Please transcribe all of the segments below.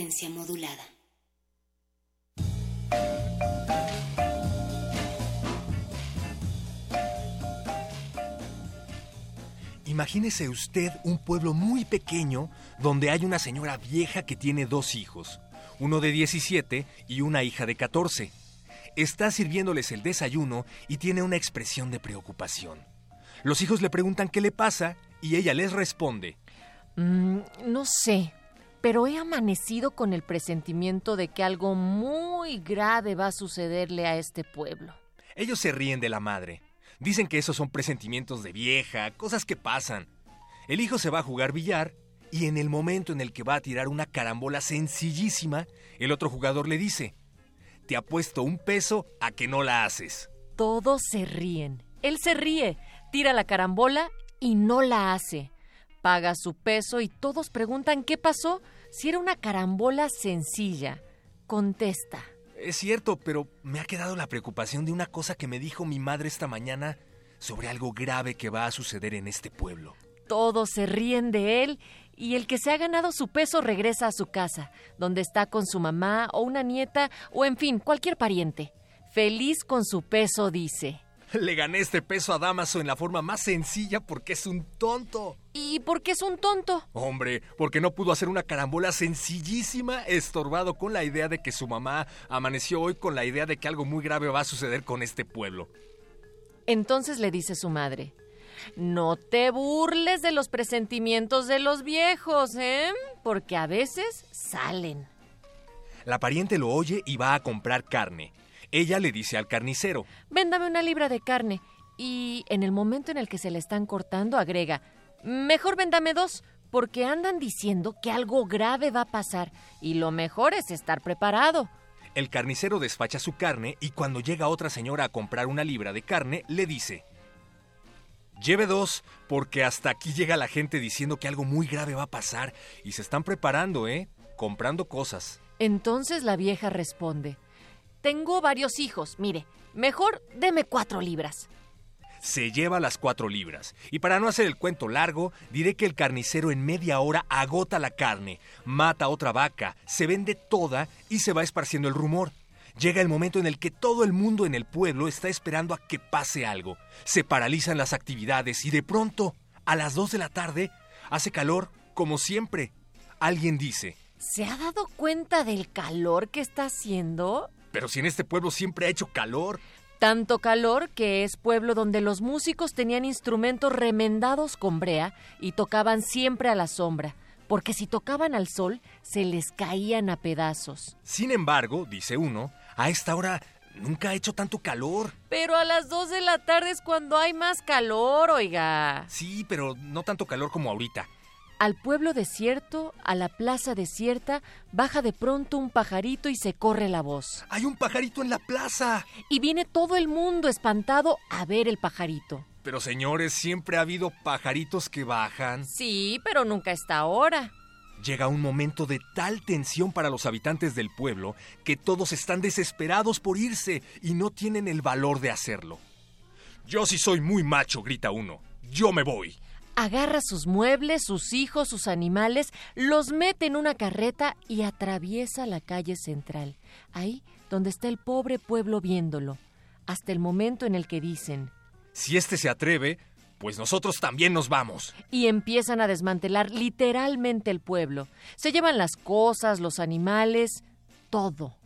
Resistencia modulada. Imagínese usted un pueblo muy pequeño donde hay una señora vieja que tiene dos hijos, uno de 17 y una hija de 14. Está sirviéndoles el desayuno y tiene una expresión de preocupación. Los hijos le preguntan qué le pasa y ella les responde. Mm, no sé, pero he amanecido con el presentimiento de que algo muy grave va a sucederle a este pueblo. Ellos se ríen de la madre. Dicen que esos son presentimientos de vieja, cosas que pasan. El hijo se va a jugar billar y en el momento en el que va a tirar una carambola sencillísima, el otro jugador le dice, te apuesto un peso a que no la haces. Todos se ríen. Él se ríe, tira la carambola y no la hace. Paga su peso y todos preguntan qué pasó si era una carambola sencilla. Contesta. Es cierto, pero me ha quedado la preocupación de una cosa que me dijo mi madre esta mañana sobre algo grave que va a suceder en este pueblo. Todos se ríen de él y el que se ha ganado su peso regresa a su casa, donde está con su mamá o una nieta o en fin, cualquier pariente. Feliz con su peso, dice. Le gané este peso a Damaso en la forma más sencilla porque es un tonto. ¿Y por qué es un tonto? Hombre, porque no pudo hacer una carambola sencillísima, estorbado con la idea de que su mamá amaneció hoy con la idea de que algo muy grave va a suceder con este pueblo. Entonces le dice su madre, no te burles de los presentimientos de los viejos, ¿eh? Porque a veces salen. La pariente lo oye y va a comprar carne. Ella le dice al carnicero, Véndame una libra de carne. Y en el momento en el que se le están cortando, agrega, mejor véndame dos, porque andan diciendo que algo grave va a pasar, y lo mejor es estar preparado. El carnicero despacha su carne y cuando llega otra señora a comprar una libra de carne, le dice, Lleve dos, porque hasta aquí llega la gente diciendo que algo muy grave va a pasar y se están preparando, ¿eh? Comprando cosas. Entonces la vieja responde, Tengo varios hijos, mire, mejor deme cuatro libras. Se lleva las cuatro libras. Y para no hacer el cuento largo, diré que el carnicero en media hora agota la carne, mata a otra vaca, se vende toda y se va esparciendo el rumor. Llega el momento en el que todo el mundo en el pueblo está esperando a que pase algo. Se paralizan las actividades y de pronto, a las dos de la tarde, hace calor como siempre. Alguien dice, ¿Se ha dado cuenta del calor que está haciendo? Pero si en este pueblo siempre ha hecho calor. Tanto calor que es pueblo donde los músicos tenían instrumentos remendados con brea y tocaban siempre a la sombra, porque si tocaban al sol se les caían a pedazos. Sin embargo, dice uno, a esta hora nunca ha hecho tanto calor. Pero a las dos de la tarde es cuando hay más calor, oiga. Sí, pero no tanto calor como ahorita. Al pueblo desierto, a la plaza desierta, baja de pronto un pajarito y se corre la voz. Hay un pajarito en la plaza. Y viene todo el mundo espantado a ver el pajarito. Pero señores, siempre ha habido pajaritos que bajan. Sí, pero nunca está ahora. Llega un momento de tal tensión para los habitantes del pueblo que todos están desesperados por irse y no tienen el valor de hacerlo. Yo sí soy muy macho, grita uno. Yo me voy. Agarra sus muebles, sus hijos, sus animales, los mete en una carreta y atraviesa la calle central, ahí donde está el pobre pueblo viéndolo, hasta el momento en el que dicen, Si este se atreve, pues nosotros también nos vamos. Y empiezan a desmantelar literalmente el pueblo. Se llevan las cosas, los animales, todo.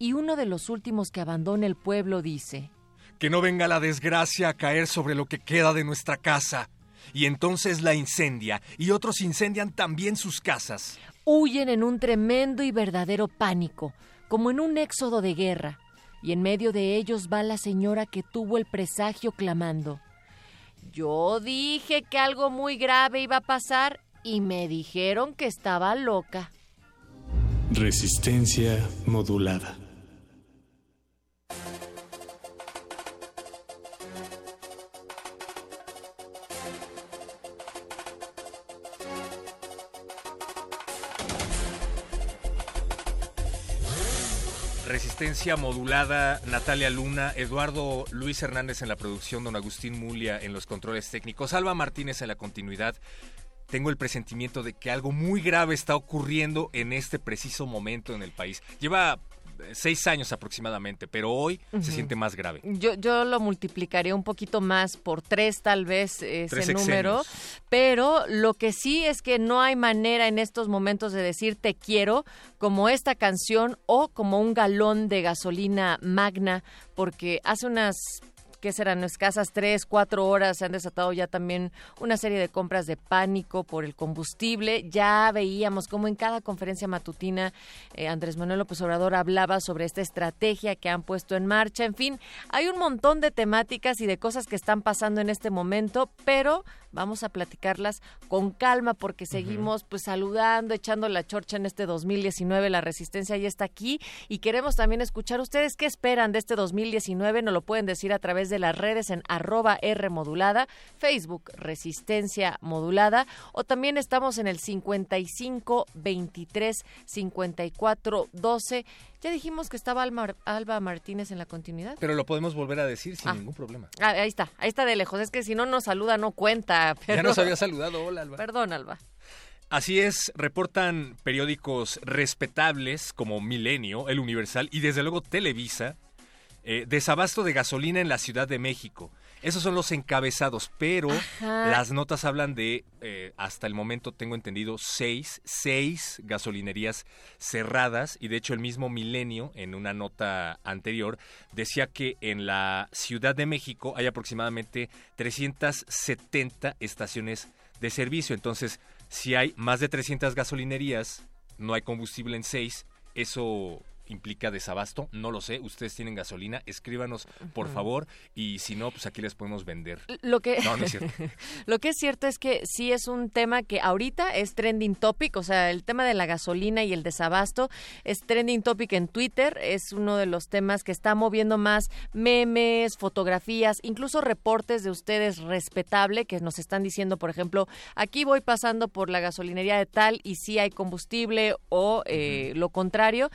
Y uno de los últimos que abandona el pueblo dice, Que no venga la desgracia a caer sobre lo que queda de nuestra casa. Y entonces la incendia, y otros incendian también sus casas. huyen en un tremendo y verdadero pánico, como en un éxodo de guerra. Y en medio de ellos va la señora que tuvo el presagio clamando. Yo dije que algo muy grave iba a pasar y me dijeron que estaba loca. Resistencia modulada. Resistencia modulada, Natalia Luna, Eduardo Luis Hernández en la producción, don Agustín Mulia en los controles técnicos, Alba Martínez en la continuidad. Tengo el presentimiento de que algo muy grave está ocurriendo en este preciso momento en el país. Lleva seis años aproximadamente, pero hoy se siente más grave. Yo, yo lo multiplicaría un poquito más por tres tal vez ese Tres número, pero lo que sí es que no hay manera en estos momentos de decir te quiero como esta canción o como un galón de gasolina magna, porque hace unas que serán escasas tres, cuatro horas, se han desatado ya también una serie de compras de pánico por el combustible. Ya veíamos cómo en cada conferencia matutina eh, Andrés Manuel López Obrador hablaba sobre esta estrategia que han puesto en marcha. En fin, hay un montón de temáticas y de cosas que están pasando en este momento, pero vamos a platicarlas con calma porque seguimos pues saludando, echando la chorcha en este 2019, la resistencia ya está aquí y queremos también escuchar ustedes qué esperan de este 2019, nos lo pueden decir a través de las redes en arroba R modulada, Facebook Resistencia Modulada o también estamos en el 55 23 54 12. Ya dijimos que estaba Alma- Alba Martínez en la continuidad. Pero lo podemos volver a decir sin Ah. ningún problema. Ah, ahí está, ahí está de lejos. Es que si no nos saluda no cuenta. Ya nos había saludado, hola Alba. Perdón, Alba. Así es, reportan periódicos respetables como Milenio, El Universal y desde luego Televisa, eh, desabasto de gasolina en la Ciudad de México. Esos son los encabezados, pero Ajá. las notas hablan de, eh, hasta el momento tengo entendido, seis, seis gasolinerías cerradas y de hecho el mismo Milenio, en una nota anterior, decía que en la Ciudad de México hay aproximadamente 370 estaciones de servicio. Entonces, si hay más de 300 gasolinerías, no hay combustible en seis, eso implica desabasto, no lo sé, ustedes tienen gasolina, escríbanos por favor y si no, pues aquí les podemos vender. Lo que, No, no es cierto. lo que es cierto es que sí es un tema que ahorita es trending topic, o sea, el tema de la gasolina y el desabasto es trending topic en Twitter, es uno de los temas que está moviendo más memes, fotografías, incluso reportes de ustedes respetable que nos están diciendo, por ejemplo, aquí voy pasando por la gasolinería de tal y sí hay combustible o eh, lo contrario.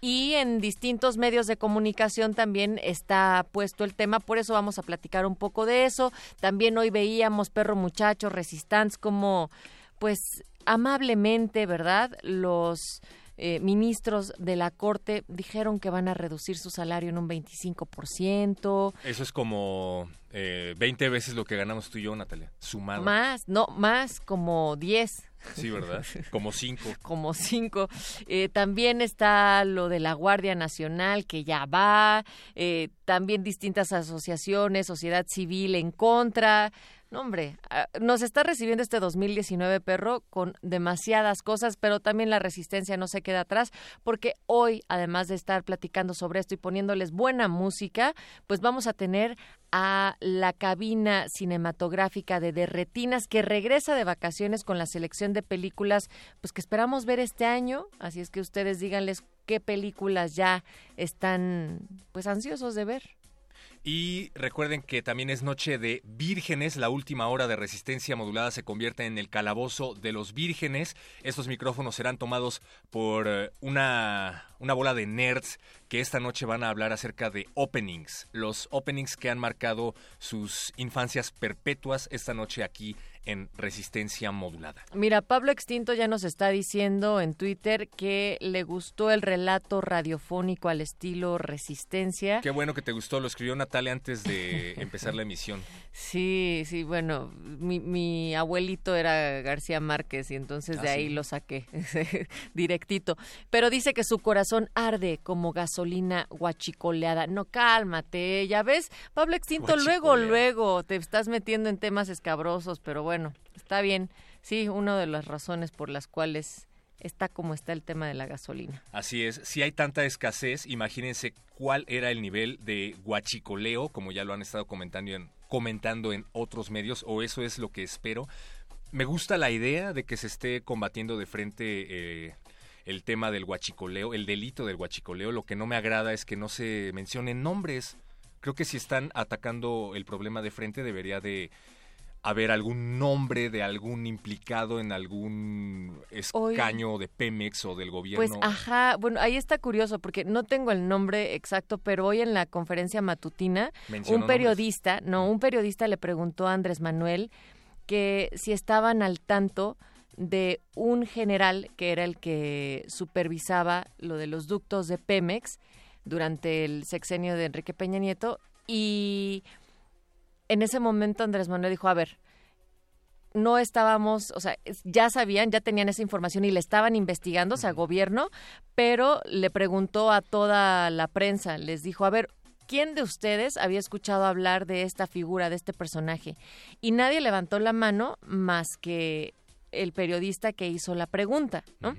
Y en distintos medios de comunicación también está puesto el tema, por eso vamos a platicar un poco de eso. También hoy veíamos Perro Muchacho, Resistance, como pues amablemente, ¿verdad? Los eh, ministros de la Corte dijeron que van a reducir su salario en un 25%. Eso es como eh, 20 veces lo que ganamos tú y yo, Natalia, sumado. Más, no, más como 10. Sí, ¿verdad? Como 5. como cinco. Eh, también está lo de la Guardia Nacional, que ya va. eh, también distintas asociaciones, sociedad civil en contra. No, hombre, ah, nos está recibiendo este 2019, perro, con demasiadas cosas, pero también la resistencia no se queda atrás, porque hoy, además de estar platicando sobre esto y poniéndoles buena música, pues vamos a tener a la cabina cinematográfica de Derretinas que regresa de vacaciones con la selección de películas pues que esperamos ver este año, así es que ustedes díganles qué películas ya están pues ansiosos de ver. Y recuerden que también es noche de vírgenes. La última hora de resistencia modulada se convierte en el calabozo de los vírgenes. Estos micrófonos serán tomados por eh, una, una bola de nerds que esta noche van a hablar acerca de openings, los openings que han marcado sus infancias perpetuas esta noche aquí en Resistencia Modulada. Mira, Pablo Extinto ya nos está diciendo en Twitter que le gustó el relato radiofónico al estilo Resistencia. Qué bueno que te gustó, lo escribió Natalia antes de empezar la emisión. Sí, sí, bueno, mi, mi abuelito era García Márquez y entonces de Ah, ahí sí. lo saqué directito. Pero dice que su corazón arde como gasolina guachicoleada. No, cálmate, ya ves, Pablo Extinto luego, luego te estás metiendo en temas escabrosos, pero bueno, está bien. Sí, una de las razones por las cuales está como está el tema de la gasolina. Así es, si hay tanta escasez, imagínense cuál era el nivel de guachicoleo, como ya lo han estado comentando en, comentando en otros medios, o eso es lo que espero. Me gusta la idea de que se esté combatiendo de frente eh, el tema del guachicoleo, el delito del guachicoleo. Lo que no me agrada es que no se mencionen nombres. Creo que si están atacando el problema de frente debería de haber algún nombre de algún implicado en algún Hoy- escaño de Pemex o del gobierno. Pues ajá, bueno, ahí está curioso porque no tengo el nombre exacto, pero hoy en la conferencia matutina Mencionó un periodista, no, un periodista le preguntó a Andrés Manuel que si estaban al tanto de un general que era el que supervisaba lo de los ductos de Pemex durante el sexenio de Enrique Peña Nieto y en ese momento Andrés Manuel dijo, a ver, no estábamos, o sea, ya sabían, ya tenían esa información y le estaban investigando, o sea, gobierno, pero le preguntó a toda la prensa, les dijo, a ver, ¿quién de ustedes había escuchado hablar de esta figura, de este personaje? Y nadie levantó la mano más que el periodista que hizo la pregunta, ¿no?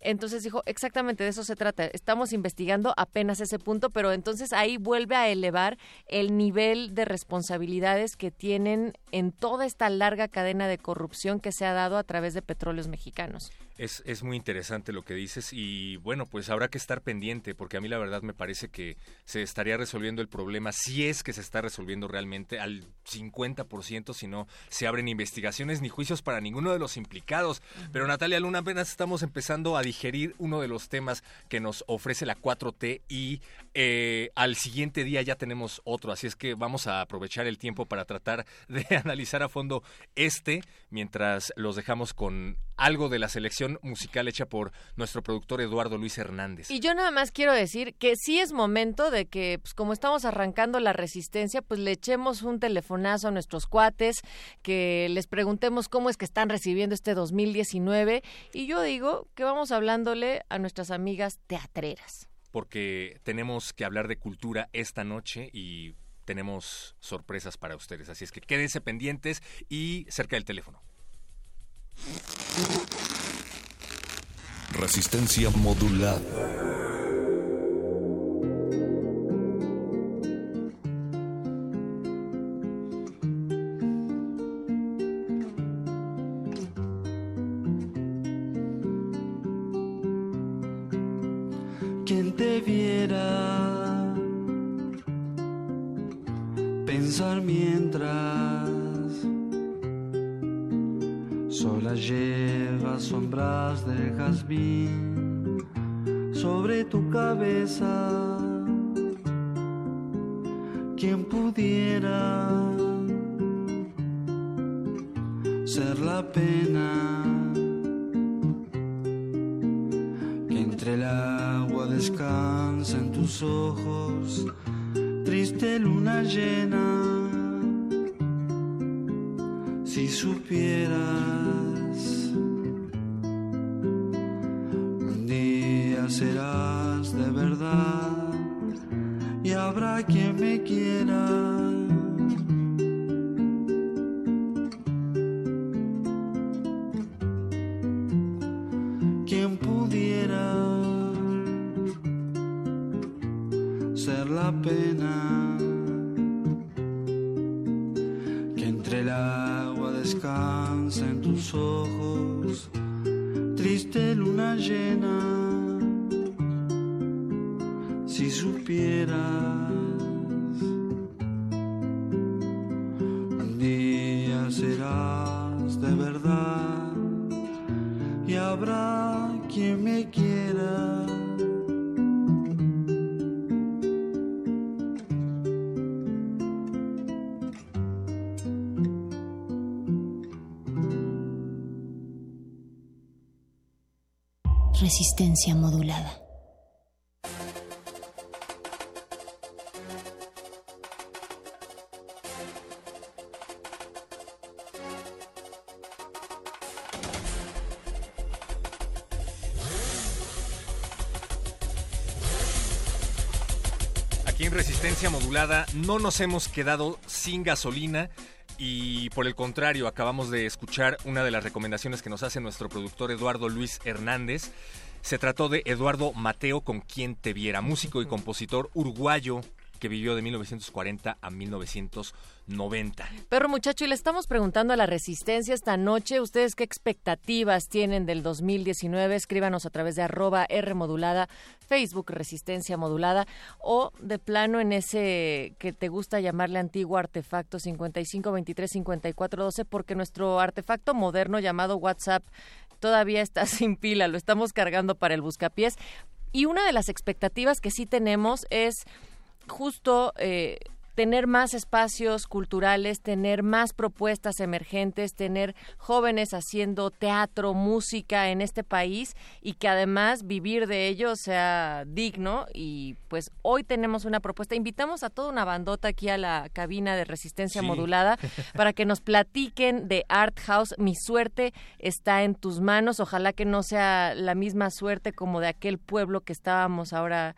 Entonces dijo, exactamente de eso se trata. Estamos investigando apenas ese punto, pero entonces ahí vuelve a elevar el nivel de responsabilidades que tienen en toda esta larga cadena de corrupción que se ha dado a través de petróleos mexicanos. Es, es muy interesante lo que dices y bueno, pues habrá que estar pendiente porque a mí la verdad me parece que se estaría resolviendo el problema, si es que se está resolviendo realmente al 50%, si no se abren investigaciones ni juicios para ninguno de los implicados. Pero Natalia Luna, apenas estamos empezando a digerir uno de los temas que nos ofrece la 4T y eh, al siguiente día ya tenemos otro, así es que vamos a aprovechar el tiempo para tratar de analizar a fondo este mientras los dejamos con algo de la selección musical hecha por nuestro productor Eduardo Luis Hernández. Y yo nada más quiero decir que sí es momento de que, pues como estamos arrancando la resistencia, pues le echemos un telefonazo a nuestros cuates, que les preguntemos cómo es que están recibiendo este 2019. Y yo digo que vamos hablándole a nuestras amigas teatreras. porque tenemos que hablar de cultura esta noche y tenemos sorpresas para ustedes. Así es que quédense pendientes y cerca del teléfono. Resistencia modulada. Cabeza quien pudiera ser la pena que entre el agua descansa en tus ojos, triste luna llena. Modulada. Aquí en Resistencia Modulada no nos hemos quedado sin gasolina y por el contrario acabamos de escuchar una de las recomendaciones que nos hace nuestro productor Eduardo Luis Hernández. Se trató de Eduardo Mateo con quien te viera, músico y compositor uruguayo que vivió de 1940 a 1990. Perro muchacho, y le estamos preguntando a la Resistencia esta noche, ¿ustedes qué expectativas tienen del 2019? Escríbanos a través de arroba R Facebook Resistencia modulada, o de plano en ese que te gusta llamarle antiguo artefacto 55 23 54 12, porque nuestro artefacto moderno llamado WhatsApp todavía está sin pila, lo estamos cargando para el buscapiés. Y una de las expectativas que sí tenemos es justo eh, tener más espacios culturales, tener más propuestas emergentes, tener jóvenes haciendo teatro, música en este país y que además vivir de ello sea digno. Y pues hoy tenemos una propuesta. Invitamos a toda una bandota aquí a la cabina de resistencia Sí. modulada para que nos platiquen de Art House. Mi suerte está en tus manos. Ojalá que no sea la misma suerte como de aquel pueblo que estábamos ahora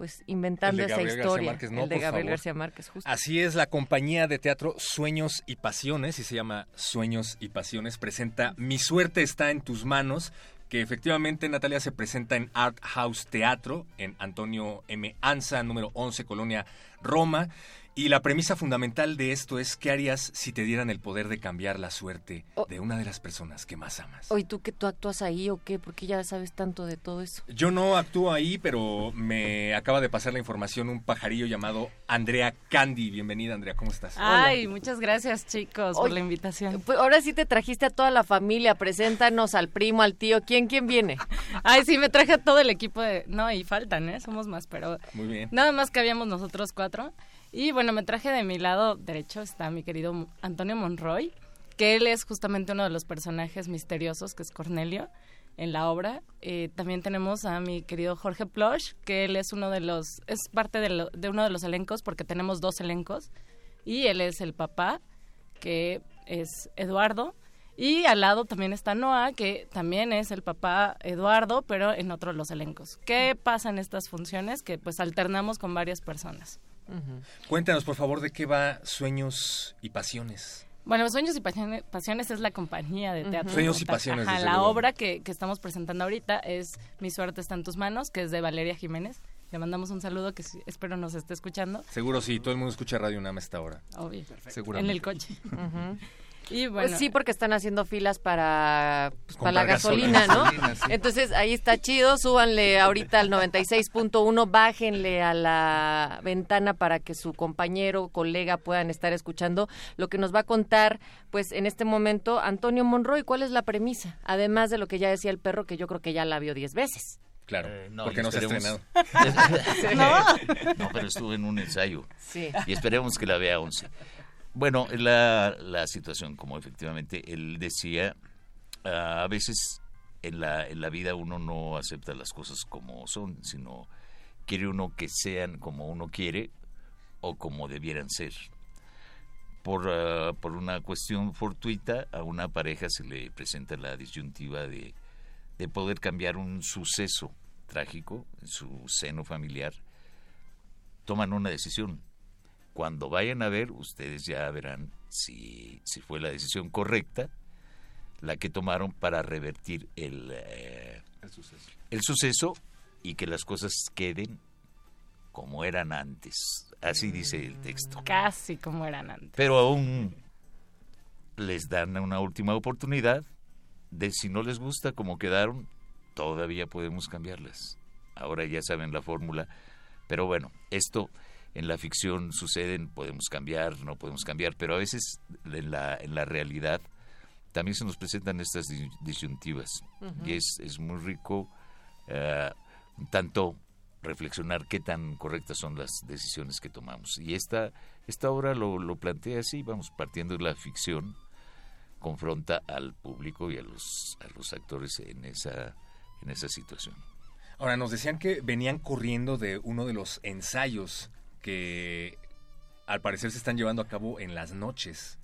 pues inventando esa historia. Márquez, no, el de Gabriel favor. García Márquez, justo. Así es, la compañía de teatro Sueños y Pasiones, y se llama Sueños y Pasiones, presenta Mi suerte está en tus manos, que efectivamente Natalia se presenta en Art House Teatro, en Antonio M. Anza, número 11, Colonia Roma. Y la premisa fundamental de esto es qué harías si te dieran el poder de cambiar la suerte Oh. de una de las personas que más amas. Oye, ¿tú que tú actúas ahí o qué? Porque ya sabes tanto de todo eso. Yo no actúo ahí, pero me acaba de pasar la información un pajarillo llamado Andrea Candy. Bienvenida, Andrea, ¿cómo estás? Ay, muchas gracias chicos por la invitación. Pues ahora sí te trajiste a toda la familia, preséntanos al primo, al tío, ¿quién quién viene? Ay, sí, me traje a todo el equipo de... No, y faltan, ¿eh? Somos más, pero Muy bien. nada más que habíamos nosotros cuatro. Y bueno, me traje de mi lado derecho, está mi querido Antonio Monroy, que él es justamente uno de los personajes misteriosos, que es Cornelio, en la obra. Eh, también tenemos a mi querido Jorge Plosh, que él es uno de los... Es parte de, de uno de los elencos, porque tenemos dos elencos. Y él es el papá, que es Eduardo. Y al lado también está Noah, que también es el papá Eduardo, pero en otro de los elencos. ¿Qué pasa en estas funciones? Que pues alternamos con varias personas. Cuéntanos, por favor, de qué va Sueños y Pasiones. Bueno, Sueños y Pasiones, Pasiones es la compañía de teatro. Sueños como y. Pasiones, Ajá, la luego. obra que, que estamos presentando ahorita es Mi suerte está en tus manos, que es de Valeria Jiménez. Le mandamos un saludo que espero nos esté escuchando. Seguro sí, todo el mundo escucha Radio UNAM a esta hora. Obvio. Seguramente. En el coche. Ujú. Y bueno, Pues sí, porque están haciendo filas para, pues, para la gasolina, gasolina. ¿no? Gasolina, sí. Entonces ahí está chido, súbanle ahorita al 96.1, bájenle a la ventana para que su compañero, colega puedan estar escuchando lo que nos va a contar, pues en este momento, Antonio Monroy, ¿cuál es la premisa? Además de lo que ya decía el perro, que yo creo que ya la vio 10 veces. Claro, Eh, no, porque no se ha estrenado. no, pero estuve en un ensayo. Sí. Y esperemos que la vea 11. Bueno, la, la situación, como efectivamente él decía, ah, a veces en la, en la vida uno no acepta las cosas como son, sino quiere uno que sean como uno quiere o como debieran ser. Por, ah, por una cuestión fortuita, a una pareja se le presenta la disyuntiva de, de poder cambiar un suceso trágico en su seno familiar. Toman una decisión. Cuando vayan a ver, ustedes ya verán si, si fue la decisión correcta la que tomaron para revertir el, eh, el suceso y que las cosas queden como eran antes. Así dice el texto. casi como eran antes. Pero aún les dan una última oportunidad de si no les gusta como quedaron, todavía podemos cambiarlas. Ahora ya saben la fórmula. Pero bueno, esto en la ficción suceden, podemos cambiar, no podemos cambiar, pero a veces en la, en la realidad también se nos presentan estas dis- disyuntivas. Y es, es muy rico eh, tanto reflexionar qué tan correctas son las decisiones que tomamos. Y esta, esta obra lo, lo plantea así, vamos, partiendo de la ficción, confronta al público y a los, a los actores en esa, en esa situación. Ahora, nos decían que venían corriendo de uno de los ensayos que al parecer se están llevando a cabo en las noches.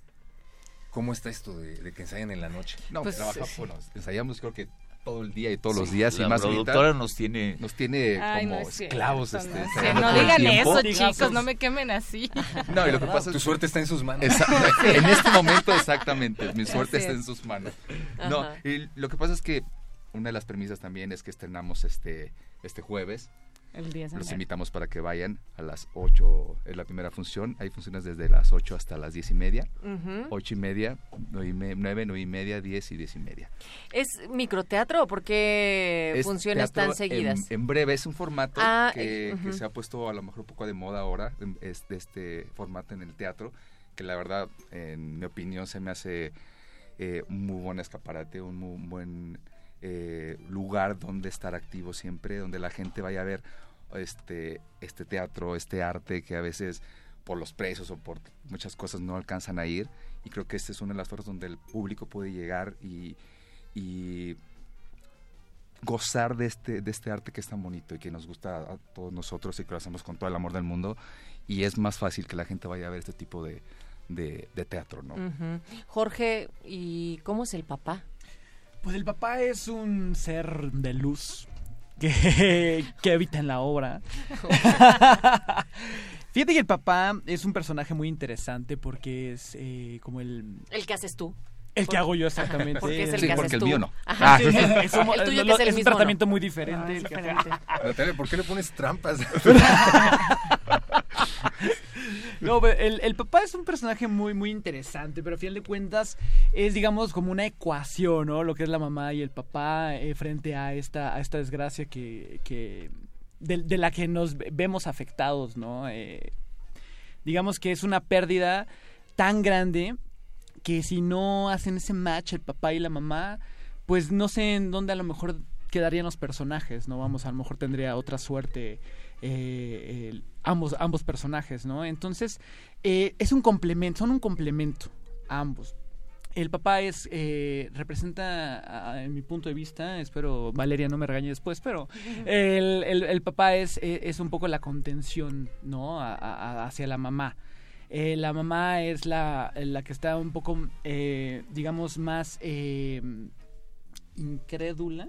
¿Cómo está esto de, de que ensayan en la noche? No, Pues, trabajamos, sí. bueno, ensayamos creo que todo el día y todos los Sí, días y la más ahorita productora nos tiene nos tiene Ay, como no es cierto, esclavos no, este, no, no digan eso, Digamos. chicos, no me quemen así. No, y lo que pasa Tu es suerte está en sus manos. Esa- en este momento exactamente, mi suerte Así está es. en sus manos. No, y lo que pasa es que una de las premisas también es que estrenamos este este jueves. El día Los de invitamos para que vayan a las 8, es la primera función. Hay funciones desde las 8 hasta las 10 y media. Ujú. 8 y media, 9, 9 y media, 10 y 10 y media. ¿Es microteatro o por qué Es funciones tan seguidas? En, en breve, es un formato Ah, que, eh, que ujú. se ha puesto a lo mejor un poco de moda ahora, es de este formato en el teatro, que la verdad, en mi opinión, se me hace eh, un muy buen escaparate, un muy buen eh, lugar donde estar activo siempre, donde la gente vaya a ver este, este teatro, este arte que a veces por los precios o por muchas cosas no alcanzan a ir. Y creo que esta es una de las formas donde el público puede llegar y, y gozar de este, de este arte que es tan bonito y que nos gusta a todos nosotros y que lo hacemos con todo el amor del mundo. Y es más fácil que la gente vaya a ver este tipo de, de, de teatro, ¿no? Ujú. Jorge, ¿y cómo es el papá? Pues el papá es un ser de luz que, que habita en la obra. Fíjate que el papá es un personaje muy interesante porque es eh, como el, El que haces tú. el que Por- hago yo exactamente. Porque es el Sí, que porque haces el tú. mío no. Ajá. Ah. Sí, es un, El tuyo que es el un mismo, tratamiento ¿no? muy diferente. No, es el que- diferente. Natalia, ¿por qué le pones trampas? No, el, el papá es un personaje muy, muy interesante, pero a final de cuentas es, digamos, como una ecuación, ¿no? Lo que es la mamá y el papá eh, frente a esta, a esta desgracia que, que de, de la que nos ve- vemos afectados, ¿no? Eh, digamos que es una pérdida tan grande que si no hacen ese match el papá y la mamá, pues no sé en dónde a lo mejor quedarían los personajes, ¿no? Vamos, a lo mejor tendría otra suerte eh, el- ambos, ambos personajes, ¿no? Entonces, eh, es un complemento, son un complemento ambos. El papá es, eh, representa, a- en mi punto de vista, espero Valeria no me regañe después, pero el, el- el papá es, es un poco la contención, ¿no? A- a- hacia la mamá. Eh, la mamá es la, la que está un poco, eh, digamos, más eh, incrédula.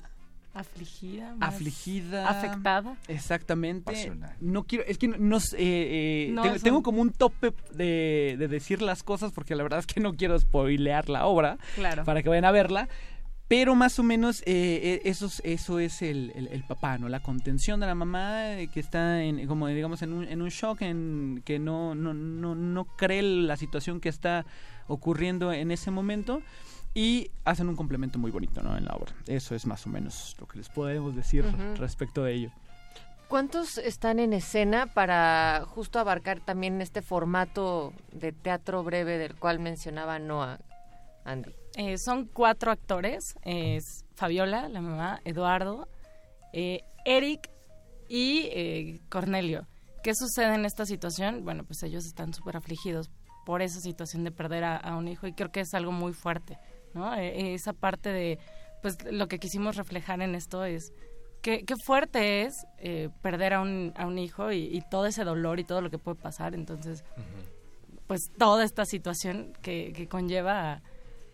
Afligida. más Afligida. Afectada. Exactamente. Pasional. No quiero, es que no, eh, eh, No, tengo, son- tengo como un tope de, de decir las cosas porque la verdad es que no quiero spoilear la obra Claro. para que vayan a verla. Pero más o menos eh, eh, eso, es- eso es el, el- el papá, ¿no? La contención de la mamá eh, que está en, como digamos en un, en un shock, en que no, no, no, no cree la situación que está ocurriendo en ese momento y hacen un complemento muy bonito, ¿no? En la obra. Eso es más o menos lo que les podemos decir respecto de ello. ¿Cuántos están en escena para justo abarcar también este formato de teatro breve del cual mencionaba Noah, Andy? Eh, son cuatro actores. Es Fabiola, la mamá, Eduardo, eh, Eric y eh, Cornelio. ¿Qué sucede en esta situación? Bueno, pues ellos están súper afligidos por esa situación de perder a, a un hijo y creo que es algo muy fuerte, ¿no? Eh, esa parte de, pues lo que quisimos reflejar en esto es qué, qué fuerte es eh, perder a un, a un hijo y, y todo ese dolor y todo lo que puede pasar. Entonces, pues toda esta situación que, que conlleva a,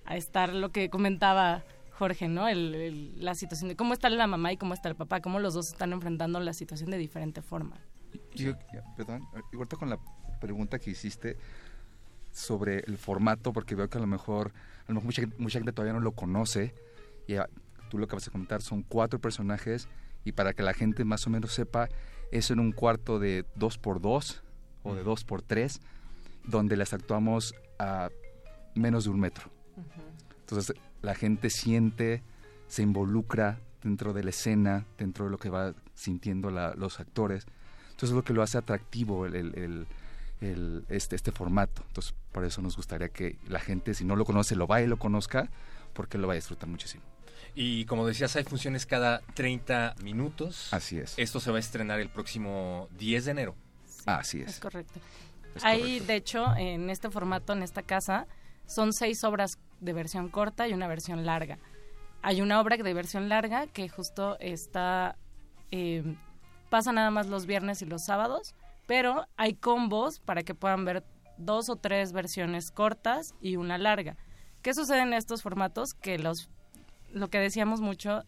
a estar lo que comentaba Jorge, ¿no? El- el- la situación de cómo está la mamá y cómo está el papá, cómo los dos están enfrentando la situación de diferente forma. Yo, ya, perdón, ahorita con la pregunta que hiciste sobre el formato, porque veo que a lo mejor, a lo mejor mucha, mucha gente todavía no lo conoce, y ah, tú lo que vas a comentar son cuatro personajes, y para que la gente más o menos sepa, es en un cuarto de dos por dos o de dos por tres, donde las actuamos a menos de un metro. Entonces la gente siente, se involucra dentro de la escena, dentro de lo que va sintiendo la- los actores. Entonces es lo que lo hace atractivo el, el- el- el- este, este formato. Entonces por eso nos gustaría que la gente, si no lo conoce, lo vaya y lo conozca, porque lo va a disfrutar muchísimo. Y como decías, hay funciones cada 30 minutos. Así es. Esto se va a estrenar el próximo 10 de enero. Así Es es. correcto. Es Hay, correcto. de hecho, en este formato, en esta casa, son seis obras de versión corta y una versión larga. hay una obra de versión larga que justo está eh, pasa nada más los viernes y los sábados, pero hay combos para que puedan ver dos o tres versiones cortas y una larga. ¿Qué sucede en estos formatos? Que los, lo que decíamos mucho,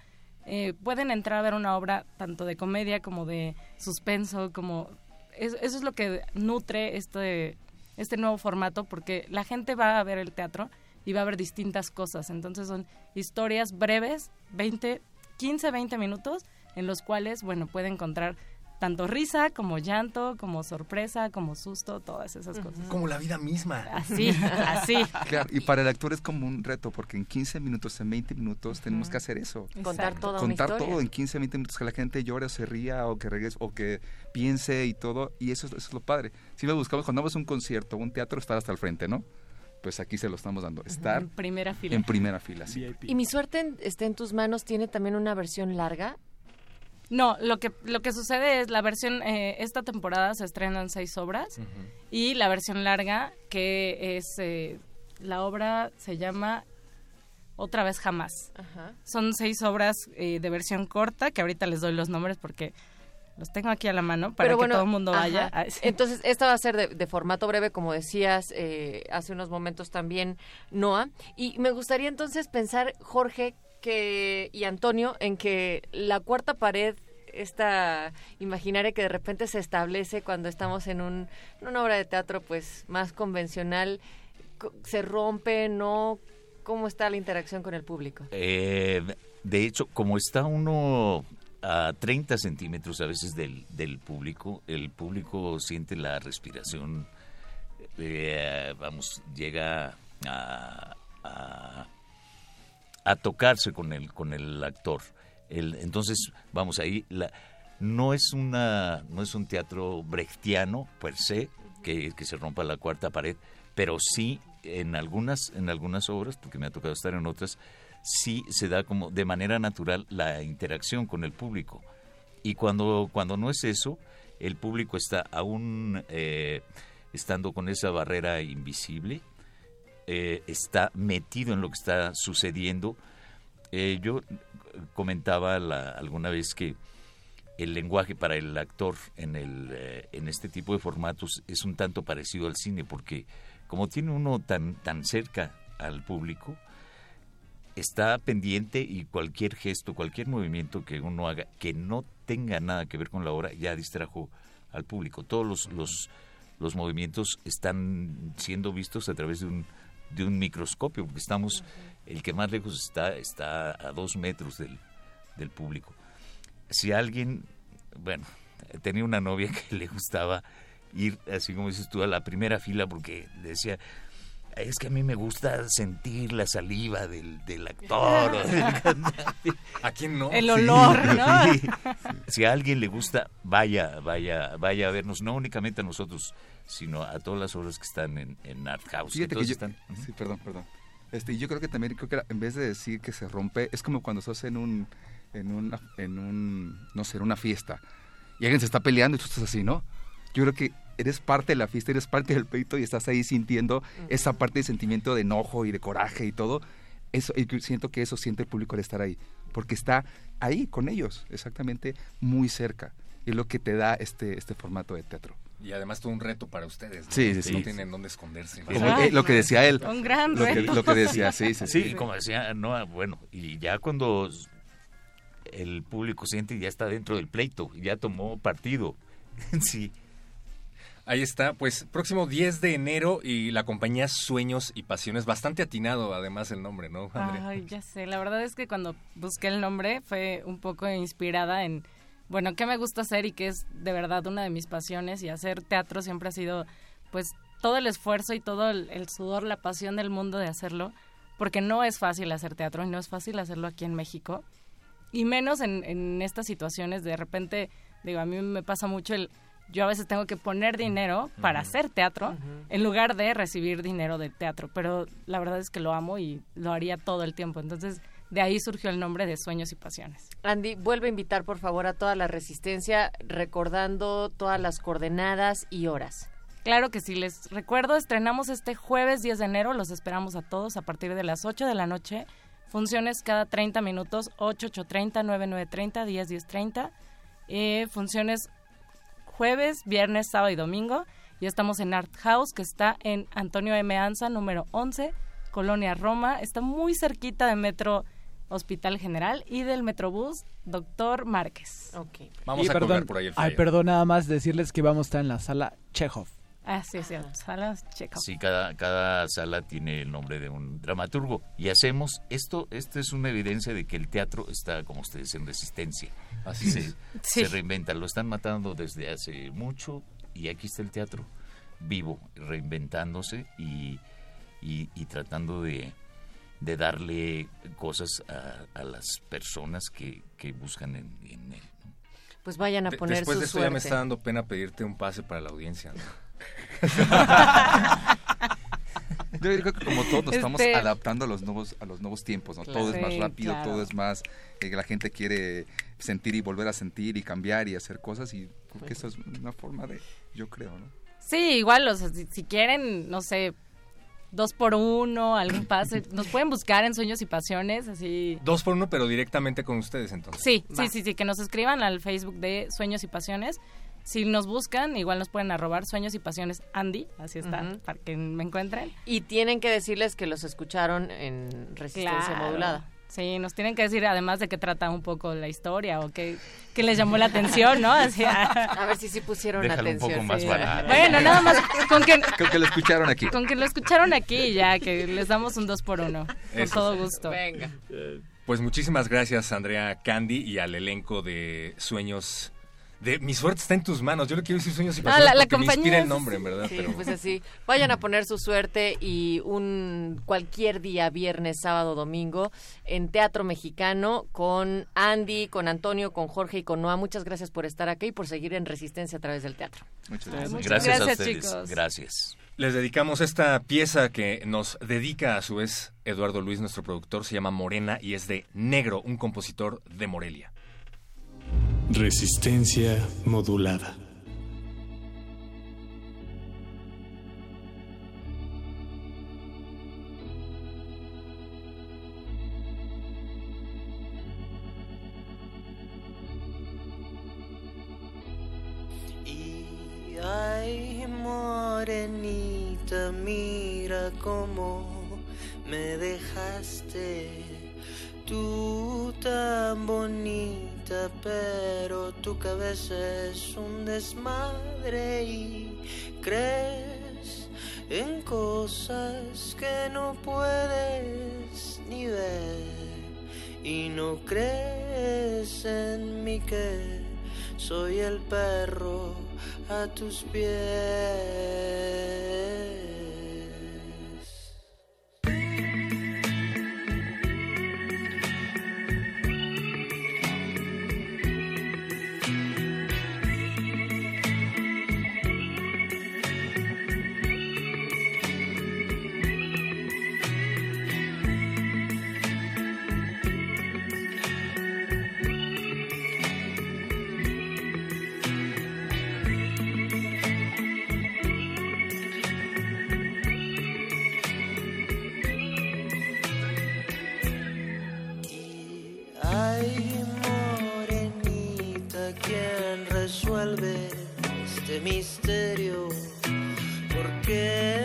eh, pueden entrar a ver una obra tanto de comedia como de suspenso, como eso es lo que nutre este, este nuevo formato, porque la gente va a ver el teatro y va a ver distintas cosas. Entonces son historias breves, 20, 15, 20 minutos, en los cuales, bueno, puede encontrar tanto risa como llanto, como sorpresa, como susto, todas esas cosas. Como la vida misma. Así, así. Claro, y para el actor es como un reto, porque en 15 minutos, en 20 minutos tenemos que hacer eso. Contar toda Contar una todo en 15, 20 minutos, que la gente llore o se ría o que regrese o que piense y todo, y eso, es- eso es lo padre. Si me buscamos, cuando vamos a un concierto, un teatro, estar hasta el frente, ¿no? Pues aquí se lo estamos dando, estar En primera fila. en primera fila, sí. Y mi suerte en- está en tus manos, tiene también una versión larga. No, lo que, lo que sucede es la versión, eh, esta temporada se estrenan seis obras y la versión larga, que es, eh, la obra se llama Otra vez jamás. Ajá. Son seis obras eh, de versión corta, que ahorita les doy los nombres porque los tengo aquí a la mano para Pero que todo el mundo ajá. vaya. Ay, sí. Entonces, esta va a ser de, de formato breve, como decías eh, hace unos momentos también, Noah. Y me gustaría entonces pensar, Jorge que y Antonio, en que la cuarta pared, esta imaginaria que de repente se establece cuando estamos en, un, una obra de teatro pues más convencional, co- se rompe, ¿no? ¿Cómo está la interacción con el público? Eh, de hecho, como está uno a 30 centímetros a veces del, del público, el público siente la respiración, eh, vamos, llega a, a, a tocarse con el, con el actor. El, entonces, vamos, ahí la, no es una no es un teatro brechtiano per se que, que se rompa la cuarta pared, pero sí en algunas en algunas obras, porque me ha tocado estar en otras, sí se da como de manera natural la interacción con el público. Y cuando cuando no es eso, el público está aún eh, estando con esa barrera invisible, eh, está metido en lo que está sucediendo. Eh, yo comentaba la- alguna vez que el lenguaje para el actor en, el, eh, en este tipo de formatos es un tanto parecido al cine, porque como tiene uno tan, tan cerca al público, está pendiente y cualquier gesto, cualquier movimiento que uno haga que no tenga nada que ver con la obra ya distrajo al público. Todos los, los, los movimientos están siendo vistos a través de un, de un microscopio, porque estamos, el que más lejos está, está a dos metros del, del público. Si alguien, bueno, tenía una novia que le gustaba ir, así como dices tú, a la primera fila porque decía, es que a mí me gusta sentir la saliva del, del actor o del cantante. ¿A quién no? El olor, ¿no? Sí. Si a alguien le gusta, vaya, vaya, vaya a vernos, no únicamente a nosotros, sino a todas las obras que están en, en Art House. Fíjate que todas yo, están- sí, perdón, perdón. Este, y yo creo que también, creo que en vez de decir que se rompe, es como cuando estás en un, en una, en un, no sé, en una fiesta y alguien se está peleando y tú estás así, ¿no? Yo creo que eres parte de la fiesta, eres parte del peito y estás ahí sintiendo esa parte de sentimiento de enojo y de coraje y todo. Eso, y yo siento que eso siente el público al estar ahí, porque está ahí con ellos, exactamente muy cerca. Y es lo que te da este, este formato de teatro. Y además todo un reto para ustedes. ¿no? Sí, sí, sí. No tienen dónde esconderse. Como eh, lo que decía él. Un gran lo que, reto. lo que decía, sí, sí, Sí, sí. como decía, no, bueno, y ya cuando el público siente ya está dentro del pleito, ya tomó partido. sí. Ahí está, pues próximo 10 de enero y la compañía Sueños y Pasiones, bastante atinado además el nombre, ¿no, Andrea? Ay, ya sé. La verdad es que cuando busqué el nombre fue un poco inspirada en, bueno, qué me gusta hacer y que es de verdad una de mis pasiones y hacer teatro siempre ha sido, pues, todo el esfuerzo y todo el, el sudor, la pasión del mundo de hacerlo, porque no es fácil hacer teatro y no es fácil hacerlo aquí en México y menos en, en estas situaciones de repente, digo, a mí me pasa mucho el, yo a veces tengo que poner dinero para hacer teatro en lugar de recibir dinero del teatro, pero la verdad es que lo amo y lo haría todo el tiempo, entonces de ahí surgió el nombre de Sueños y Pasiones. Andy, vuelve a invitar por favor a toda la resistencia, recordando todas las coordenadas y horas. Claro que sí, les recuerdo, estrenamos este jueves 10 de enero, los esperamos a todos a partir de las 8 de la noche. Funciones cada 30 minutos, 8, 8, 30, 9, 9, 30, 10, 10, 30. Eh, funciones jueves, viernes, sábado y domingo. Y estamos en Art House, que está en Antonio M. Anza, número 11, Colonia Roma. Está muy cerquita de Metro Hospital General y del Metrobús Doctor Márquez. Ok. Vamos Y a perdón, por ahí el Ay, perdón, nada más decirles que vamos a estar en la sala Chekhov. Ah, sí, sí, salas checo. Sí, cada, cada sala tiene el nombre de un dramaturgo. Y hacemos esto, esto es una evidencia de que el teatro está, como ustedes, en resistencia. Así se. Sí. se reinventa, lo están matando desde hace mucho y aquí está el teatro vivo, reinventándose y, y, y tratando de, de darle cosas a, a las personas que, que buscan en, en él. ¿no? Pues vayan a De- poner Después su de esto suerte. ya me está dando pena pedirte un pase para la audiencia. ¿no? Yo creo que como todos nos estamos Este- adaptando a los nuevos a los nuevos tiempos, ¿no? Todo es más rápido, claro. todo es más eh, la gente quiere sentir y volver a sentir y cambiar y hacer cosas y creo que eso es una forma de, yo creo, ¿no? Sí, igual, o sea, si, si quieren, no sé, dos por uno, algún pase, nos pueden buscar en Sueños y Pasiones, así. Dos por uno, pero directamente con ustedes entonces. Sí, Va. sí, sí, sí, que nos escriban al Facebook de Sueños y Pasiones. Si nos buscan, igual nos pueden arrobar Sueños y Pasiones Andy, así está, Ujú. para que me encuentren. Y tienen que decirles que los escucharon en Resistencia Claro. Modulada. Sí, nos tienen que decir además de qué trata un poco la historia o qué, qué les llamó la atención, ¿no? Así, A ver si sí pusieron Déjalo un atención. poco más sí. barato. Bueno, nada más con que, Creo que lo escucharon aquí. con que lo escucharon aquí ya, que les damos un dos por uno, con Eso todo gusto. Venga. Pues muchísimas gracias, Andrea Candy, y al elenco de Sueños. De Mi suerte está en tus manos. Yo le quiero decir Sueños y Ah, Pasiones la- la porque me compañía inspira el nombre, en verdad. Sí, pero... pues así. Vayan a poner su suerte y un cualquier día, viernes, sábado, domingo, en Teatro Mexicano con Andy, con Antonio, con Jorge y con Noah. Muchas gracias por estar aquí y por seguir en Resistencia a través del teatro. Muchas gracias. Muchas Gracias, a ustedes. chicos. Gracias. Les dedicamos esta pieza que nos dedica a su vez Eduardo Luis, nuestro productor. Se llama Morena y es de Negro, un compositor de Morelia. Resistencia modulada. Y ay, morenita, mira cómo me dejaste. Tú tan bonita, pero tu cabeza es un desmadre y crees en cosas que no puedes ni ver. Y no crees en mí que soy el perro a tus pies. Ay, morenita, ¿quién resuelve este misterio? ¿Por qué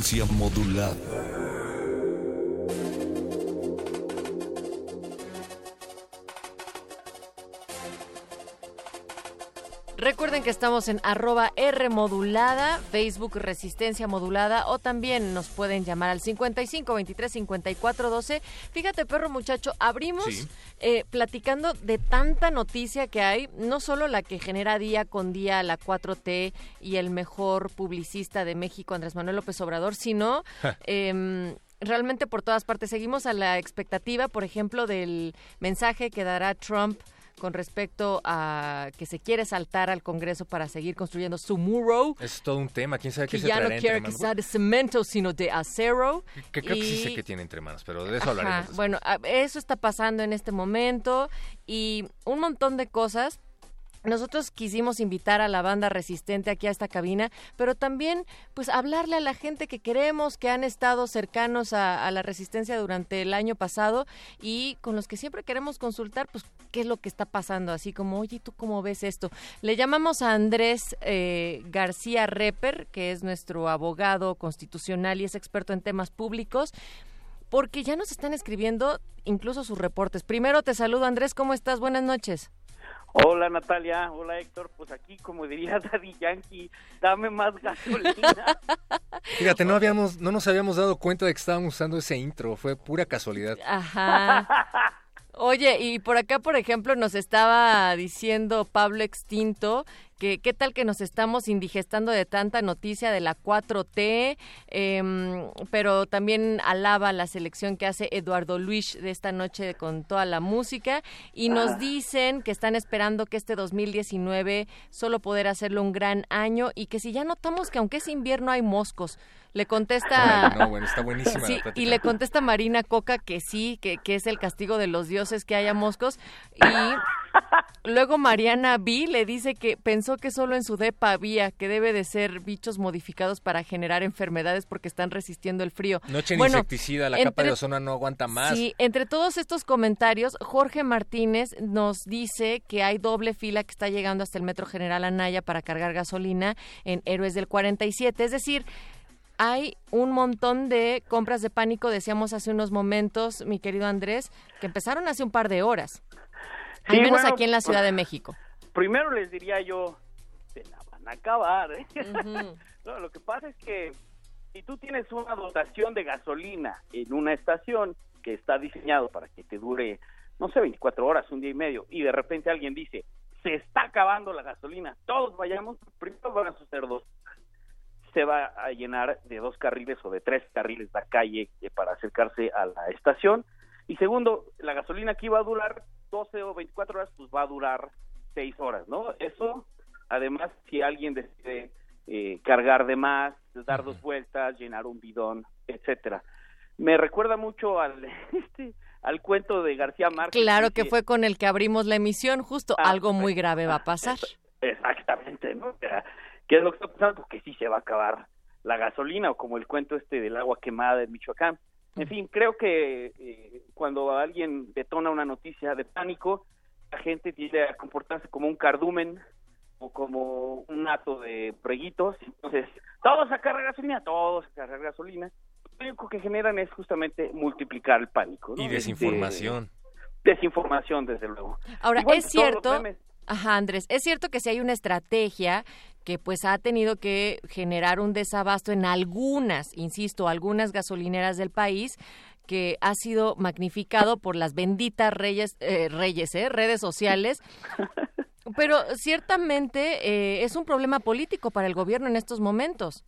Resistencia modulada. Recuerden que estamos en arroba R modulada, Facebook Resistencia Modulada o también nos pueden llamar al 55 23 54 12. Fíjate, perro muchacho, abrimos Sí. eh, platicando de tanta noticia que hay, no solo la que genera día con día la 4T y el mejor publicista de México, Andrés Manuel López Obrador, sino em, realmente por todas partes. Seguimos a la expectativa, por ejemplo, del mensaje que dará Trump con respecto a que se quiere saltar al Congreso para seguir construyendo su muro, Es todo un tema. ¿Quién sabe qué que se ya no traerá quiere que sea de cemento, sino de acero. Que creo que sí Y- sé que tiene entre manos, pero de eso Ajá, hablaremos. después. Bueno, eso está pasando en este momento y un montón de cosas. Nosotros quisimos invitar a la banda resistente aquí a esta cabina, pero también pues hablarle a la gente que queremos, que han estado cercanos a, la resistencia durante el año pasado y con los que siempre queremos consultar pues qué es lo que está pasando, así como, oye, ¿tú cómo ves esto? Le llamamos a Andrés eh, García Reper, que es nuestro abogado constitucional y es experto en temas públicos porque ya nos están escribiendo incluso sus reportes. Primero te saludo, Andrés, ¿cómo estás? Buenas noches. Hola Natalia, hola Héctor, pues aquí como diría Daddy Yankee, dame más gasolina. Fíjate, no habíamos, no nos habíamos dado cuenta de que estábamos usando ese intro. Fue pura casualidad. Ajá. Oye, y por acá, por ejemplo, nos estaba diciendo Pablo Extinto que qué tal que nos estamos indigestando de tanta noticia de la 4T, em, pero también alaba la selección que hace Eduardo Luis de esta noche con toda la música y nos Ah. dicen que están esperando que este 2019 solo poder hacerlo un gran año y que si ya notamos que aunque es invierno hay moscos. Le contesta... No, bueno, está buenísima Sí, y le contesta Marina Coca que sí, que, que es el castigo de los dioses que haya moscos. Y luego Mariana B le dice que pensó que solo en su depa había, que debe de ser bichos modificados para generar enfermedades porque están resistiendo el frío. No echen Bueno, insecticida, la capa de ozono no aguanta más. Sí, entre todos estos comentarios, Jorge Martínez nos dice que hay doble fila que está llegando hasta el Metro General Anaya para cargar gasolina en Héroes del 47. Es decir, hay un montón de compras de pánico, decíamos hace unos momentos, mi querido Andrés, que empezaron hace un par de horas. Al Sí, menos bueno, aquí en la Ciudad pues, de México. Primero les diría yo, se la van a acabar. ¿eh? No, lo que pasa es que si tú tienes una dotación de gasolina en una estación que está diseñado para que te dure, no sé, 24 horas, un día y medio, y de repente alguien dice, se está acabando la gasolina, todos vayamos, primero van a suceder dos. Se va a llenar de dos carriles o de tres carriles la calle eh, para acercarse a la estación. Y segundo, la gasolina que iba a durar 12 o 24 horas, pues va a durar 6 horas, ¿no? Eso, además, si alguien decide eh, cargar de más, dar dos vueltas, llenar un bidón, etcétera. Me recuerda mucho al este, al cuento de García Márquez. Claro que fue con el que abrimos la emisión, justo Ah, algo muy grave va a pasar. Exactamente, ¿no? ¿Qué es lo que está pasando? Porque sí se va a acabar la gasolina, o como el cuento este del agua quemada en Michoacán. En fin, creo que eh, cuando alguien detona una noticia de pánico, la gente tiende a comportarse como un cardumen o como un hato de preguitos. Entonces, todos a cargar gasolina, todos a cargar gasolina. Lo único que generan es justamente multiplicar el pánico. ¿no? Y Este, desinformación. desinformación, desde luego. Ahora, Igual es cierto, memes. Ajá, Andrés, es cierto que si hay una estrategia que pues ha tenido que generar un desabasto en algunas, insisto, algunas gasolineras del país que ha sido magnificado por las benditas reyes, eh, reyes, ¿eh? redes sociales. Pero ciertamente eh, es un problema político para el gobierno en estos momentos.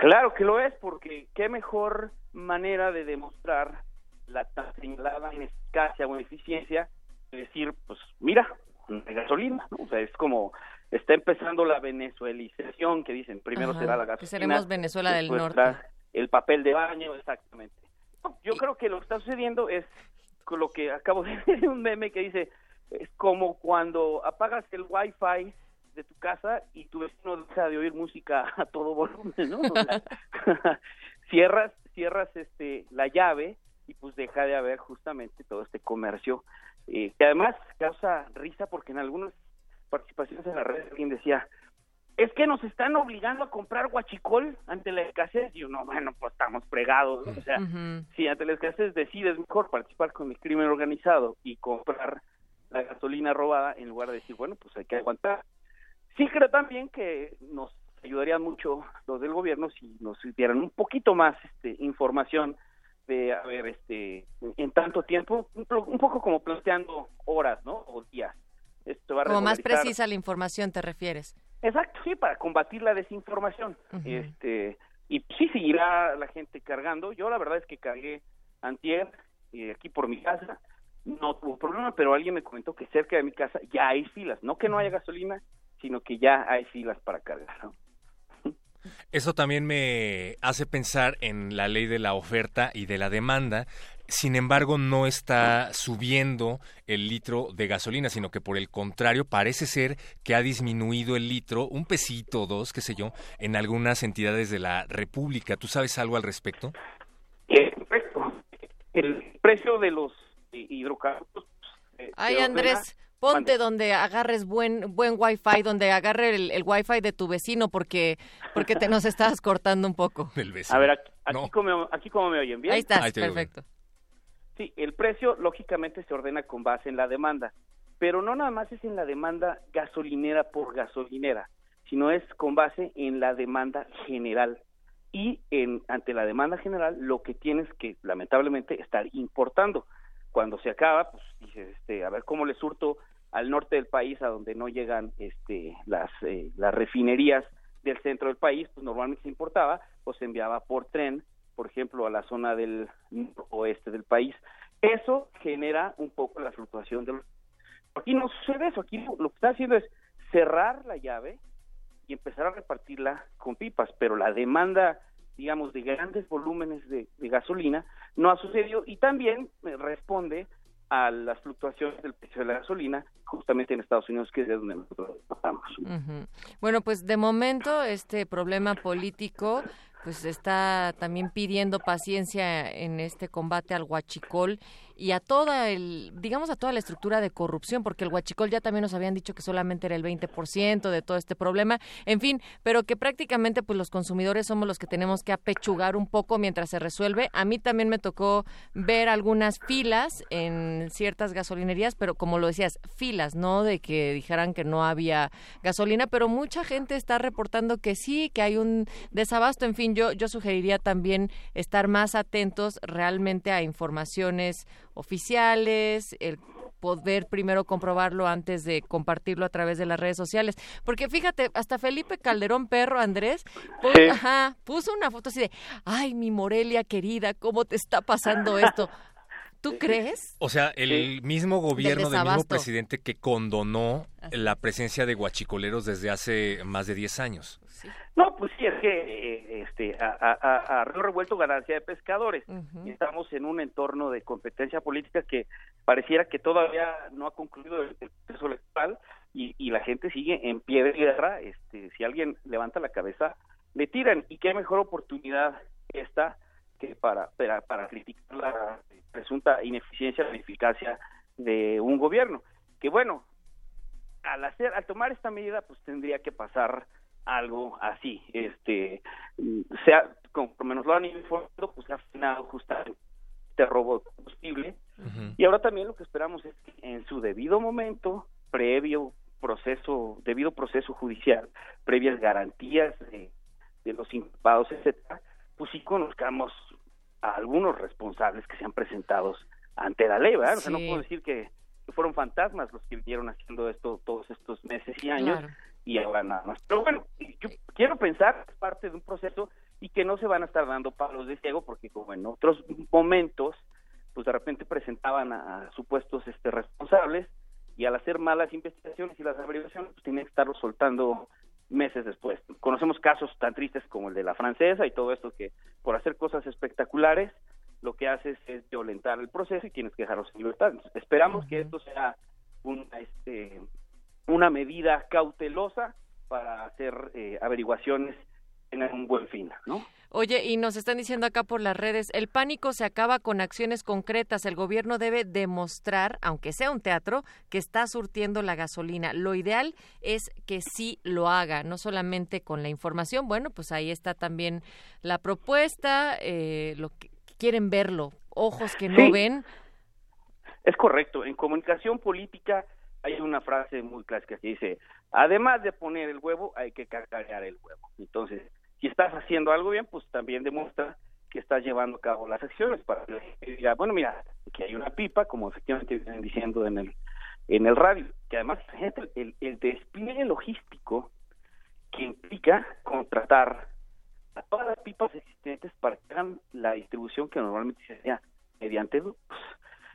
Claro que lo es, porque qué mejor manera de demostrar la tan señalada ineficacia o eficiencia que decir, pues mira, de gasolina, ¿no? O sea, es como está empezando la venezuelización que dicen, primero Ajá, será la que gasolina. seremos Venezuela del Norte. El papel de baño, exactamente. No, Yo creo que lo que está sucediendo es con lo que acabo de ver un meme que dice, es como cuando apagas el wifi de tu casa y tu vecino deja de oír música a todo volumen, ¿no? O sea, cierras, cierras este la llave y pues deja de haber justamente todo este comercio eh, que además causa risa porque en algunas participaciones en la red alguien decía es que nos están obligando a comprar guachicol ante la escasez y uno bueno pues estamos fregados o sea si ante la escasez decides mejor participar con el crimen organizado y comprar la gasolina robada en lugar de decir bueno pues hay que aguantar sí creo también que nos ayudaría mucho los del gobierno si nos dieran un poquito más este, información de a ver este en tanto tiempo un, po- un poco como planteando horas no o días esto va a Como más precisa la información, ¿te refieres? Exacto, sí, para combatir la desinformación. Este y sí seguirá la gente cargando. Yo la verdad es que cargué antier eh, aquí por mi casa, no tuvo problema, pero alguien me comentó que cerca de mi casa ya hay filas, no que no haya gasolina, sino que ya hay filas para cargar. ¿no? Eso también me hace pensar en la ley de la oferta y de la demanda. Sin embargo, no está subiendo el litro de gasolina, sino que por el contrario parece ser que ha disminuido el litro, un pesito, dos, qué sé yo, en algunas entidades de la República. ¿Tú sabes algo al respecto? Eh, correcto. El precio de los hidrocarburos. eh, Ay, Andrés, ponte donde agarres buen buen wifi, donde agarre el, el wifi de tu vecino, porque porque te nos estás cortando un poco. Del A ver, aquí, aquí como, aquí como me oyen bien. Ahí estás, perfecto. Sí, el precio lógicamente se ordena con base en la demanda, pero no nada más es en la demanda gasolinera por gasolinera, sino es con base en la demanda general. Y en, ante la demanda general lo que tienes que lamentablemente estar importando. Cuando se acaba, pues dices, este, a ver cómo le surto al norte del país a donde no llegan este, las, eh, las refinerías del centro del país, pues normalmente se importaba o se enviaba por tren, por ejemplo, a la zona del oeste del país. Eso genera un poco la fluctuación de los... Aquí no sucede eso, aquí lo, que está haciendo es cerrar la llave y empezar a repartirla con pipas, pero la demanda, digamos, de grandes volúmenes de, de gasolina no ha sucedido y también eh, responde a las fluctuaciones del precio de la gasolina justamente en Estados Unidos, que es de donde nosotros estamos. Ujú. Bueno, pues de momento este problema político pues está también pidiendo paciencia en este combate al huachicol y a toda el, digamos a toda la estructura de corrupción, porque el huachicol ya también nos habían dicho que solamente era el 20% de todo este problema, en fin, pero que prácticamente pues los consumidores somos los que tenemos que apechugar un poco mientras se resuelve. A mí también me tocó ver algunas filas en ciertas gasolinerías, pero como lo decías, filas, no de que dijeran que no había gasolina, pero mucha gente está reportando que sí, que hay un desabasto, en fin, yo yo sugeriría también estar más atentos realmente a informaciones oficiales, el poder primero comprobarlo antes de compartirlo a través de las redes sociales. Porque fíjate, hasta Felipe Calderón Perro, Andrés, pu- Sí. ajá, puso una foto así de, ay, mi Morelia querida, ¿cómo te está pasando esto? ¿Tú crees? O sea, el mismo gobierno del mismo desabasto. presidente que condonó la presencia de guachicoleros desde hace más de 10 años. No, pues sí, es que eh, este, a, a, río revuelto ganancia de pescadores. Estamos en un entorno de competencia política que pareciera que todavía no ha concluido el, el proceso electoral y, y la gente sigue en pie de guerra. Este, si alguien levanta la cabeza, le tiran. Y qué mejor oportunidad esta que para, para, para criticar la presunta ineficiencia, la ineficacia de un gobierno. Que bueno, al hacer, al tomar esta medida, pues tendría que pasar algo así, este, sea, como por lo han informado, pues se ha frenado justamente este robo de combustible, y ahora también lo que esperamos es que en su debido momento, previo proceso, debido proceso judicial, previas garantías de, de los imputados, etcétera, pues sí conozcamos a algunos responsables que se han presentado ante la ley, ¿verdad? O sea, no puedo decir que, que fueron fantasmas los que vinieron haciendo esto todos estos meses y años, Claro. y ahora nada más. Pero bueno, yo quiero pensar que es parte de un proceso y que no se van a estar dando palos de ciego porque como en otros momentos, pues de repente presentaban a, a supuestos este, responsables y al hacer malas investigaciones y las averiguaciones, pues tienen que estarlo soltando meses después. Conocemos casos tan tristes como el de la francesa y todo esto que por hacer cosas espectaculares lo que haces es violentar el proceso y tienes que dejarlos en libertad. Esperamos que esto sea una, este, una medida cautelosa para hacer eh, averiguaciones en un buen fin, ¿no? Oye, y nos están diciendo acá por las redes, el pánico se acaba con acciones concretas. El gobierno debe demostrar, aunque sea un teatro, que está surtiendo la gasolina. Lo ideal es que sí lo haga, no solamente con la información. Bueno, pues ahí está también la propuesta, eh, lo que quieren verlo, ojos que no Sí. ven. Es correcto. En comunicación política hay una frase muy clásica que dice, además de poner el huevo, hay que cacarear el huevo. Entonces, si estás haciendo algo bien, pues también demuestra que estás llevando a cabo las acciones para que diga, bueno, mira, que hay una pipa, como efectivamente vienen diciendo en el en el radio, que además el, el despliegue logístico que implica contratar a todas las pipas existentes para que hagan la distribución que normalmente se hacía mediante grupos.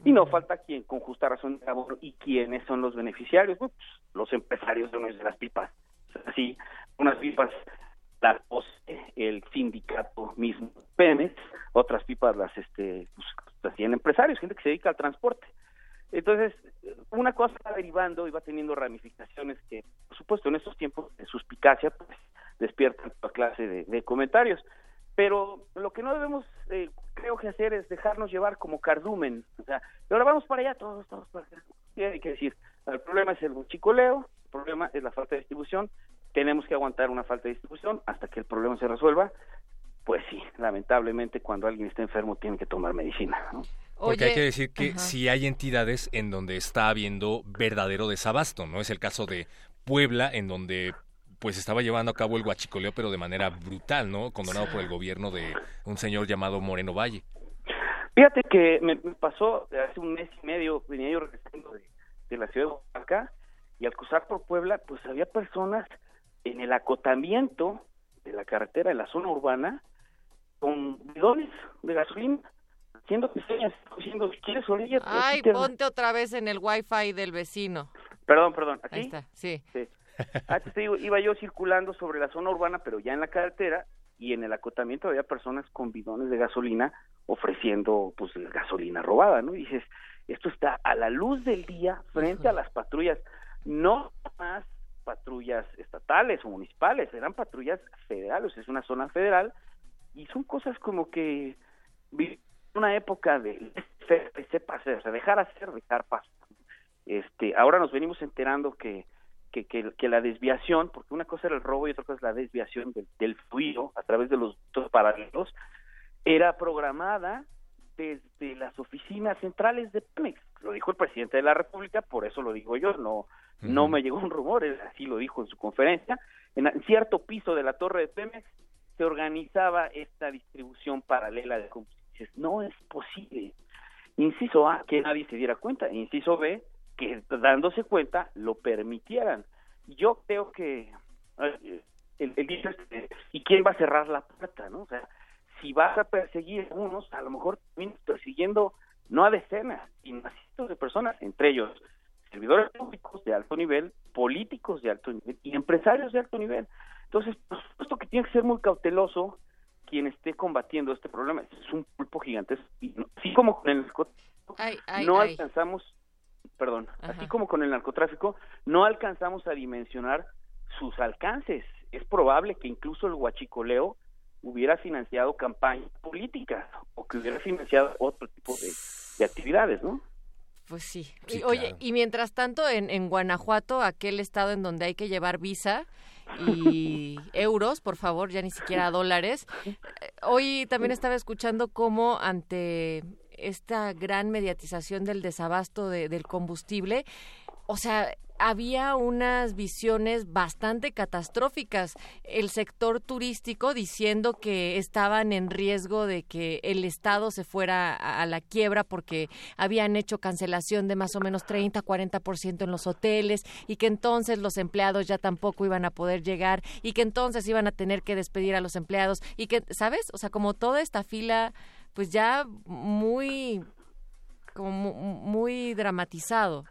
Y no falta quien con justa razón de labor y quiénes son los beneficiarios, pues, los empresarios dueños de las pipas. Así, unas pipas las posee el sindicato mismo Pemex, otras pipas las este pues, las empresarios, gente que se dedica al transporte. Entonces, una cosa va derivando y va teniendo ramificaciones que, por supuesto, en estos tiempos de suspicacia, pues despiertan toda clase de, de comentarios. Pero lo que no debemos, eh, creo que hacer es dejarnos llevar como cardumen. O sea, y ahora vamos para allá, todos, todos para allá. Y hay que decir, el problema es el chicoleo, el problema es la falta de distribución, tenemos que aguantar una falta de distribución hasta que el problema se resuelva. Pues sí, lamentablemente cuando alguien está enfermo tiene que tomar medicina. ¿no? Porque hay que decir que sí hay entidades en donde está habiendo verdadero desabasto, ¿no? Es el caso de Puebla, en donde pues estaba llevando a cabo el guachicoleo, pero de manera brutal, ¿no? Condonado por el gobierno de un señor llamado Moreno Valle. Fíjate que me, me pasó hace un mes y medio, venía yo regresando de, de la ciudad de Oaxaca, y al cruzar por Puebla, pues había personas en el acotamiento de la carretera, en la zona urbana, con bidones de gasolina, haciendo señas, diciendo, si quieres orilla, Ay, te- ponte otra vez en el wifi del vecino. Perdón, perdón, ¿aquí? Ahí está, sí. Sí. Ah, te digo, iba yo circulando sobre la zona urbana, pero ya en la carretera, y en el acotamiento había personas con bidones de gasolina ofreciendo pues gasolina robada, ¿no? Y dices, esto está a la luz del día frente a las patrullas, no más patrullas estatales o municipales, eran patrullas federales, es una zona federal, y son cosas como que una época de dejar hacer, dejar pasar. Este, ahora nos venimos enterando que, que, que, que la desviación, porque una cosa era el robo y otra cosa es la desviación del, del fluido a través de los paralelos, era programada desde las oficinas centrales de Pemex. Lo dijo el presidente de la República, por eso lo digo yo, no, no me llegó un rumor, él así lo dijo en su conferencia. En cierto piso de la torre de Pemex se organizaba esta distribución paralela de combustibles. No es posible. Inciso A, que nadie se diera cuenta. Inciso B, que dándose cuenta lo permitieran. Yo creo que el, el dicho es que, ¿y quién va a cerrar la puerta? no? O sea, si vas a perseguir a unos, a lo mejor terminas persiguiendo no a decenas, sino a cientos de personas, entre ellos servidores públicos de alto nivel, políticos de alto nivel y empresarios de alto nivel. Entonces, por supuesto que tiene que ser muy cauteloso quien esté combatiendo este problema. Es un pulpo gigante. Y no- así como con el narcotráfico, Ay, ay, no ay. alcanzamos, perdón, Ajá. así como con el narcotráfico, no alcanzamos a dimensionar sus alcances. Es probable que incluso el huachicoleo hubiera financiado campañas políticas o que hubiera financiado otro tipo de, de actividades, ¿no? Pues sí. Sí, Y, oye, y mientras tanto, en, en Guanajuato, aquel estado en donde hay que llevar visa y euros, por favor, ya ni siquiera dólares. eh, Hoy también estaba escuchando cómo ante esta gran mediatización del desabasto de- del combustible, o sea, había unas visiones bastante catastróficas. El sector turístico diciendo que estaban en riesgo de que el Estado se fuera a, la quiebra porque habían hecho cancelación de más o menos 30, 40% en los hoteles y que entonces los empleados ya tampoco iban a poder llegar y que entonces iban a tener que despedir a los empleados y que, ¿sabes? O sea, como toda esta fila, pues ya muy, como mu- muy dramatizado.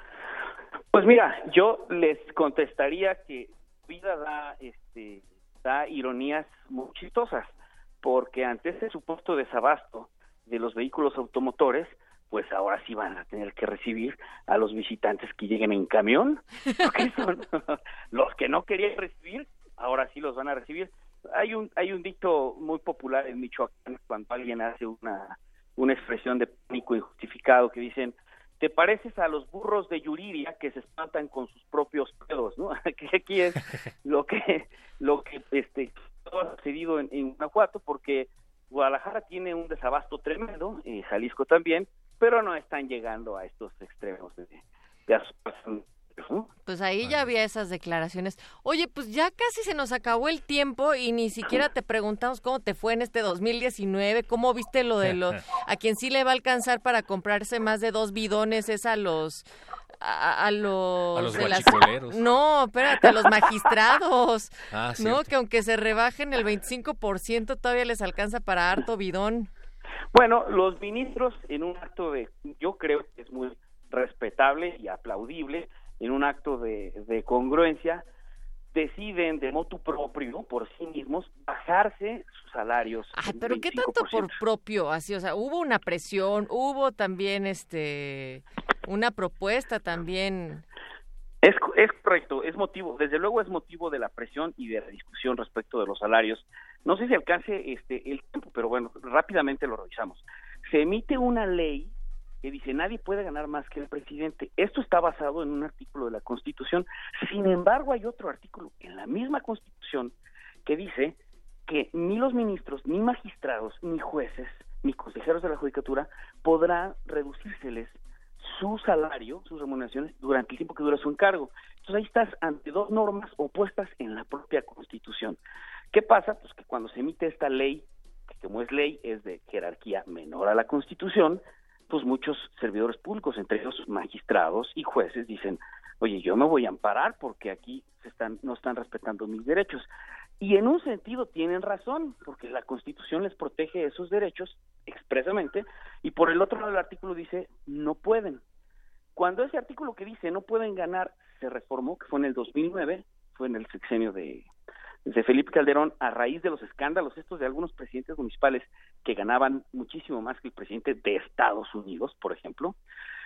Pues mira, yo les contestaría que vida da, este, da ironías muy chistosas, porque ante ese supuesto desabasto de los vehículos automotores, pues ahora sí van a tener que recibir a los visitantes que lleguen en camión, porque son los que no querían recibir, ahora sí los van a recibir. Hay un hay un dicho muy popular en Michoacán cuando alguien hace una una expresión de pánico injustificado que dicen te pareces a los burros de Yuriria que se espantan con sus propios pedos, ¿no? que aquí es lo que lo que este ha sucedido en, en Guanajuato porque Guadalajara tiene un desabasto tremendo, eh, Jalisco también, pero no están llegando a estos extremos de, de asuntos, ¿no? Pues ahí ya había esas declaraciones. Oye, pues ya casi se nos acabó el tiempo y ni siquiera te preguntamos cómo te fue en este 2019, cómo viste lo de lo a quien sí le va a alcanzar para comprarse más de dos bidones es a los a, a los A los de las-. No, espérate, a los magistrados. Ah, no, cierto. que aunque se rebajen el 25% todavía les alcanza para harto bidón. Bueno, los ministros en un acto de, yo creo que es muy respetable y aplaudible, en un acto de, de congruencia, deciden de motu propio, por sí mismos, bajarse sus salarios. En pero qué tanto 25%. por propio, así, o sea, hubo una presión, hubo también este una propuesta también. Es, es correcto, es motivo, desde luego es motivo de la presión y de la discusión respecto de los salarios. No sé si alcance este el tiempo, pero bueno, rápidamente lo revisamos. Se emite una ley que dice nadie puede ganar más que el presidente. Esto está basado en un artículo de la Constitución. Sin embargo, hay otro artículo en la misma Constitución que dice que ni los ministros, ni magistrados, ni jueces, ni consejeros de la judicatura podrán reducírseles su salario, sus remuneraciones durante el tiempo que dura su encargo. Entonces ahí estás ante dos normas opuestas en la propia Constitución. ¿Qué pasa? Pues que cuando se emite esta ley, que como es ley es de jerarquía menor a la Constitución, pues muchos servidores públicos, entre ellos magistrados y jueces, dicen, oye, yo me voy a amparar porque aquí se están, no están respetando mis derechos. Y en un sentido tienen razón, porque la Constitución les protege esos derechos expresamente, y por el otro lado el artículo dice, no pueden. Cuando ese artículo que dice no pueden ganar se reformó, que fue en el 2009, fue en el sexenio de, de Felipe Calderón, a raíz de los escándalos estos de algunos presidentes municipales que ganaban muchísimo más que el presidente de Estados Unidos, por ejemplo.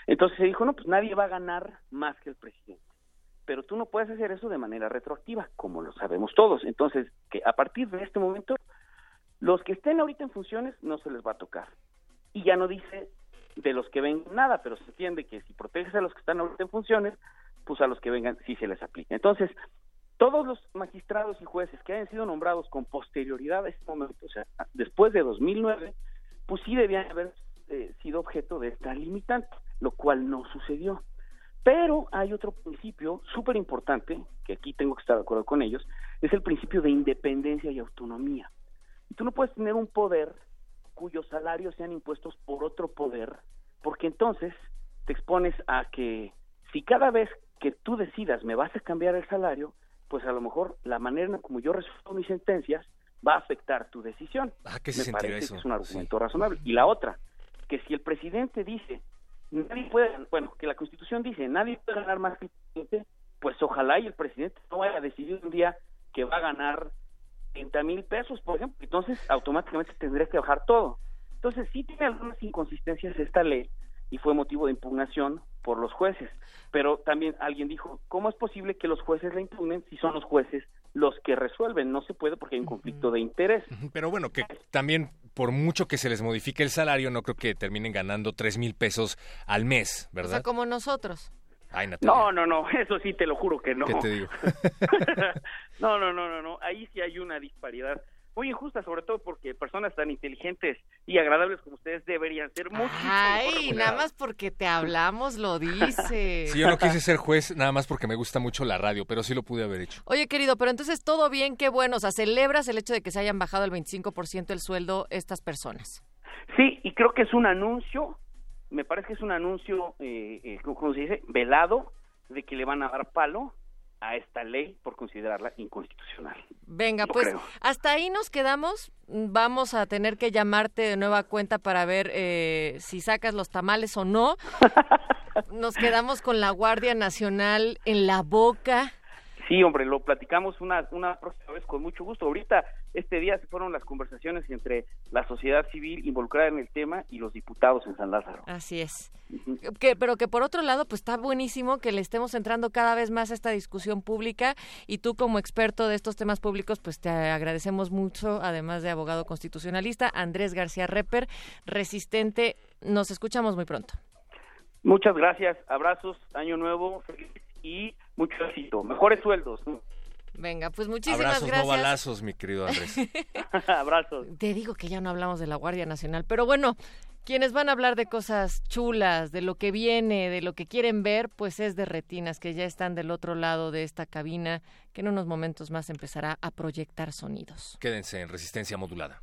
Entonces se dijo, no, pues nadie va a ganar más que el presidente. Pero tú no puedes hacer eso de manera retroactiva, como lo sabemos todos. Entonces, que a partir de este momento, los que estén ahorita en funciones no se les va a tocar. Y ya no dice de los que vengan nada, pero se entiende que si proteges a los que están ahorita en funciones, pues a los que vengan sí se les aplica. Entonces, todos los magistrados y jueces que hayan sido nombrados con posterioridad a este momento, o sea, después de 2009, pues sí debían haber eh, sido objeto de esta limitante, lo cual no sucedió. Pero hay otro principio súper importante, que aquí tengo que estar de acuerdo con ellos, es el principio de independencia y autonomía. Tú no puedes tener un poder cuyos salarios sean impuestos por otro poder, porque entonces te expones a que si cada vez que tú decidas me vas a cambiar el salario, pues a lo mejor la manera en como yo resuelvo mis sentencias va a afectar tu decisión. Ah, ¿qué se Me parece eso? que es un argumento razonable. Y la otra, que si el presidente dice, nadie puede, bueno, que la Constitución dice, nadie puede ganar más que el presidente, pues ojalá y el presidente no vaya a decidir un día que va a ganar 30 mil pesos, por ejemplo, entonces automáticamente tendría que bajar todo. Entonces sí tiene algunas inconsistencias esta ley y fue motivo de impugnación por los jueces. Pero también alguien dijo, ¿cómo es posible que los jueces la impugnen si son los jueces los que resuelven? No se puede porque hay un conflicto de interés. Pero bueno, que también por mucho que se les modifique el salario, no creo que terminen ganando tres mil pesos al mes, O ¿verdad? sea, como nosotros. Ay, Natalia, No, no, no, eso sí te lo juro que no. ¿qué te digo? no, no, no, no, no, ahí sí hay una disparidad. Muy injusta, sobre todo porque personas tan inteligentes y agradables como ustedes deberían ser mucho. Ay, nada más porque te hablamos lo dice. Sí, yo no quise ser juez nada más porque me gusta mucho la radio, pero sí lo pude haber hecho. Oye, querido, pero entonces todo bien, qué bueno. O sea, celebras el hecho de que se hayan bajado el 25% el sueldo estas personas. Sí, y creo que es un anuncio, me parece que es un anuncio, eh, eh, ¿cómo se dice? Velado, de que le van a dar palo a esta ley por considerarla inconstitucional. Venga, pues creo. hasta ahí nos quedamos. Vamos a tener que llamarte de nueva cuenta para ver eh, si sacas los tamales o no. Nos quedamos con la Guardia Nacional en la boca. Sí, hombre, lo platicamos una, una próxima vez con mucho gusto. Ahorita, este día se fueron las conversaciones entre la sociedad civil involucrada en el tema y los diputados en San Lázaro. Así es. Que, pero que por otro lado, pues está buenísimo que le estemos entrando cada vez más a esta discusión pública y tú como experto de estos temas públicos, pues te agradecemos mucho, además de abogado constitucionalista, Andrés García Reper, resistente. Nos escuchamos muy pronto. Muchas gracias, abrazos, año nuevo, feliz y mucho éxito. Mejores sueldos. ¿no? Venga, pues muchísimas Abrazos, gracias. no balazos, mi querido Andrés. abrazos. Te digo que ya no hablamos de la Guardia Nacional, pero bueno, quienes van a hablar de cosas chulas, de lo que viene, de lo que quieren ver, pues es de retinas, que ya están del otro lado de esta cabina, que en unos momentos más empezará a proyectar sonidos. Quédense en resistencia modulada.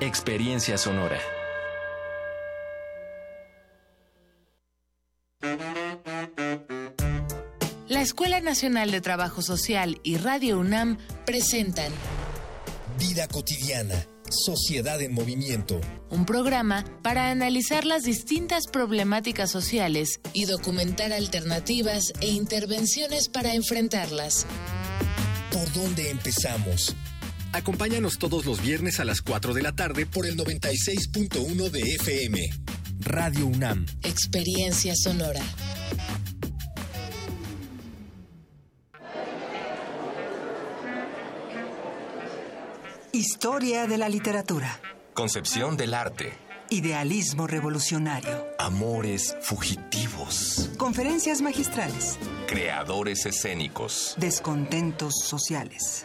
Experiencia Sonora. La Escuela Nacional de Trabajo Social y Radio UNAM presentan Vida cotidiana, sociedad en movimiento. un programa para analizar las distintas problemáticas sociales y documentar alternativas e intervenciones para enfrentarlas. ¿Por dónde empezamos? Acompáñanos todos los viernes a las 4 de la tarde Por el 96.1 de FM. Radio UNAM. Experiencia sonora. Historia de la literatura. Concepción del arte. Idealismo revolucionario. Amores fugitivos. Conferencias magistrales. Creadores escénicos. Descontentos sociales.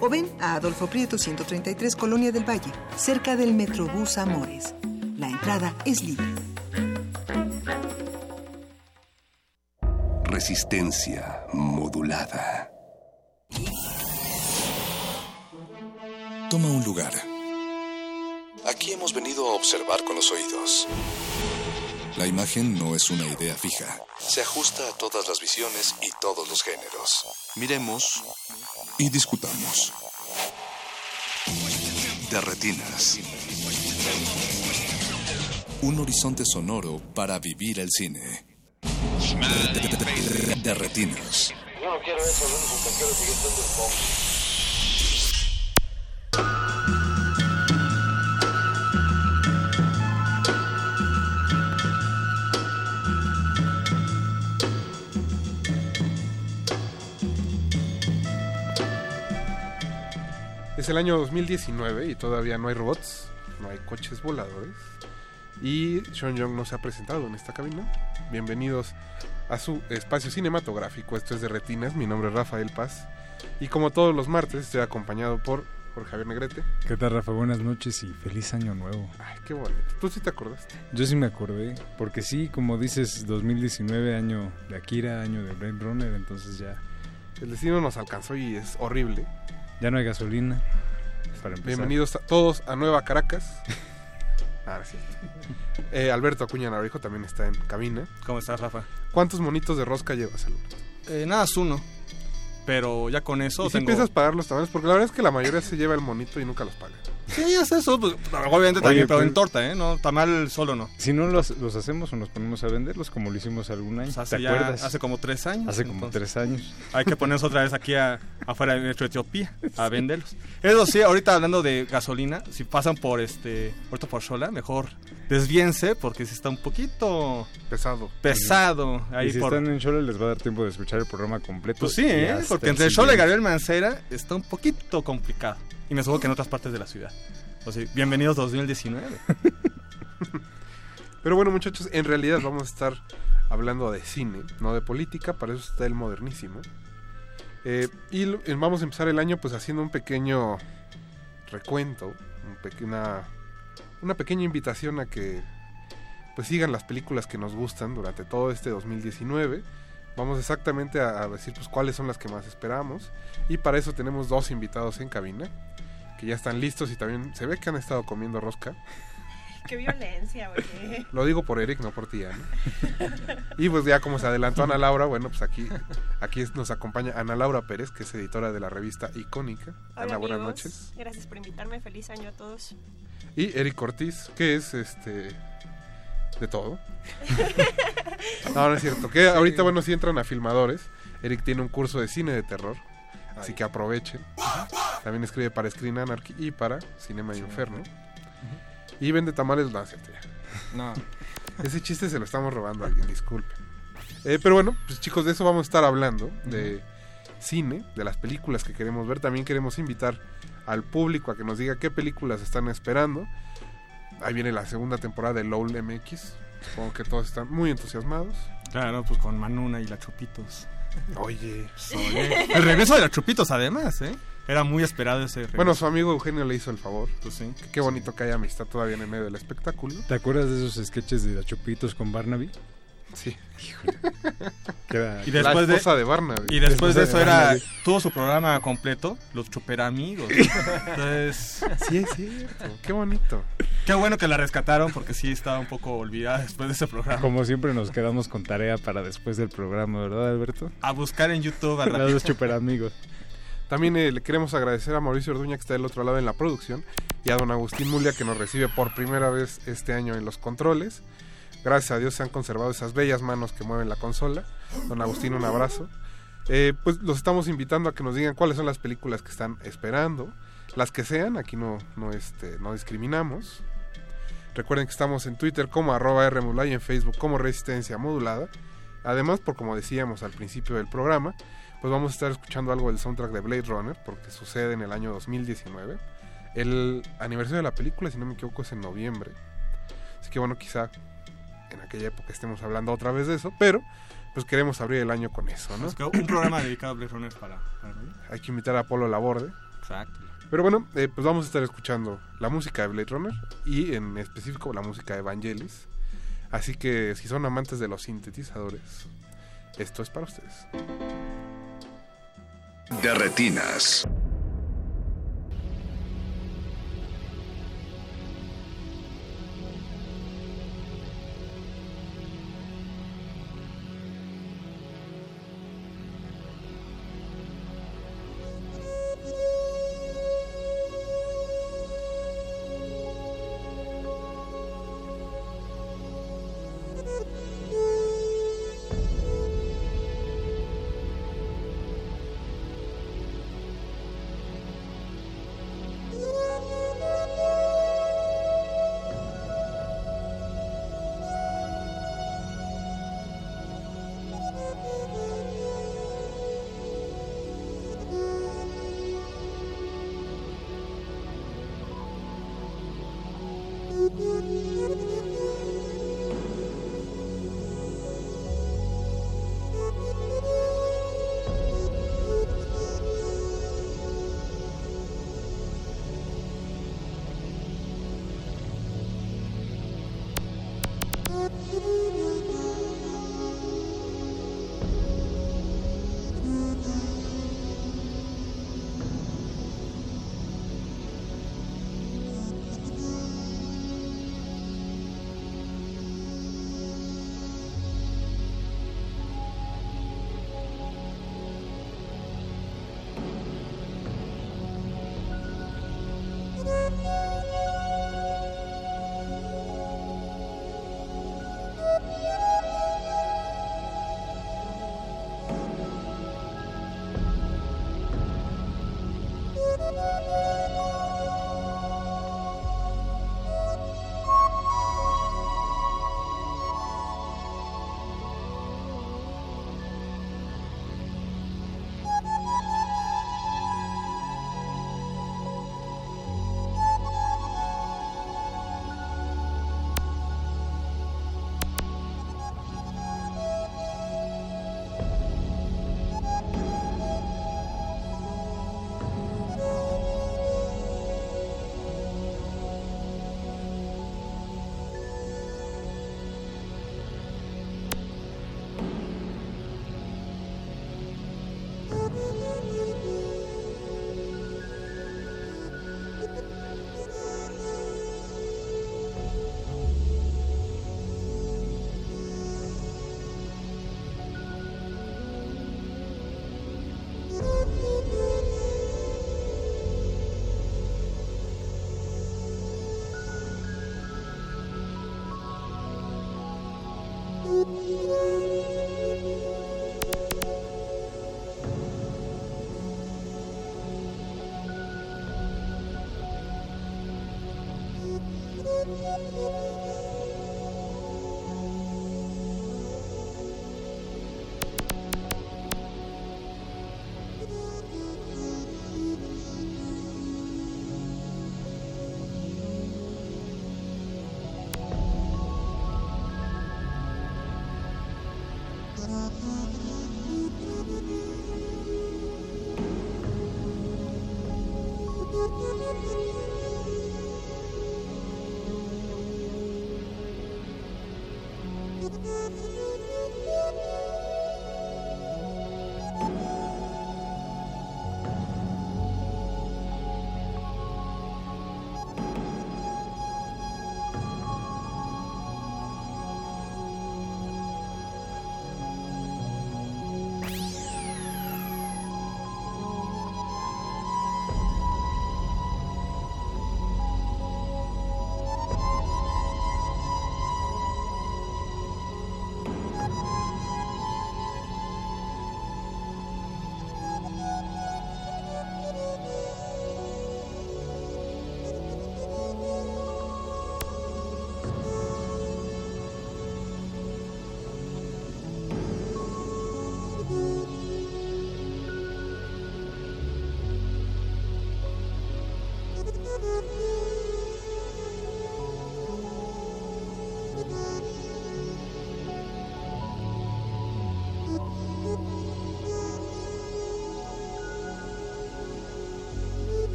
o ven a Adolfo Prieto 133 Colonia del Valle, cerca del Metrobús Amores. La entrada es libre. Resistencia modulada. Toma un lugar. Aquí hemos venido a observar con los oídos. La imagen no es una idea fija. Se ajusta a todas las visiones y todos los géneros. Miremos y discutamos. De retinas. Un horizonte sonoro para vivir el cine. De, de- de- de- de retinas. Yo no quiero eso, lo único que quiero es seguir siendo el Es el año 2019 y todavía no hay robots, no hay coches voladores. Y Sean Young no se ha presentado en esta cabina. Bienvenidos a su espacio cinematográfico. Esto es de Retinas. Mi nombre es Rafael Paz. Y como todos los martes, estoy acompañado por, por Javier Negrete. ¿Qué tal, Rafa? Buenas noches y feliz año nuevo. Ay, qué bonito. ¿Tú sí te acordaste? Yo sí me acordé, porque sí, como dices, 2019, año de Akira, año de Blade Runner, entonces ya... El destino nos alcanzó y es horrible. Ya no hay gasolina. Para empezar. Bienvenidos a todos a Nueva Caracas. Ah, sí. Eh, Alberto Acuña Navarijo también está en cabina. ¿Cómo estás, Rafa? ¿Cuántos monitos de rosca llevas, Alberto? Eh, nada, es uno. Pero ya con eso ¿Y si empiezas a pagar los tamales? Porque la verdad es que la mayoría se lleva el monito y nunca los paga. Sí, es eso. Pues, obviamente también, pero en torta, ¿eh? No, tamal solo no. Si no los, los hacemos o nos ponemos a venderlos como lo hicimos algún año. Pues hace ¿Te ya- acuerdas? hace como tres años. Hace como tres años. Hay que ponernos otra vez aquí a- afuera de nuestra Etiopía a venderlos. Eso sí, ahorita hablando de gasolina, si pasan por este Puerto Porchola, mejor desvíense porque si está un poquito pesado. Pesado. Ahí y si por... están en Chola les va a dar tiempo de escuchar el programa completo. Pues sí, ¿eh? porque entre Chola y. Gabriel Mancera está un poquito complicado. Y me supongo que en otras partes de la ciudad. O sea, bienvenidos 2019. Pero bueno, muchachos, en realidad vamos a estar hablando de cine, no de política, para eso está el modernísimo. Eh, y eh, vamos a empezar el año pues haciendo un pequeño recuento, una pequeña invitación a que pues sigan las películas que nos gustan durante todo este 2019. Vamos exactamente a, a decir pues cuáles son las que más esperamos. Y para eso tenemos dos invitados en cabina, que ya están listos y también se ve que han estado comiendo rosca. Qué violencia, oye. Lo digo por Eric, no por ti, Ana. Y pues ya como se adelantó Ana Laura, bueno, pues aquí, aquí nos acompaña Ana Laura Pérez, que es editora de la revista Icónica. Hola, Ana, buenas amigos. noches. Gracias por invitarme. Feliz año a todos. Y Eric Ortiz, que es este de todo. No, no es cierto. Que ahorita, bueno, si entran a filmadores, Eric tiene un curso de cine de terror. Así que aprovechen. También escribe para Screen Anarchy y para Cinema Inferno. Y vende tamales, no, cierto, ya. No. Ese chiste se lo estamos robando a alguien, disculpe. Eh, pero bueno, pues chicos, de eso vamos a estar hablando, de cine, de las películas que queremos ver. También queremos invitar al público a que nos diga qué películas están esperando. Ahí viene la segunda temporada de LOL MX. Supongo que todos están muy entusiasmados. Claro, pues con Manuna y la Chupitos. Oye. Oye. El regreso de la Chupitos, además, ¿eh? Era muy esperado ese regreso. Bueno, su amigo Eugenio le hizo el favor. Pues sí. Que Qué bonito que haya amistad todavía en el medio del espectáculo. ¿Te acuerdas de esos sketches de la Chupitos con Barnaby? Sí. Y después la de, esposa de Barnaby. Y después de eso de era tuvo su programa completo, los Chupera Amigos. Entonces, Sí, es cierto. Qué bonito. qué bueno que la rescataron porque sí estaba un poco olvidada después de ese programa. Como siempre nos quedamos con tarea para después del programa, ¿verdad, Alberto? A buscar en YouTube a Los dos super amigos. También eh, le queremos agradecer a Mauricio Orduña que está del otro lado en la producción y a don Agustín Mulia que nos recibe por primera vez este año en los controles. Gracias a Dios se han conservado esas bellas manos que mueven la consola. Don Agustín, un abrazo. Eh, pues los estamos invitando a que nos digan cuáles son las películas que están esperando. Las que sean, aquí no, no, este, no discriminamos. Recuerden que estamos en Twitter como arroba Rmulay y en Facebook como Resistencia Modulada. Además, por como decíamos al principio del programa, pues vamos a estar escuchando algo del soundtrack de Blade Runner, porque sucede en el año 2019. El aniversario de la película, si no me equivoco, es en noviembre. Así que bueno, quizá en aquella época estemos hablando otra vez de eso, pero pues queremos abrir el año con eso, ¿no? Un programa dedicado a Blade Runner para. Hay que invitar a Polo Laborde. Exacto. Pero bueno, eh, pues vamos a estar escuchando la música de Blade Runner y en específico la música de Evangelis. Así que si son amantes de los sintetizadores, esto es para ustedes. De retinas.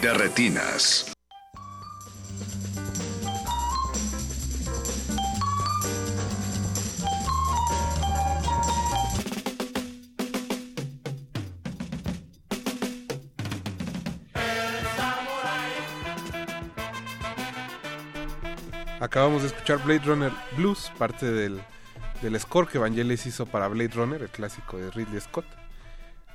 De retinas. Acabamos de escuchar Blade Runner Blues, parte del, del score que Vangelis hizo para Blade Runner, el clásico de Ridley Scott,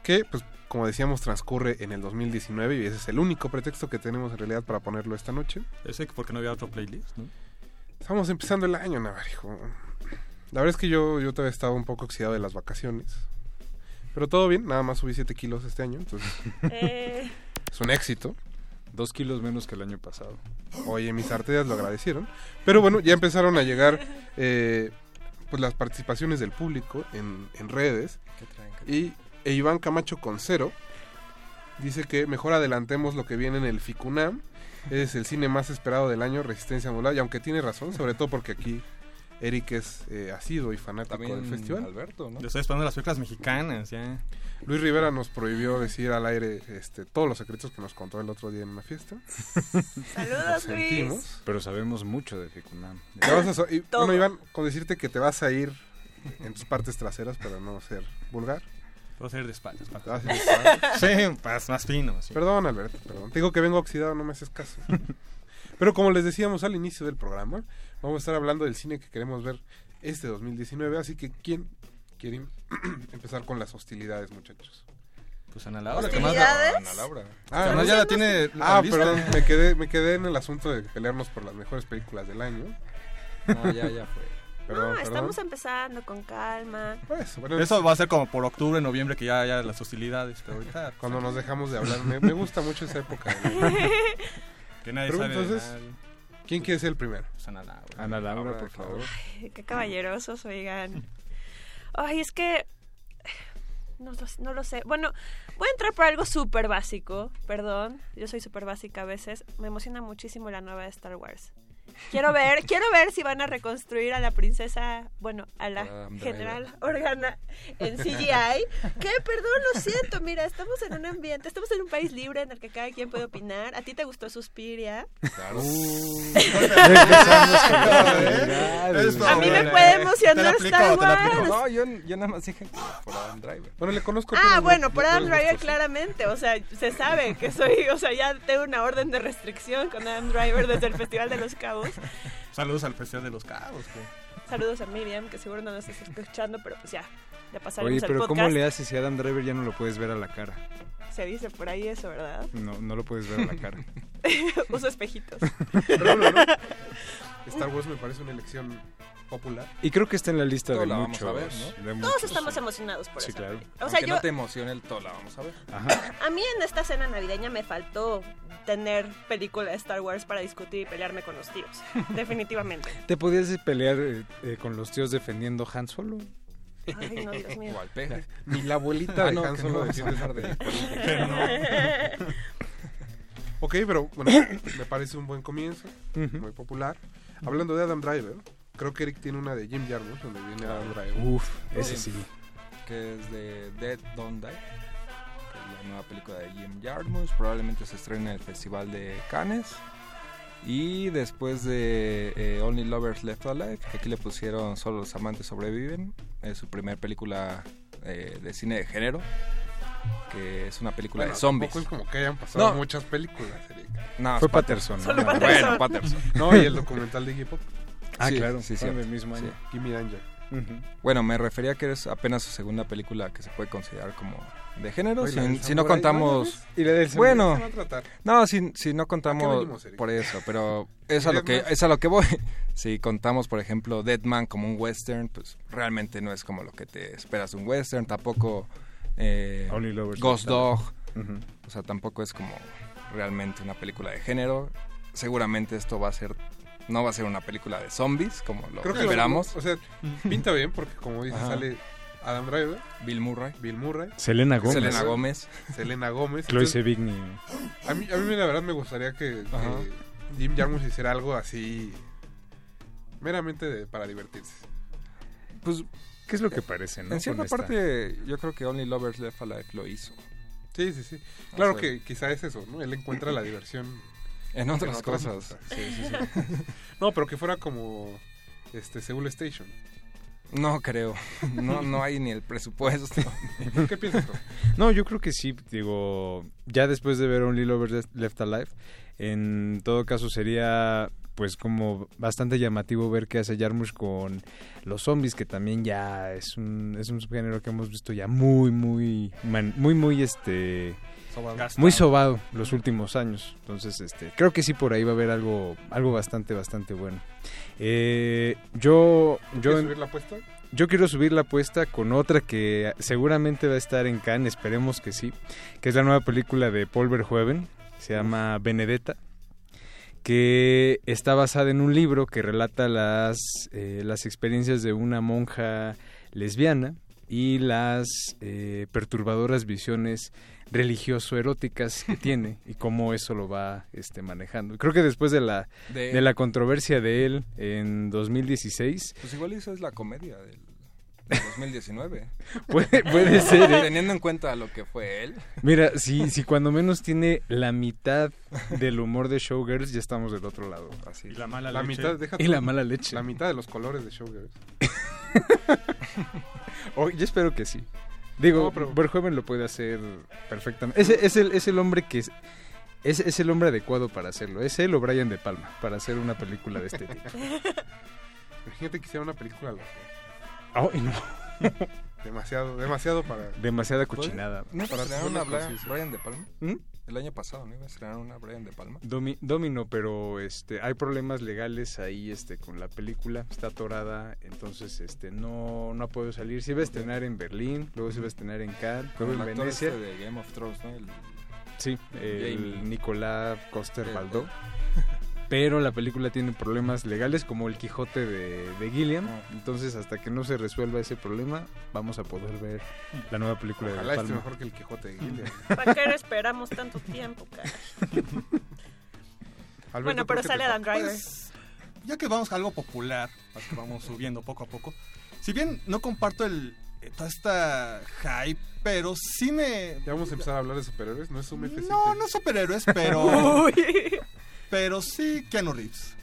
que, pues, como decíamos, transcurre en el 2019 y ese es el único pretexto que tenemos en realidad para ponerlo esta noche. Ese porque no había otro playlist, ¿no? Estamos empezando el año, Navarijo. La verdad es que yo, yo todavía estaba un poco oxidado de las vacaciones. Pero todo bien, nada más subí 7 kilos este año, entonces Eh, es un éxito. Dos kilos menos que el año pasado. Oye, mis arterias lo agradecieron. Pero bueno, ya empezaron a llegar eh, pues las participaciones del público en, en redes. Y e Iván Camacho con cero dice que mejor adelantemos lo que viene en el FICUNAM. Es el cine más esperado del año, Resistencia Modular. Y aunque tiene razón, sobre todo porque aquí Eric es eh, asiduo y fanático También del festival. Alberto, ¿no? Yo estoy esperando las películas mexicanas, ya. Luis Rivera nos prohibió decir al aire este, todos los secretos que nos contó el otro día en una fiesta. Saludos, sentimos. Pero sabemos mucho de Ficunam. Te vas a so- y, Todo. bueno, Iván, con decirte que te vas a ir en tus partes traseras para no ser vulgar. Puedo ser de espaldas. Ir de espaldas. Sí, más, más fino. sí. Perdón, Alberto, perdón. Te digo que vengo oxidado, no me haces caso. Pero como les decíamos al inicio del programa, vamos a estar hablando del cine que queremos ver este 2019. Así que, ¿quién quiere empezar con las hostilidades, muchachos? Pues Ana Laura, que más ¿Hostilidades? Ana Laura. Ah, ¿no? ya la tiene Ah, lista. perdón, me quedé, me quedé en el asunto de pelearnos por las mejores películas del año. No, ya, ya fue. Perdón, no, perdón. estamos empezando con calma. Pues, bueno, Eso va a ser como por octubre, noviembre, que ya haya las hostilidades. Pero ahorita. Cuando nos dejamos de hablar, me, me gusta mucho esa época. Que nadie Pero sabe de entonces, nadie. ¿Quién quiere ser el primero? Pues Ana Laura. Ana Laura, Laura, por favor. Ay, qué caballerosos, oigan. Ay, es que... No, lo- no lo sé. Bueno, voy a entrar por algo súper básico. Perdón, yo soy súper básica a veces. Me emociona muchísimo la nueva de Star Wars. Quiero ver, quiero ver si van a reconstruir a la princesa, bueno, a la Driver. general Organa en CGI. ¿Qué? Perdón, lo siento. Mira, estamos en un ambiente, estamos en un país libre en el que cada quien puede opinar. ¿A ti te gustó Suspiria? Claro. A mí me puede emocionar Star Wars. No, yo, yo nada más dije que por Adam Driver. Bueno, le conozco. Ah, pero bueno, no- por Adam Driver claramente, o sea, se sabe que soy, o sea, ya tengo una orden de restricción con Adam Driver desde el Festival de los Cabos. Saludos al Festival de los Cabos. que- Saludos a Miriam, que seguro no nos está escuchando, pero pues ya, ya pasaremos Oye, pero podcast. ¿cómo le haces si Adam Driver ya no lo puedes ver a la cara? Se dice por ahí eso, ¿verdad? No, no lo puedes ver a la cara. Uso espejitos. Pero no, no. Star Wars me parece una elección popular. Y creo que está en la lista de la muchos. vamos a ver, ¿no? de Todos muchos, estamos sí. emocionados por Sí, eso. claro. O sea, Aunque yo, no te emocione el todo, la vamos a ver. Ajá. a mí en esta cena navideña me faltó tener película de Star Wars para discutir y pelearme con los tíos. Definitivamente. ¿Te podías pelear eh, eh, con los tíos defendiendo Han Solo? Ay, no, Dios mío. Ni la abuelita Ah, de no, Han que Solo no, hablar de. Ok, pero bueno, me parece un buen comienzo, muy popular. Hablando de Adam Driver, creo que Eric tiene una de Jim Jarmusch donde viene Adam Driver. Uf, ese sí. Que es de Dead Don't Die. Que es la nueva película de Jim Jarmusch. Probablemente se estrena en el Festival de Cannes. Y después de eh, Only Lovers Left Alive, que aquí le pusieron Solo los amantes sobreviven. Es su primera película eh, de cine de género. Que es una película Bueno, de zombies. tampoco es como que hayan pasado No. muchas películas, Eric. No, Fue Patterson, Bueno, Patterson. Patterson. No, y el documental de Iggy Pop, Ah, Sí, claro, sí, sí, cierto. del mismo año. Danger. Bueno, me refería a que es apenas su segunda película que se puede considerar como de género. Oye, la Si, no contamos. ¿no? Y la del Bueno, no, si, si no ¿A qué contamos venimos, por eso, pero es a lo que es a lo que voy. Si contamos, por ejemplo, Deadman como un western, pues realmente no es como lo que te esperas de un western. Tampoco eh, Only Lovers Ghost Dog, o sea, tampoco es como realmente una película de género. Seguramente esto va a ser no va a ser una película de zombies como lo Creo que lo- esperamos. o sea, pinta bien porque como dices, Ajá. sale Adam Driver, Bill Murray, Bill Murray, Selena Gómez. Selena Gómez. Selena Gómez. Chloe Sevigny. a mí, a mí la verdad me gustaría que. Jim Jarmusch hiciera algo así meramente de- para divertirse. Pues ¿Qué es lo que parece, no? en cierta Con esta- parte, yo creo que Only Lovers Left Alive lo hizo. Sí, sí, sí. Claro sea- que quizá es eso, ¿no? Él encuentra la diversión En otras cosas. Sí, sí, sí. no, pero que fuera como este Seoul Station. No creo. No, no hay ni el presupuesto. ¿Qué piensas? tú? No, yo creo que sí, digo, ya después de ver Only Lovers Left- Left Alive, en todo caso sería pues como bastante llamativo ver qué hace Jarmusch con los zombies, que también ya es un, es un subgénero que hemos visto ya muy, muy, man- muy, muy, este, Sobado. muy sobado los últimos años. Entonces, este, creo que sí por ahí va a haber algo, algo bastante, bastante bueno. Eh, yo, yo, ¿Quieres en- subir la apuesta? yo quiero subir la apuesta con otra que seguramente va a estar en Cannes, esperemos que sí, que es la nueva película de Paul Verhoeven, se llama Benedetta, que está basada en un libro que relata las, eh, las experiencias de una monja lesbiana y las eh, perturbadoras visiones religioso-eróticas que tiene y cómo eso lo va este, manejando. Creo que después de la, De- de la controversia de él en 2016, Pues igual eso es la comedia del, del 2019. Puede- puede ser, ¿eh? Teniendo en cuenta lo que fue él. Mira, si, si cuando menos tiene la mitad del humor de Showgirls, ya estamos del otro lado. Así. Y la mala La leche. mitad, Y la mala leche. La mitad de los colores de Showgirls. Oh, yo espero que sí. Digo, No, Verhoeven lo puede hacer perfectamente. Es, es, el, es el hombre que es, es, es el hombre adecuado para hacerlo. Es él o Brian De Palma para hacer una película de este tipo. Imagínate que hiciera una película dos. Ay, no. Demasiado, demasiado para... Demasiada cochinada. ¿No Para hacerlo una. Brian De Palma? ¿Mm? El año pasado, ¿no? Iba a estrenar una Brian De Palma. Domi- Domino, pero este hay problemas legales ahí este con la película, está atorada, entonces este no no puedo salir. Se iba a estrenar en Berlín, luego se iba a estrenar en Cannes, luego en Venecia. este de Game of Thrones, ¿no? El- Sí, el Jamie. Nicolás Coster Baldó. Pero la película tiene problemas legales como el Quijote de, de Gilliam. Ah. Entonces, hasta que no se resuelva ese problema, vamos a poder ver la nueva película Ojalá de De esté Palma. mejor que el Quijote de Gilliam. ¿Para qué esperamos tanto tiempo, cara? Alberto, Bueno, ¿por pero sale Adam Driver. Pues, ya que vamos a algo popular, que vamos subiendo poco a poco. Si bien no comparto el eh, toda esta hype, pero sí me... Ya vamos a empezar a hablar de superhéroes, ¿no es un F7? No, no superhéroes, pero... Uy. Pero sí Keanu Reeves.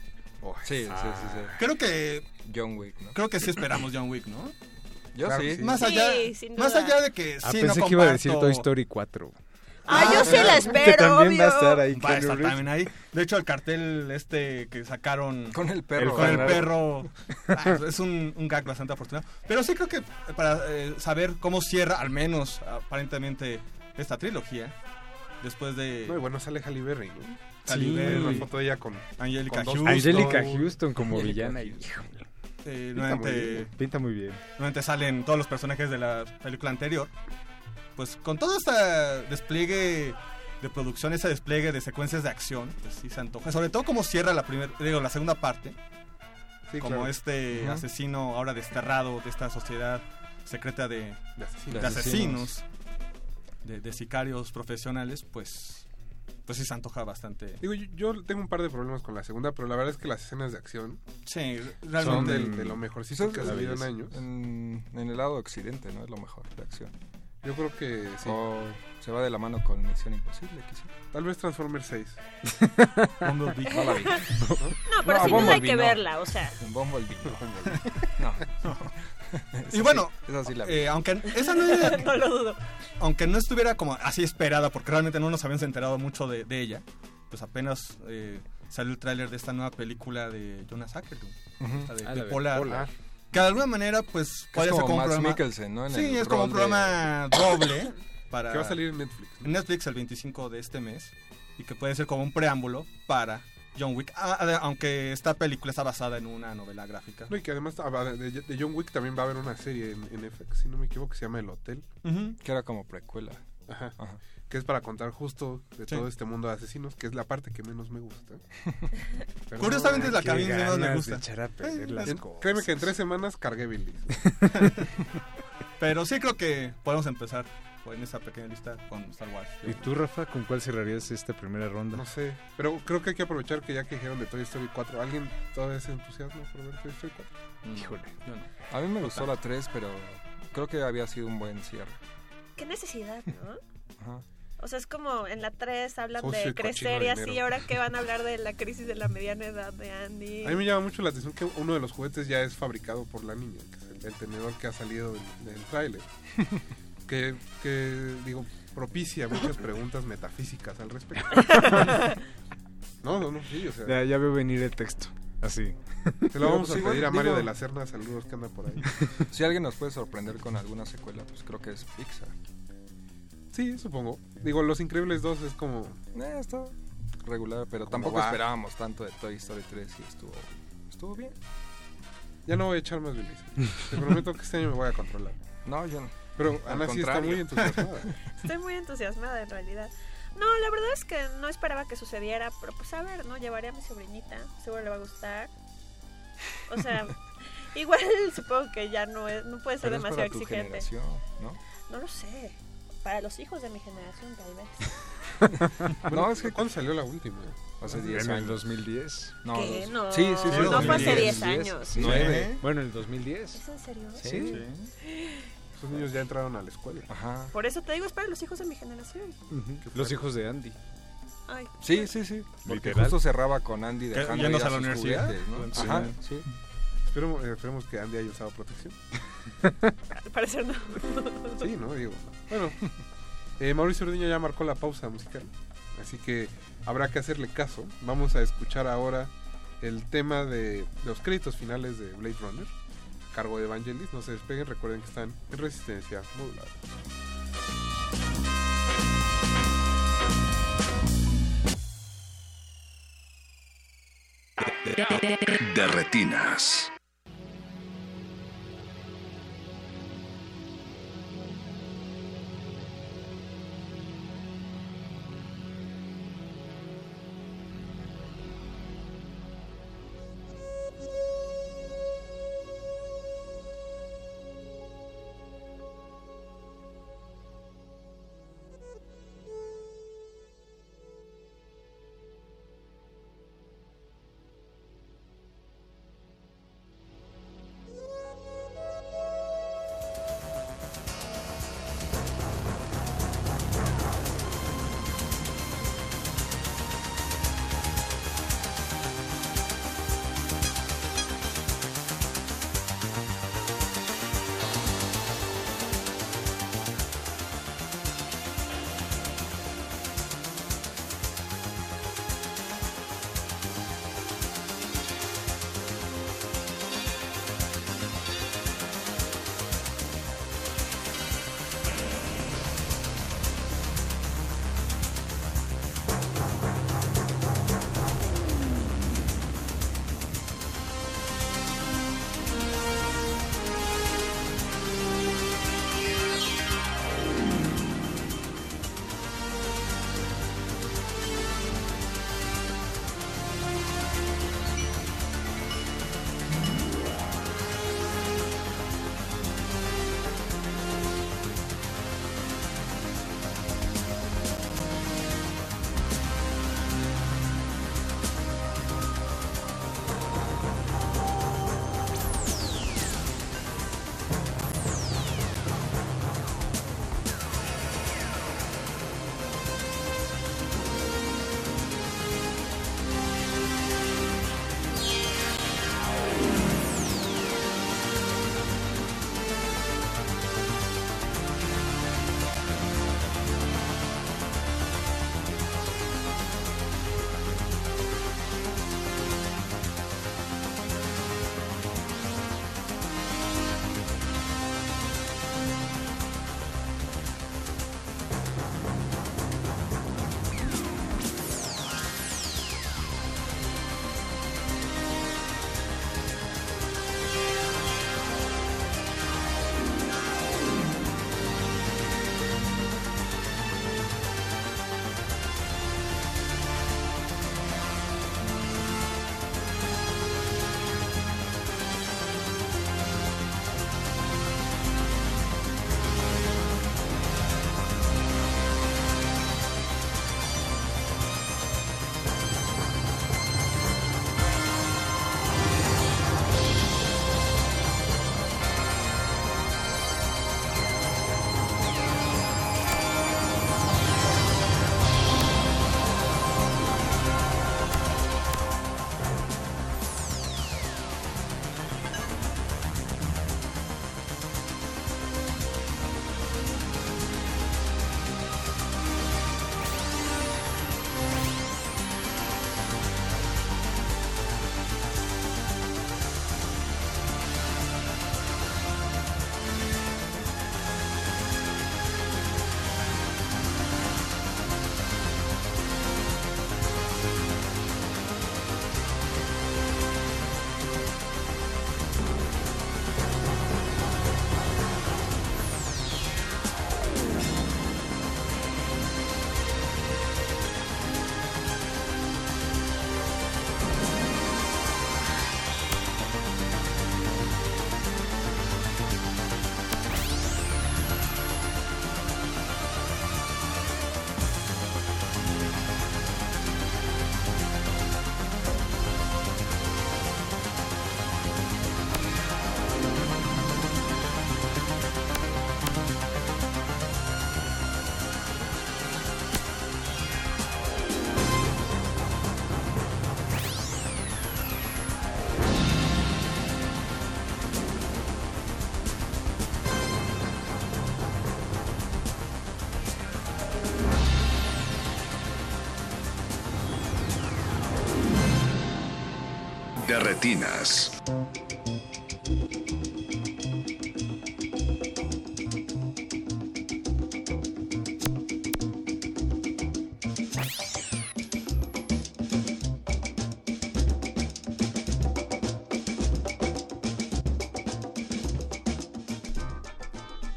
Oh, Sí, sí, sí, sí. Creo que John Wick, ¿no? creo que sí esperamos John Wick, ¿no? Yo Claro sí. Más Sí, allá, más allá de que Ah, sí pensé no que iba a decir Toy Story 4. Ah, yo sí la espero, que también va a estar ahí. Va a Keanu estar Reeves. también ahí. De hecho, el cartel este que sacaron Con el perro. con el perro ah, es un, un gag bastante afortunado. Pero sí creo que para eh, saber cómo cierra, al menos aparentemente, esta trilogía, después de No, y bueno, sale Halle Berry, ¿no? Halle Sí. Una foto de ella con... Dos Houston, Angelica Houston como villana. Híjole, eh, Pinta muy nuevamente, bien. Pinta muy bien. nuevamente salen todos los personajes de la película anterior. Pues con todo este despliegue de producción, ese despliegue de secuencias de acción, pues sí se antoja. Sobre todo como cierra la primera, digo, la segunda parte. Sí, como claro. este asesino ahora desterrado de esta sociedad secreta de, De asesinos. de De asesinos, asesinos. de, de sicarios profesionales, pues, pues sí se antoja bastante. Digo, yo, yo tengo un par de problemas con la segunda, pero la verdad es que las escenas de acción Sí, son realmente. del- de lo mejorcito que ha la habido en años. En, en el lado occidente, ¿no? Es lo mejor de acción. Yo creo que sí. O se va de la mano con Misión Imposible, quizá. Tal vez Transformers 6. Bumblebee. No la vi. No, pero No, sin duda hay que no. verla, o sea. Bumblebee. No. no. Y bueno, sí la eh, aunque esa no, era- no lo dudo. aunque no estuviera como así esperada, porque realmente no nos habíamos enterado mucho de, de ella, pues apenas eh, salió el tráiler de esta nueva película de Jonas Ackerlund, Ujú. esta de Ah, Polar. que de alguna manera pues podría ser como un programa... Sí, es como un programa doble para Que va a salir en Netflix. ¿no? en Netflix el 25 de este mes y que puede ser como un preámbulo para John Wick, Ah, ah, aunque esta película está basada en una novela gráfica. No, y que además ah, de, de John Wick también va a haber una serie en, en FX, si no me equivoco, que se llama El Hotel. Que era como precuela. Ajá. Ajá. Que es para contar justo de Sí. todo este mundo de asesinos, que es la parte que menos me gusta. Pero Curiosamente es la que a mí menos me gusta. de echar a perder Eh, las en- cosas. créeme que en tres semanas cargué Billy. Pero sí creo que podemos empezar en esta pequeña lista con Star Wars. ¿Y tú, Rafa, con cuál cerrarías esta primera ronda? No sé, pero creo que hay que aprovechar que ya que dijeron de Toy Story 4, ¿alguien todavía se entusiasma por ver Toy Story 4? Híjole. Yo no. A mí me gustó la 3, pero creo que había sido un buen cierre. Qué necesidad, ¿no? Ajá. O sea, es como en la 3 hablan Socio de crecer y así, dinero. ahora que van a hablar de la crisis de la mediana edad de Andy. A mí me llama mucho la atención que uno de los juguetes ya es fabricado por la niña, que es el, el tenedor que ha salido del, del tráiler. que, que, digo, propicia muchas preguntas metafísicas al respecto. no, no, no, sí, o sea, Ya, ya veo venir el texto. Así. se lo vamos a igual, pedir a Mario digo- de la Serna, saludos que anda por ahí. Si alguien nos puede sorprender con alguna secuela, pues creo que es Pixar. Sí, supongo. Digo, Los Increíbles 2 es como... Eh, está regular, pero ¿Cómo tampoco va? esperábamos tanto de Toy Story 3 y estuvo, estuvo bien. Ya no voy a echar más bilis. Te prometo que este año me voy a controlar. No, yo no. Pero Ana sí está muy entusiasmada. Estoy muy entusiasmada en realidad. No, la verdad es que no esperaba que sucediera, pero pues a ver, ¿no? Llevaré a mi sobrinita, seguro le va a gustar. O sea, igual supongo que ya no es, no puede ser Pero es para demasiado tu exigente. generación, ¿no? No lo sé. Para los hijos de mi generación, tal vez. Bueno, No, es que- ¿Cuándo salió la última? Hace En 10 el años. 2010. No, ¿Qué? dos- No. Sí, sí, sí. No fue hace 10 años. Nueve. Bueno, en el 2010. ¿Es en serio? Sí. Esos niños ya entraron a la escuela. Ajá. Por eso te digo, es para los hijos de mi generación. Los hijos de Andy. Ay. Sí, sí, sí. Porque Literal. justo cerraba con Andy dejando ir a la universidad. juguetes, ¿no? Sí. Ajá, sí. Esperemos, esperemos que Andy haya usado protección. Al parecer no. Sí, ¿no? Digo. Bueno, eh, Mauricio Ordiña ya marcó la pausa musical. Así que habrá que hacerle caso. Vamos a escuchar ahora el tema de, de los créditos finales de Blade Runner. Cargo de Evangelis. No se despeguen. Recuerden que están en resistencia modulada. De retinas.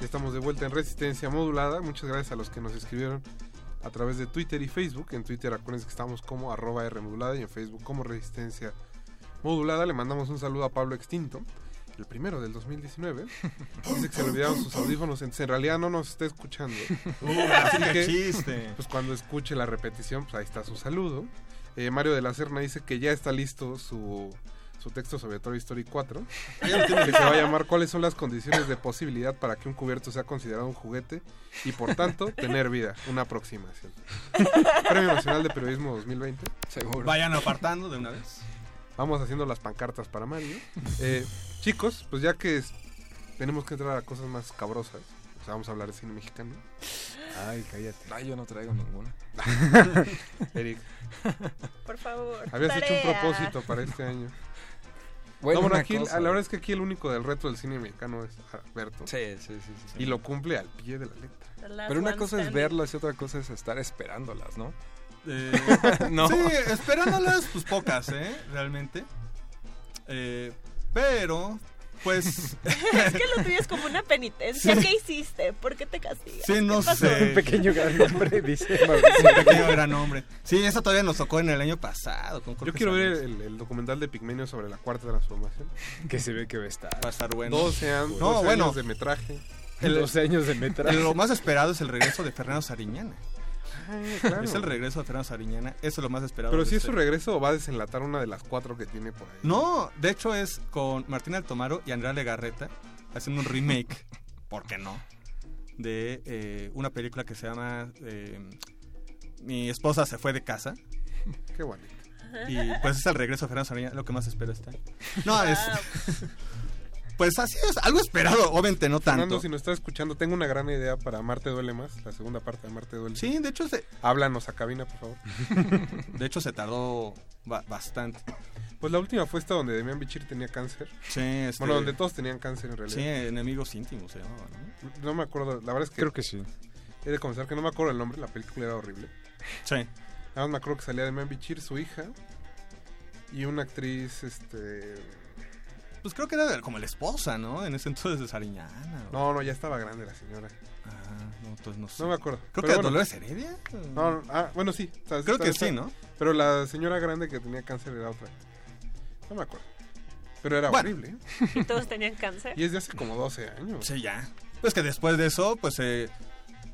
Estamos de vuelta en Resistencia Modulada. Muchas gracias a los que nos escribieron a través de Twitter y Facebook. En Twitter acuérdense que estamos como arroba R modulada y en Facebook como Resistencia Modulada. Le mandamos un saludo a Pablo Extinto, el primero del 2019. Dice que se le olvidaron sus audífonos, entonces en realidad no nos está escuchando. Uh, así que chiste. Pues cuando escuche la repetición, pues ahí está su saludo. Eh, Mario de la Serna dice que ya está listo su, su texto sobre Toy Story 4. Ah, ya lo tiene que se va a llamar ¿Cuáles son las condiciones de posibilidad para que un cubierto sea considerado un juguete y por tanto tener vida? Una aproximación. Premio Nacional de Periodismo 2020. Seguro. Vayan apartando de una vez. Vamos haciendo las pancartas para Mario. Eh, chicos, pues ya que es- tenemos que entrar a cosas más cabrosas, o sea, vamos a hablar de cine mexicano. Ay, cállate. Ay, yo no traigo ninguna. Eric, Por favor. habías hecho un propósito para este año. Bueno, no, bueno, una aquí, cosa. la verdad es que aquí el único del reto del cine mexicano es Alberto. Sí, sí, sí, sí. Y lo cumple al pie de la letra. Pero una cosa es verlas y otra cosa es estar esperándolas, ¿no? Eh, No. Sí, esperándolas, pues pocas, ¿eh? Realmente. Eh, pero, pues. es que lo tuyo es como una penitencia. ¿Qué hiciste? ¿Por qué te castigas? Sí, no sé. Un pequeño gran hombre, dice Un Mauricio. pequeño gran hombre. Sí, eso todavía nos tocó en el año pasado. Con Yo quiero ver el, el documental de Pigmenio sobre la cuarta transformación. Que se ve que va a estar. Va a estar bueno. 12, an- No, 12 bueno. años de metraje. El- 12 años de metraje. Lo más esperado es el regreso de Fernando Sariñana. Claro. Es el regreso de Fernando Sariñana. Eso es lo más esperado. Pero si es su regreso, va a desenlatar una de las cuatro que tiene por ahí. No, de hecho es con Martín Altomaro y Andrea Legarreta haciendo un remake, ¿por qué no? De eh, una película que se llama eh, Mi esposa se fue de casa. Qué bonito. Y pues es el regreso de Fernando Sariñana, lo que más espero está. No, es... Pues así es, algo esperado, obviamente no tanto. Fernando, si nos estás escuchando, tengo una gran idea para Marte Duele Más, la segunda parte de Marte Duele Sí, de hecho se, Háblanos a cabina, por favor. de hecho se tardó ba- bastante. Pues la última fue esta donde Demian Bichir tenía cáncer. Sí, este- Bueno, donde todos tenían cáncer en realidad. Sí, enemigos íntimos se llamaba, ¿no? No me acuerdo, la verdad es que... Creo que sí. He de confesar que no me acuerdo el nombre, la película era horrible. Sí. Nada más me acuerdo que salía Demian Bichir, su hija, y una actriz, este... Pues creo que era como la esposa, ¿no? En ese entonces de Sariñana. o- No, no, ya estaba grande la señora. Ah, no, entonces no sé. No me acuerdo. Creo Pero que bueno. Dolores Heredia. No, no, ah, bueno, sí. o sea, Creo que sí, ¿no? Pero la señora grande que tenía cáncer era otra. No me acuerdo. Pero era Bueno. horrible. ¿eh? ¿Y todos tenían cáncer? Y es de hace como 12 años. Sí, ya. Pues que después de eso, pues se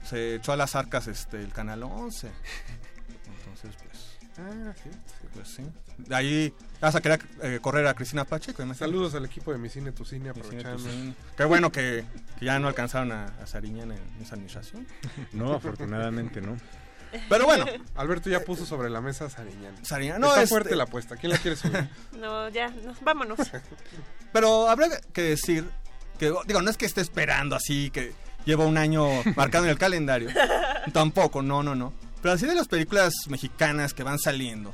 se echó a las arcas este el Canal 11. Ah, sí. sí. pues sí. De ahí vas a querer eh, correr a Cristina Pacheco. imagínate. Saludos al equipo de Mi Cine, Tu Cine, Mi cine, tu aprovechando. cine. Qué bueno que, que ya no alcanzaron a, a Sariñana en esa administración. No, afortunadamente no. Pero bueno, Alberto ya puso sobre la mesa Sariñana. Sariñana, no, Está este- fuerte la apuesta. ¿Quién la quiere subir? No, ya, nos, vámonos. Pero habrá que decir que, digo, no es que esté esperando así, que lleva un año marcado en el calendario. Tampoco, no, no, no. Pero así de las películas mexicanas que van saliendo,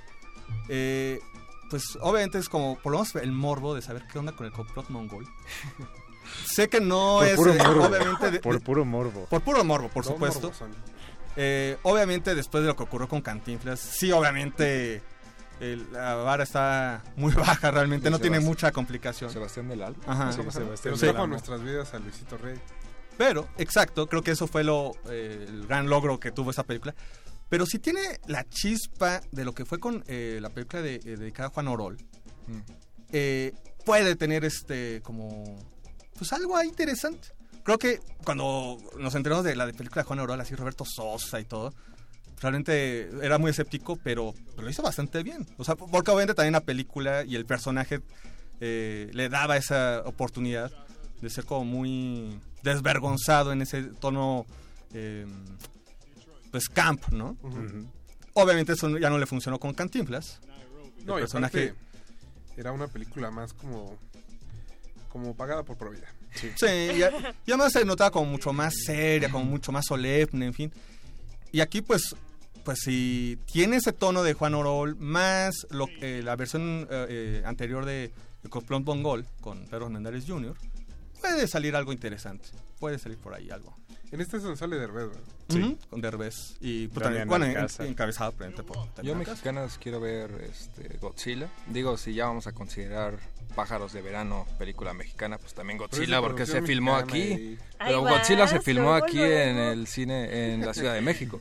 eh, pues obviamente es como, por lo menos el morbo de saber qué onda con el complot mongol. sé que no Por es, puro eh, morbo. obviamente... de- Por puro morbo. por puro morbo, por supuesto. Eh, obviamente después de lo que ocurrió con Cantinflas, sí, obviamente el- la vara está muy baja realmente, no tiene mucha complicación. Sebastián del Alba. Ajá. Sí, Sebastián Pero Sí. nuestras vidas a Luisito Rey. Pero, exacto, creo que eso fue lo, eh, el gran logro que tuvo esa película. Pero sí tiene la chispa de lo que fue con eh, la película de, eh, dedicada a Juan Orol. Mm. Eh, puede tener este como pues algo ahí interesante. Creo que cuando nos enteramos de la de película de Juan Orol, así Roberto Sosa y todo, realmente era muy escéptico, pero, pero lo hizo bastante bien. O sea, porque obviamente también la película y el personaje le daba esa oportunidad de ser como muy desvergonzado en ese tono pues camp, ¿no? Obviamente eso ya no le funcionó con Cantinflas. No, el y personaje era una película más como como pagada por probidad. Sí, y, a- y además se notaba como mucho más seria, como mucho más solemne, en fin. Y aquí pues pues si tiene ese tono de Juan Orol más lo, eh, la versión eh, eh, anterior de, de Coplón Bongol con Pedro Hernández Jr., puede salir algo interesante. Puede salir por ahí algo. En este es donde sale Derbez, ¿verdad? Sí. Con Derbez. Y pues, también, bueno, encabezado por Yo mexicanas quiero ver este Godzilla. Digo, si ya vamos a considerar Pájaros de Verano, película mexicana, pues también es Godzilla, porque se filmó aquí. y- Pero Godzilla se filmó aquí en el cine en la Ciudad de México.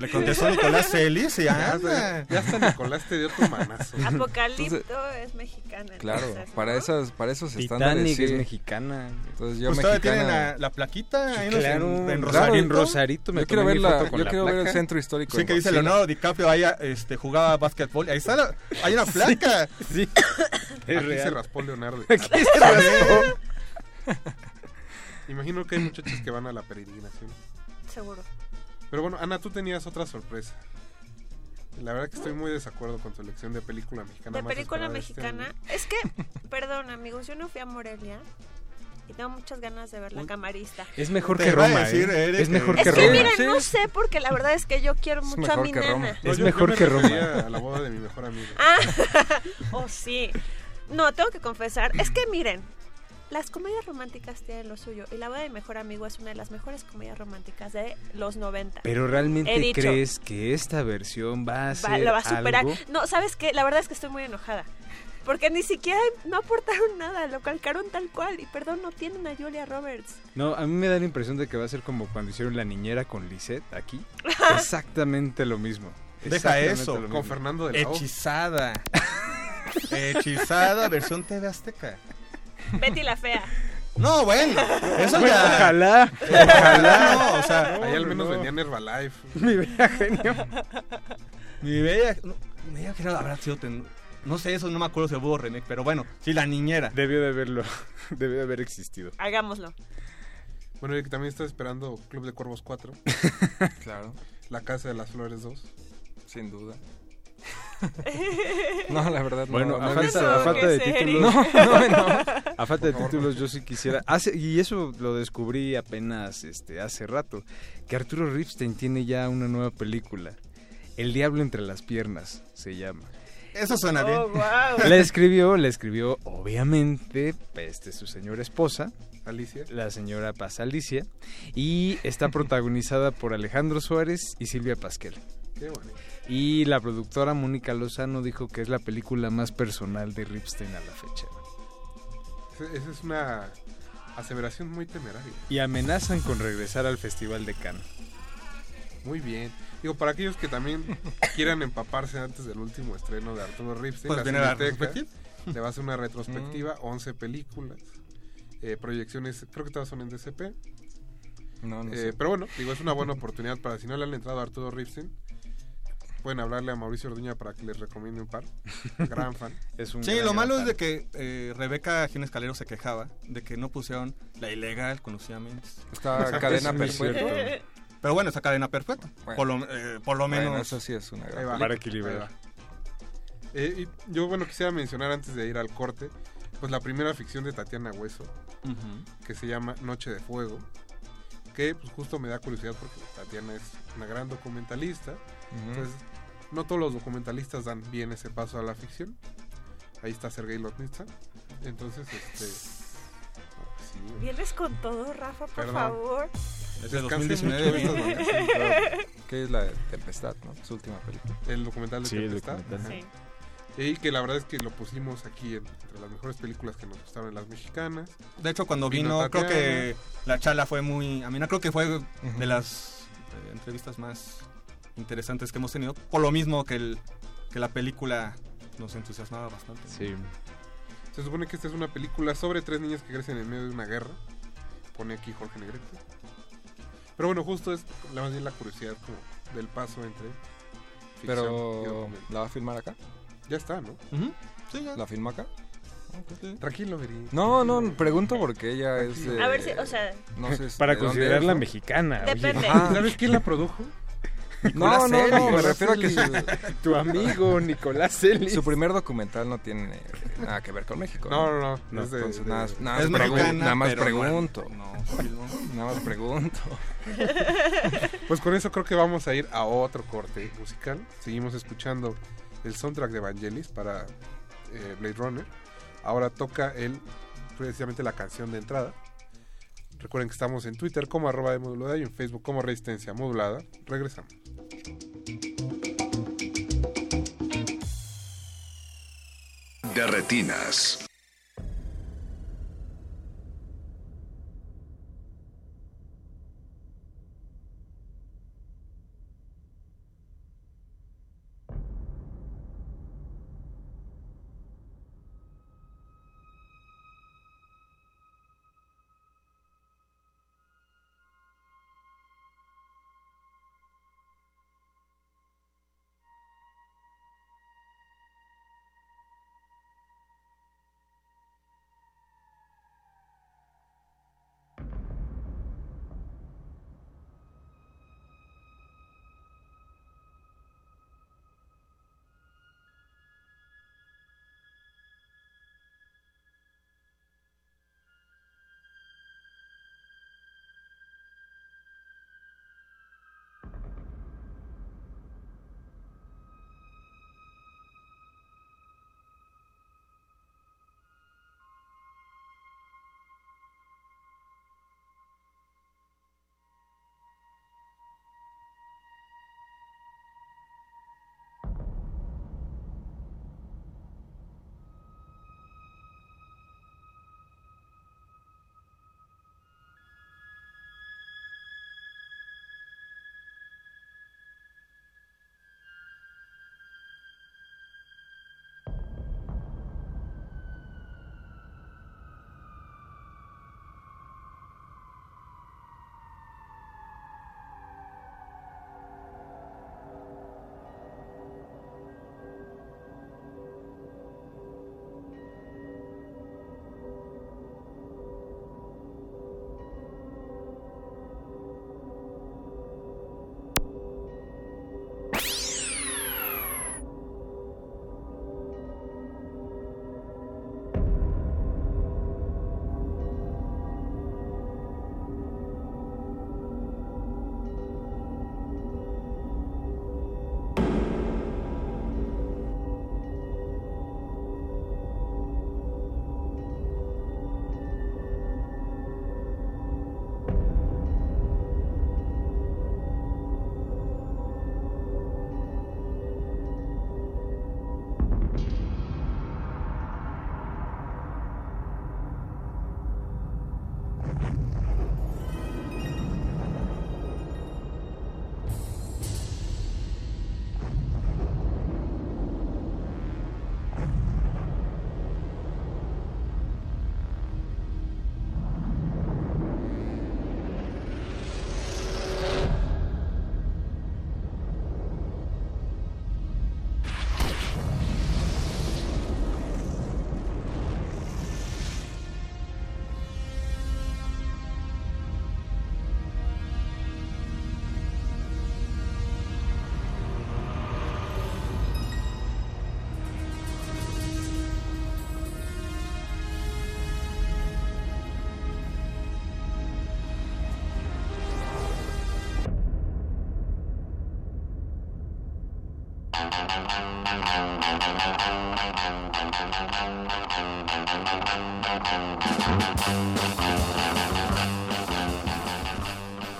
Le contestó Nicolás Celis y Ya, anda. hasta- ya hasta Nicolás te dio tu manazo. Apocalipto es mexicana. Claro, para ¿no? esos, para esos estándares. Titanic es sí. mexicana. Entonces yo Pues mexicana. tienen la, la plaquita ahí en, claro, en, en claro, Rosarito. en Rosarito me Yo quiero ver la- yo la quiero ver el centro histórico. Sí, que dice. Leonardo DiCaprio ahí este, jugaba básquetbol. Ahí está, la- hay una placa. Sí, es Aquí se real. raspó Leonardo. Aquí se raspó. Imagino que hay muchachos que van a la peregrinación. Seguro. Pero bueno, Ana, tú tenías otra sorpresa. La verdad que estoy muy de desacuerdo con tu elección de película mexicana. De más película este mexicana. Es que, perdón, amigos, yo no fui a Morelia. Y tengo muchas ganas de ver la camarista. Es mejor Te que Roma, decir, ¿eh? Es mejor Es que que Roma. miren, Sí. no sé porque la verdad es que yo quiero mucho a mejor mi que Roma. nena. No, Es yo- mejor yo me que Roma. a la boda de mi mejor amigo. Ah, oh sí. No, tengo que confesar. Es que miren, las comedias románticas tienen lo suyo. Y la boda de mi mejor amigo es una de las mejores comedias románticas de los 90. Pero realmente dicho. crees que esta versión va a Va- ser lo va a superar. algo? No, ¿sabes qué? La verdad es que estoy muy enojada. Porque ni siquiera no aportaron nada, lo calcaron tal cual. Y perdón, no tienen a Julia Roberts. No, a mí me da la impresión de que va a ser como cuando hicieron La Niñera con Lisette aquí. Exactamente lo mismo. Deja eso. lo mismo. Con Fernando de la O. Hechizada. Hechizada versión TV Azteca. Betty la fea. No, bueno, eso Bueno, ya. Ojalá. Ojalá, no, o sea, Ahí al menos no. vendían Herbalife. Mi bella genio. mi bella. No, mi bella genio habrá sido. ten- no sé, eso no me acuerdo si hubo remake, pero bueno, sí, la niñera. Debió de haberlo. Debió de haber existido. Hagámoslo. Bueno, y también está esperando Club de Cuervos 4. Claro, La Casa de las Flores 2. sin duda. No, la verdad no. Bueno, no a falta, visto- a falta de títulos. No, no, no. A falta de títulos, yo sí quisiera. Hace, y eso lo descubrí apenas este, hace rato. Que Arturo Ripstein tiene ya una nueva película. El Diablo entre las piernas se llama. Eso suena bien. Oh, wow. La escribió, la escribió, obviamente, este, su señora esposa, Alicia. la señora Paz Alicia. Y está protagonizada por Alejandro Suárez y Silvia Pasquel. Qué bonito. Y la productora Mónica Lozano dijo que es la película más personal de Ripstein a la fecha. Esa es una aseveración muy temeraria. Y amenazan con regresar al Festival de Cannes. Muy bien. Digo, para aquellos que también quieran empaparse antes del último estreno de Arturo Ripstein, Pues la viene la Cineteca retrospectiva. le va a hacer una retrospectiva, 11 películas, eh, proyecciones, creo que todas son en DCP. No, no Eh, sé. pero bueno, digo, es una buena oportunidad para si no le han entrado a Arturo Ripstein, pueden hablarle a Mauricio Orduña para que les recomiende un par. Gran fan. Es un Sí, gran, lo malo es de que eh, Rebeca Gines Calero se quejaba de que no pusieron la ilegal con Lucía Méndez. Está cadena perpetua. Pero bueno, esa cadena perpetua. Bueno. Por, lo, eh, por lo Bueno, menos. eso sí es una gran. Para equilibrar. Eh, y yo, bueno, quisiera mencionar antes de ir al corte, pues la primera ficción de Tatiana Hueso, que se llama Noche de Fuego, que pues justo me da curiosidad porque Tatiana es una gran documentalista, Ujú. entonces no todos los documentalistas dan bien ese paso a la ficción. Ahí está Sergei Lotnitsa. Entonces, este... no, sí. Vienes con todo, Rafa, por Perdón. favor. Es de Descansen 2019 mucho vacaciones. Que es la de Tempestad, ¿no? Su última película. El documental de Sí, el Tempestad. documental. Ajá. Sí. Y que la verdad es que lo pusimos aquí en- entre las mejores películas que nos gustaron en las mexicanas. De hecho, cuando Vino vino, creo que la charla fue muy amena. Creo que fue de las eh, entrevistas más interesantes que hemos tenido. Por lo mismo que, el, que la película nos entusiasmaba bastante. Sí. Se supone que esta es una película sobre tres niñas que crecen en medio de una guerra. Pone aquí Jorge Negrete. Pero bueno, justo es la más bien la curiosidad como del paso entre ficción y Pero. ¿la va a filmar acá? Ya está, ¿no? Sí, ya. ¿La filma acá? Tranquilo, Veri. No, no, pregunto porque ella es de... A ver si, o sea, No sé si- Para considerarla mexicana. Depende. Ah, ¿Sabes quién la produjo? No, no, no, me Nicolás refiero a que su, Tu amigo Nicolás Celis. su primer documental no tiene nada que ver con México. No, no, no. No, es de- entonces, de- nada, más, mexicana, nada más pregunto. no- nada más pregunto. Pues con eso creo que vamos a ir a otro corte musical. Seguimos escuchando el soundtrack de Vangelis para eh, Blade Runner. Ahora toca el precisamente la canción de entrada. Recuerden que estamos en Twitter como arroba de modulada y en Facebook como Resistencia Modulada. Regresamos. De retinas.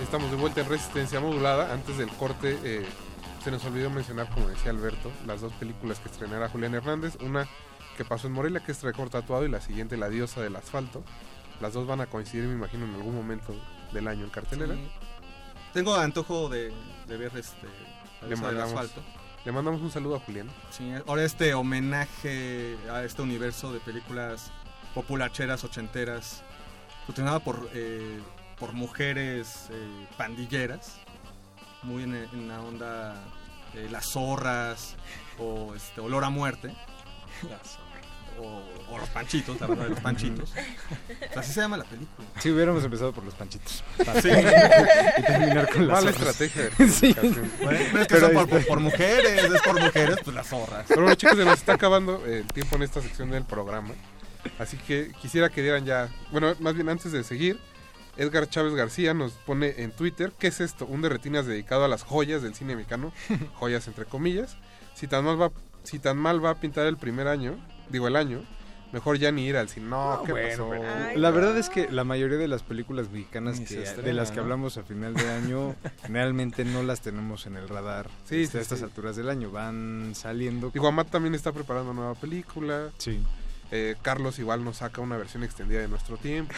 Estamos de vuelta en Resistencia Modulada. Antes del corte, eh, se nos olvidó mencionar, como decía Alberto, las dos películas que estrenará Julián Hernández. Una que pasó en Morelia, que es Record Tatuado, y la siguiente, La Diosa del Asfalto. Las dos van a coincidir, me imagino, en algún momento del año en cartelera. Sí. Tengo antojo de, de ver este La Diosa del asfalto. Le mandamos un saludo a Julián. Sí, ahora este homenaje a este universo de películas populacheras, ochenteras, protagonizada por, eh, por mujeres eh, pandilleras, muy en, en la onda de las zorras o este, olor a muerte. O, o Los Panchitos, la verdad de Los Panchitos. Así se llama la película. Sí, hubiéramos empezado por los panchitos. Sí. y terminar con las Mala zorras. estrategia de Sí. comunicación. Bueno, pero es que Pero son ahí por, por- por mujeres, es por mujeres, pues las zorras. Pero bueno, chicos, se nos está acabando el tiempo en esta sección del programa. Así que quisiera que dieran ya. Bueno, más bien antes de seguir, Edgar Chávez García nos pone en Twitter: ¿Qué es esto? Un de retinas dedicado a las joyas del cine mexicano. joyas entre comillas. Si tan mal va, si tan mal va a pintar el primer año, digo el año, mejor ya ni ir al cine. No, No, ¿qué bueno, pasó? pero la verdad es que la mayoría de las películas mexicanas que- estrena, de las que ¿no? hablamos a final de año generalmente no las tenemos en el radar Sí, este, sí, a estas sí. alturas del año. Van saliendo. Y Guamat también está preparando nueva película. Sí. Eh, Carlos igual nos saca una versión extendida de nuestro tiempo.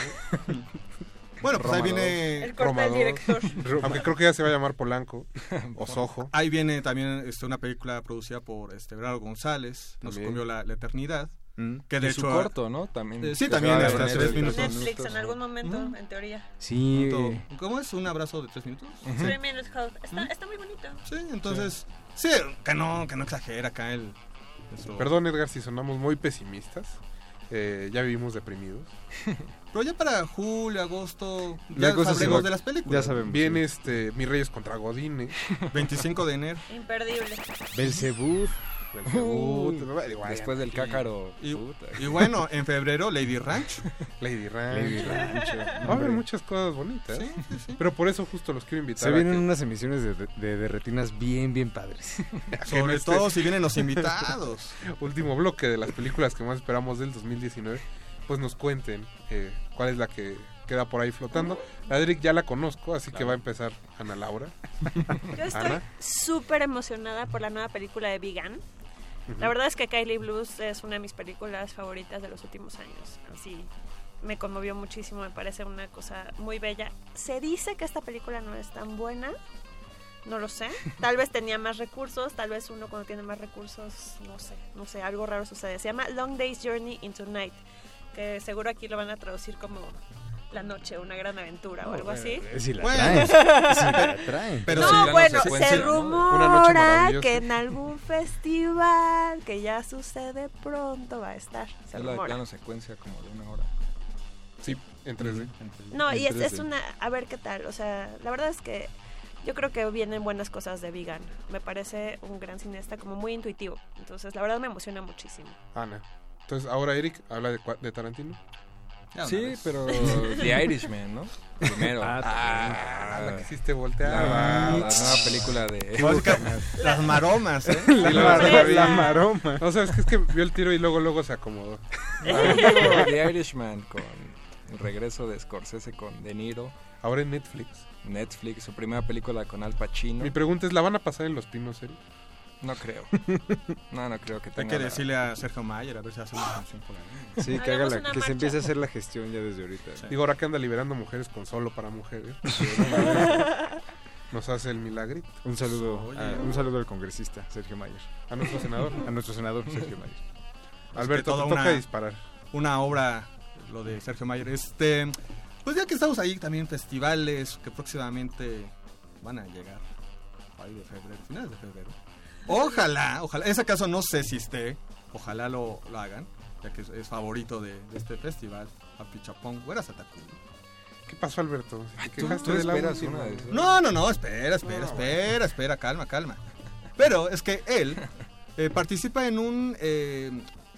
Bueno, pues ahí Roma viene- dos, El corte Roma del director. Aunque creo que ya se va a llamar Polanco o Sojo. Ahí viene también este, una película producida por este Bernardo González, Nos También. comió la, la eternidad. Mm. Que de Y su hecho corto, ¿no? También. Eh, sí, también ver tres en minutos. Netflix en algún momento, en teoría. Sí. ¿Cómo es? ¿Un abrazo de tres minutos? Three Minute Hold. Está, está muy bonito. Sí, entonces, sí, que no, que no exagera acá el... nuestro- Perdón, Edgar, si sonamos muy pesimistas. Eh, ya vivimos deprimidos. Pero ya para julio, agosto, La ya cosa es sabremos de las películas. Viene este Mi Reyes contra Godine. 25 de enero. Imperdible. Belcebú. Ay, Después del cácaro. Y, y bueno, en febrero, Lady Ranch. Lady Ranch. Lady Ranch, Va a haber muchas cosas bonitas. Sí, sí, sí. Pero por eso justo los quiero invitar. Se vienen que- unas emisiones de, de, de retinas bien, bien padres. Sobre este todo si vienen los invitados. último bloque de las películas que más esperamos del 2019, pues nos cuenten eh, cuál es la que queda por ahí flotando. La de Eric ya la conozco, así que va a empezar Ana Laura. Yo estoy Ana. súper emocionada por la nueva película de Vegan. La verdad es que Kylie Blues es una de mis películas favoritas de los últimos años. Así me conmovió muchísimo, me parece una cosa muy bella. Se dice que esta película no es tan buena, no lo sé. Tal vez tenía más recursos, tal vez uno cuando tiene más recursos, no sé, no sé, algo raro sucede. Se llama Long Day's Journey into Night, que seguro aquí lo van a traducir como La Noche, una gran aventura o algo así. Si la Bueno. traen. Si la traen. Pero no, bueno, se rumora que en algún festival que ya sucede pronto va a estar. Se Es la de rumora. plano secuencia como de una hora. Sí, en 3D. No, y es, es 3D. una... A ver qué tal. O sea, la verdad es que yo creo que vienen buenas cosas de Vegan. Me parece un gran cineasta como muy intuitivo. Entonces, la verdad me emociona muchísimo. Ana. Entonces ahora Eric habla de, Tarantino. Sí, vez. pero The Irishman, ¿no? Primero. Ah, Ah, la quisiste la, voltear. la nueva película de... Las maromas, ¿eh? Sí, la La, verdad, la maroma. No, sabes que es que vio el tiro y luego luego se acomodó. Ah, The Irishman con el regreso de Scorsese con De Niro. Ahora en Netflix. Netflix, su primera película con Al Pacino. Mi pregunta es, ¿la van a pasar en Los Pinos, Eric? No creo. No, no creo que Hay tenga... que la- decirle a Sergio Mayer a ver si hace una canción por ahí. Sí, que, haga la- que se empiece a hacer la gestión ya desde ahorita. Digo, ahora que anda liberando mujeres con solo para mujeres. Nos hace el milagrito. Un saludo, Oye. a- un saludo al congresista Sergio Mayer. A nuestro senador. A nuestro senador Sergio Mayer. Alberto, toca una- disparar. Una obra, lo de Sergio Mayer. Este, pues ya que estamos ahí, también festivales que próximamente van a llegar. Ahí de febrero, finales de febrero. Ojalá, ojalá. En ese caso no sé si esté. Ojalá lo, lo hagan, ya que es, es favorito de, de este festival. Apichapón, Güeras Atacú. ¿Qué pasó, Alberto? ¿Te ¿Tú, de la una de esas? No, no, no, espera, espera, espera, espera, calma, calma. Pero es que él eh, participa en un, eh,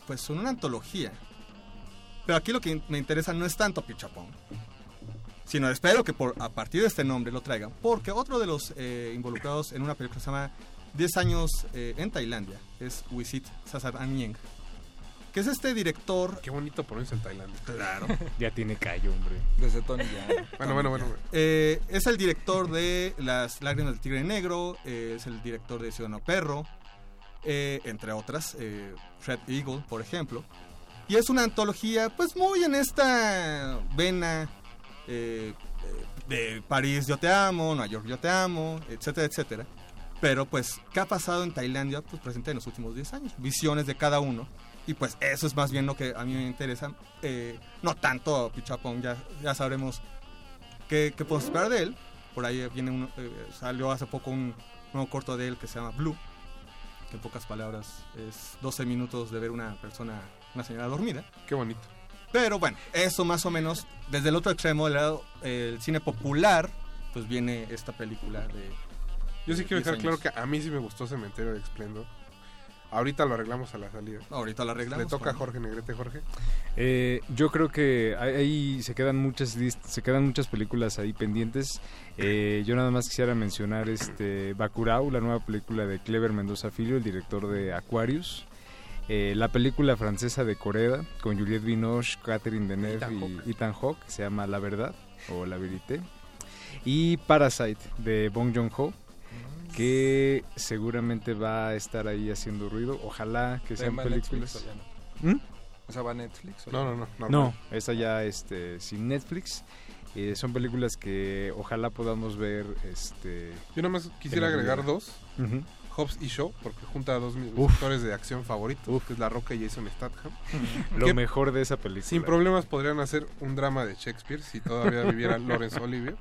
pues, en una antología. Pero aquí lo que me interesa no es tanto Pichapón, sino espero que por, a partir de este nombre lo traigan, porque otro de los eh, involucrados en una película se llama 10 años eh, en Tailandia, es Wisit Sasaranyeng, que es este director... Qué bonito ponerse en Tailandia. Claro. Ya tiene callo, hombre. Desde Tony ya. Bueno, bueno, bueno. Eh, es el director de Las Lágrimas del Tigre Negro, eh, es el director de Ciudadano Perro, eh, entre otras, eh, Red Eagle, por ejemplo. Y es una antología, pues muy en esta vena de París yo te amo, Nueva York yo te amo, etcétera, etcétera. Pero pues, ¿qué ha pasado en Tailandia? Pues presente en los últimos 10 años, visiones de cada uno. Y pues eso es más bien lo que a mí me interesa. eh, no tanto Pichapón, ya, ya sabremos qué, qué podemos esperar de él. Por ahí viene uno, eh, salió hace poco un nuevo corto de él que se llama Blue. Que en pocas palabras es 12 minutos de ver una persona una señora dormida. Qué bonito. Pero bueno, eso más o menos, desde el otro extremo, del lado el cine popular, pues viene esta película de... Yo sí quiero 10 dejar claro que a mí sí me gustó Cementerio de Esplendor. Ahorita lo arreglamos a la salida. Ahorita lo arreglamos. Le toca a. Jorge Negrete, Jorge. Eh, yo creo que ahí- se quedan muchas se quedan muchas películas ahí pendientes. Eh, yo nada más quisiera mencionar este Bacurau, la nueva película de Clever Mendoza Filho, el director de Aquarius. Eh, la película francesa de Corea con Juliette Binoche, Catherine Deneuve y Ethan Hawke, se llama La Verdad o La Vérité. Y Parasite de Bong Joon-ho, que seguramente va a estar ahí haciendo ruido. Ojalá que sean ¿Va a Netflix películas. o no? ¿Mm? O sea, ¿va a Netflix? o No, no, no. normal. No, esa ya este, sin Netflix. Eh, son películas que ojalá podamos ver. Este, Yo nada más quisiera agregar vida. dos. Ujú. Hobbs y Shaw, porque junta a dos de mis Uf. actores de acción favoritos, que es La Roca y Jason Statham. Lo mejor de esa película. Sin problemas podrían hacer un drama de Shakespeare si todavía viviera Laurence Olivier.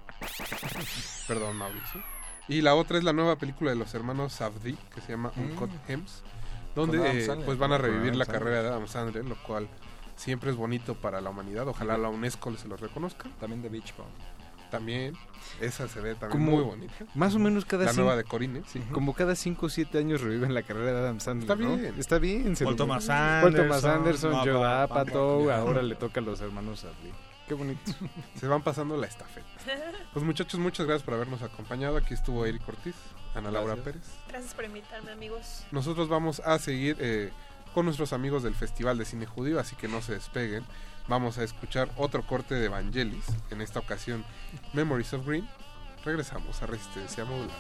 Perdón, Mauricio. Y la otra es la nueva película de los hermanos Safdie, que se llama Uncut Hems, donde eh, Sandler. pues van a revivir la Sandler. carrera de Adam Sandler, lo cual siempre es bonito para la humanidad. Ojalá la UNESCO se lo reconozca. También de Beach Bomb. También, esa se ve también Como muy bonita. Más o menos cada La cin- nueva de Corine. Sí, Como cada 5 o 7 años reviven la carrera de Adam Sandler. Está ¿no? bien. Está bien. se Paul Thomas Paul Thomas Anderson, Anderson, Joe Apatow, ahora le toca a los hermanos Safdie. Qué bonito. Se van pasando la estafeta. Pues muchachos, muchas gracias por habernos acompañado. Aquí estuvo Eric Ortiz, Ana Laura Gracias. Pérez. Gracias por invitarme, amigos. Nosotros vamos a seguir eh, con nuestros amigos del Festival de Cine Judío, así que no se despeguen. Vamos a escuchar otro corte de Evangelis, en esta ocasión Memories of Green. Regresamos a Resistencia Modulada.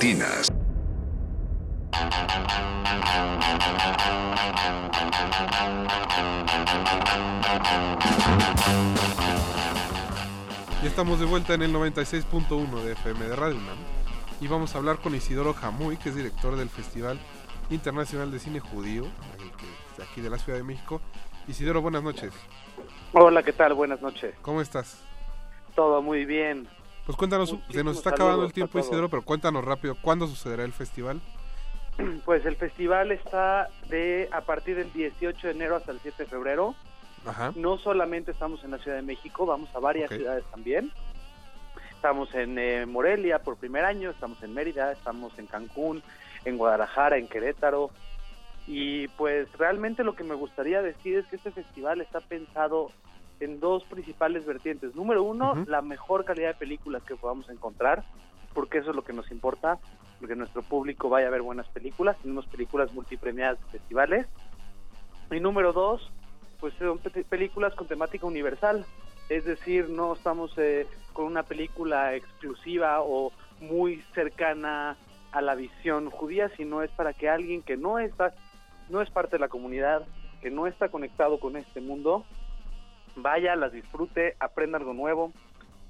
De retinas. Ya estamos de vuelta en el 96.1 de FM de Radio UNAM y vamos a hablar con Isidoro Jamuy, que es director del Festival Internacional de Cine Judío, el que es de aquí de la Ciudad de México. Isidoro, buenas noches. Hola, ¿qué tal? Buenas noches. ¿Cómo estás? Todo muy bien. Pues cuéntanos, se nos está acabando el tiempo. Isidoro, pero cuéntanos rápido, ¿cuándo sucederá el festival? Pues el festival está de a partir del 18 de enero hasta el 7 de febrero. Ajá. No solamente estamos en la Ciudad de México, vamos a varias ciudades también. Estamos en eh, Morelia por primer año, estamos en Mérida, estamos en Cancún, en Guadalajara, en Querétaro. Y pues realmente lo que me gustaría decir es que este festival está pensado en dos principales vertientes. Número uno, Ujú. la mejor calidad de películas que podamos encontrar, porque eso es lo que nos importa, porque nuestro público vaya a ver buenas películas. Tenemos películas multipremiadas de festivales. Y número dos, pues son pe- películas con temática universal. Es decir, no estamos eh, con una película exclusiva o muy cercana a la visión judía, sino es para que alguien que no está, no es parte de la comunidad, que no está conectado con este mundo, vaya, las disfrute, aprenda algo nuevo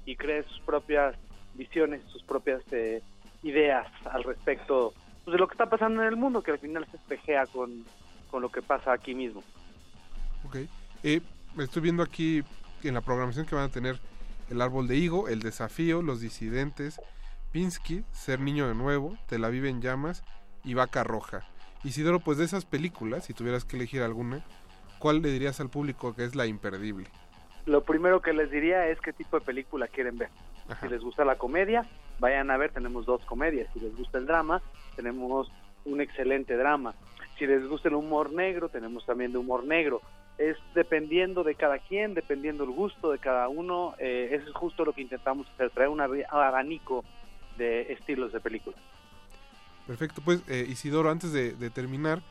y cree sus propias visiones, sus propias eh, ideas al respecto pues, de lo que está pasando en el mundo, que al final se espejea con, con lo que pasa aquí mismo. Ok. Eh, estoy viendo aquí en la programación que van a tener El Árbol de Higo, El Desafío, Los Disidentes, Pinsky, Ser Niño de Nuevo, Tel Aviv en Llamas y Vaca Roja. Isidoro, pues de esas películas, si tuvieras que elegir alguna, ¿cuál le dirías al público que es la imperdible? Lo primero que les diría es qué tipo de película quieren ver. Si les gusta la comedia, vayan a ver, tenemos dos comedias. Si les gusta el drama, tenemos un excelente drama. Si les gusta el humor negro, tenemos también de humor negro. Es dependiendo de cada quien, dependiendo del gusto de cada uno. eh, eso es justo lo que intentamos hacer, traer un ab- abanico de estilos de películas. Perfecto, pues eh, Isidoro, antes de, de terminar,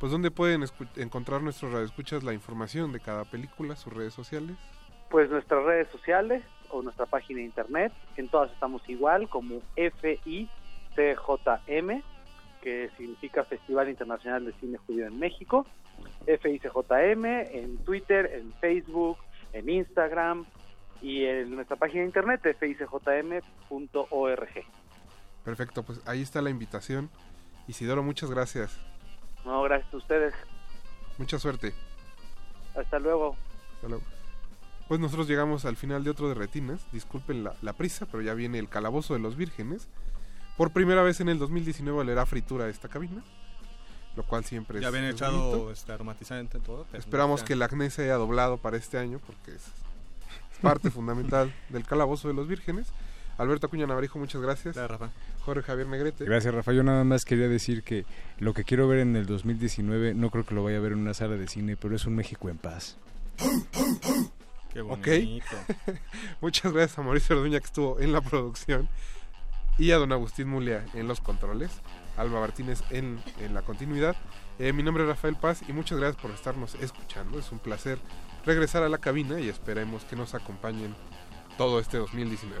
pues ¿dónde pueden encontrar nuestros radioescuchas la información de cada película, sus redes sociales? Pues nuestras redes sociales o nuestra página de internet, en todas estamos igual como FICJM, que significa Festival Internacional de Cine Judío en México, FICJM en Twitter, en Facebook, en Instagram y en nuestra página de internet ficjm.org. Perfecto, pues ahí está la invitación. Isidoro, muchas gracias. No, gracias a ustedes. Mucha suerte. Hasta luego. Hasta luego. Pues nosotros llegamos al final de otro de Retinas. Disculpen la, la prisa, pero ya viene el Calabozo de los Vírgenes. Por primera vez en el 2019 le hará fritura a esta cabina. Lo cual siempre Ya es, habían es echado este aromatizante y todo. Esperamos que el acné se haya doblado para este año porque es, es parte fundamental del Calabozo de los Vírgenes. Alberto Acuña Navarijo, muchas gracias. Jorge Javier Negrete. Gracias, Rafa. Yo nada más quería decir que lo que quiero ver en el 2019 no creo que lo vaya a ver en una sala de cine, pero es un México en paz. Qué Ok. bonito. Muchas gracias a Mauricio Orduña que estuvo en la producción y a don Agustín Mulia en los controles, Alba Martínez en, en la continuidad. Eh, mi nombre es Rafael Paz y muchas gracias por estarnos escuchando. Es un placer regresar a la cabina y esperemos que nos acompañen todo este 2019.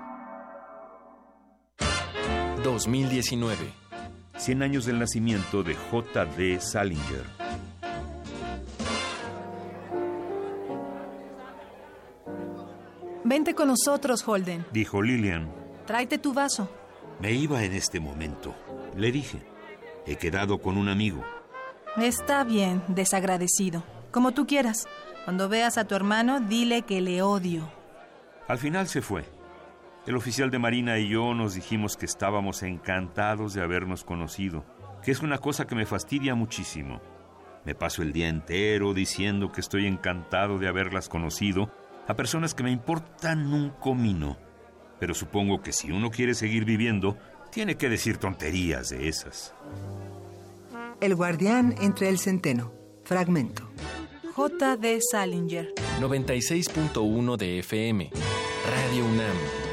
2019. 100 años del nacimiento de J.D. Salinger. Vente con nosotros, Holden, dijo Lillian. Tráete tu vaso. Me iba en este momento. Le dije, he quedado con un amigo. Está bien, desagradecido. Como tú quieras. Cuando veas a tu hermano, dile que le odio. Al final se fue. El oficial de Marina y yo nos dijimos que estábamos encantados de habernos conocido, que es una cosa que me fastidia muchísimo. Me paso el día entero diciendo que estoy encantado de haberlas conocido a personas que me importan un comino. Pero supongo que si uno quiere seguir viviendo, tiene que decir tonterías de esas. El guardián entre el centeno. Fragmento. J. D. Salinger. 96.1 de FM. Radio UNAM.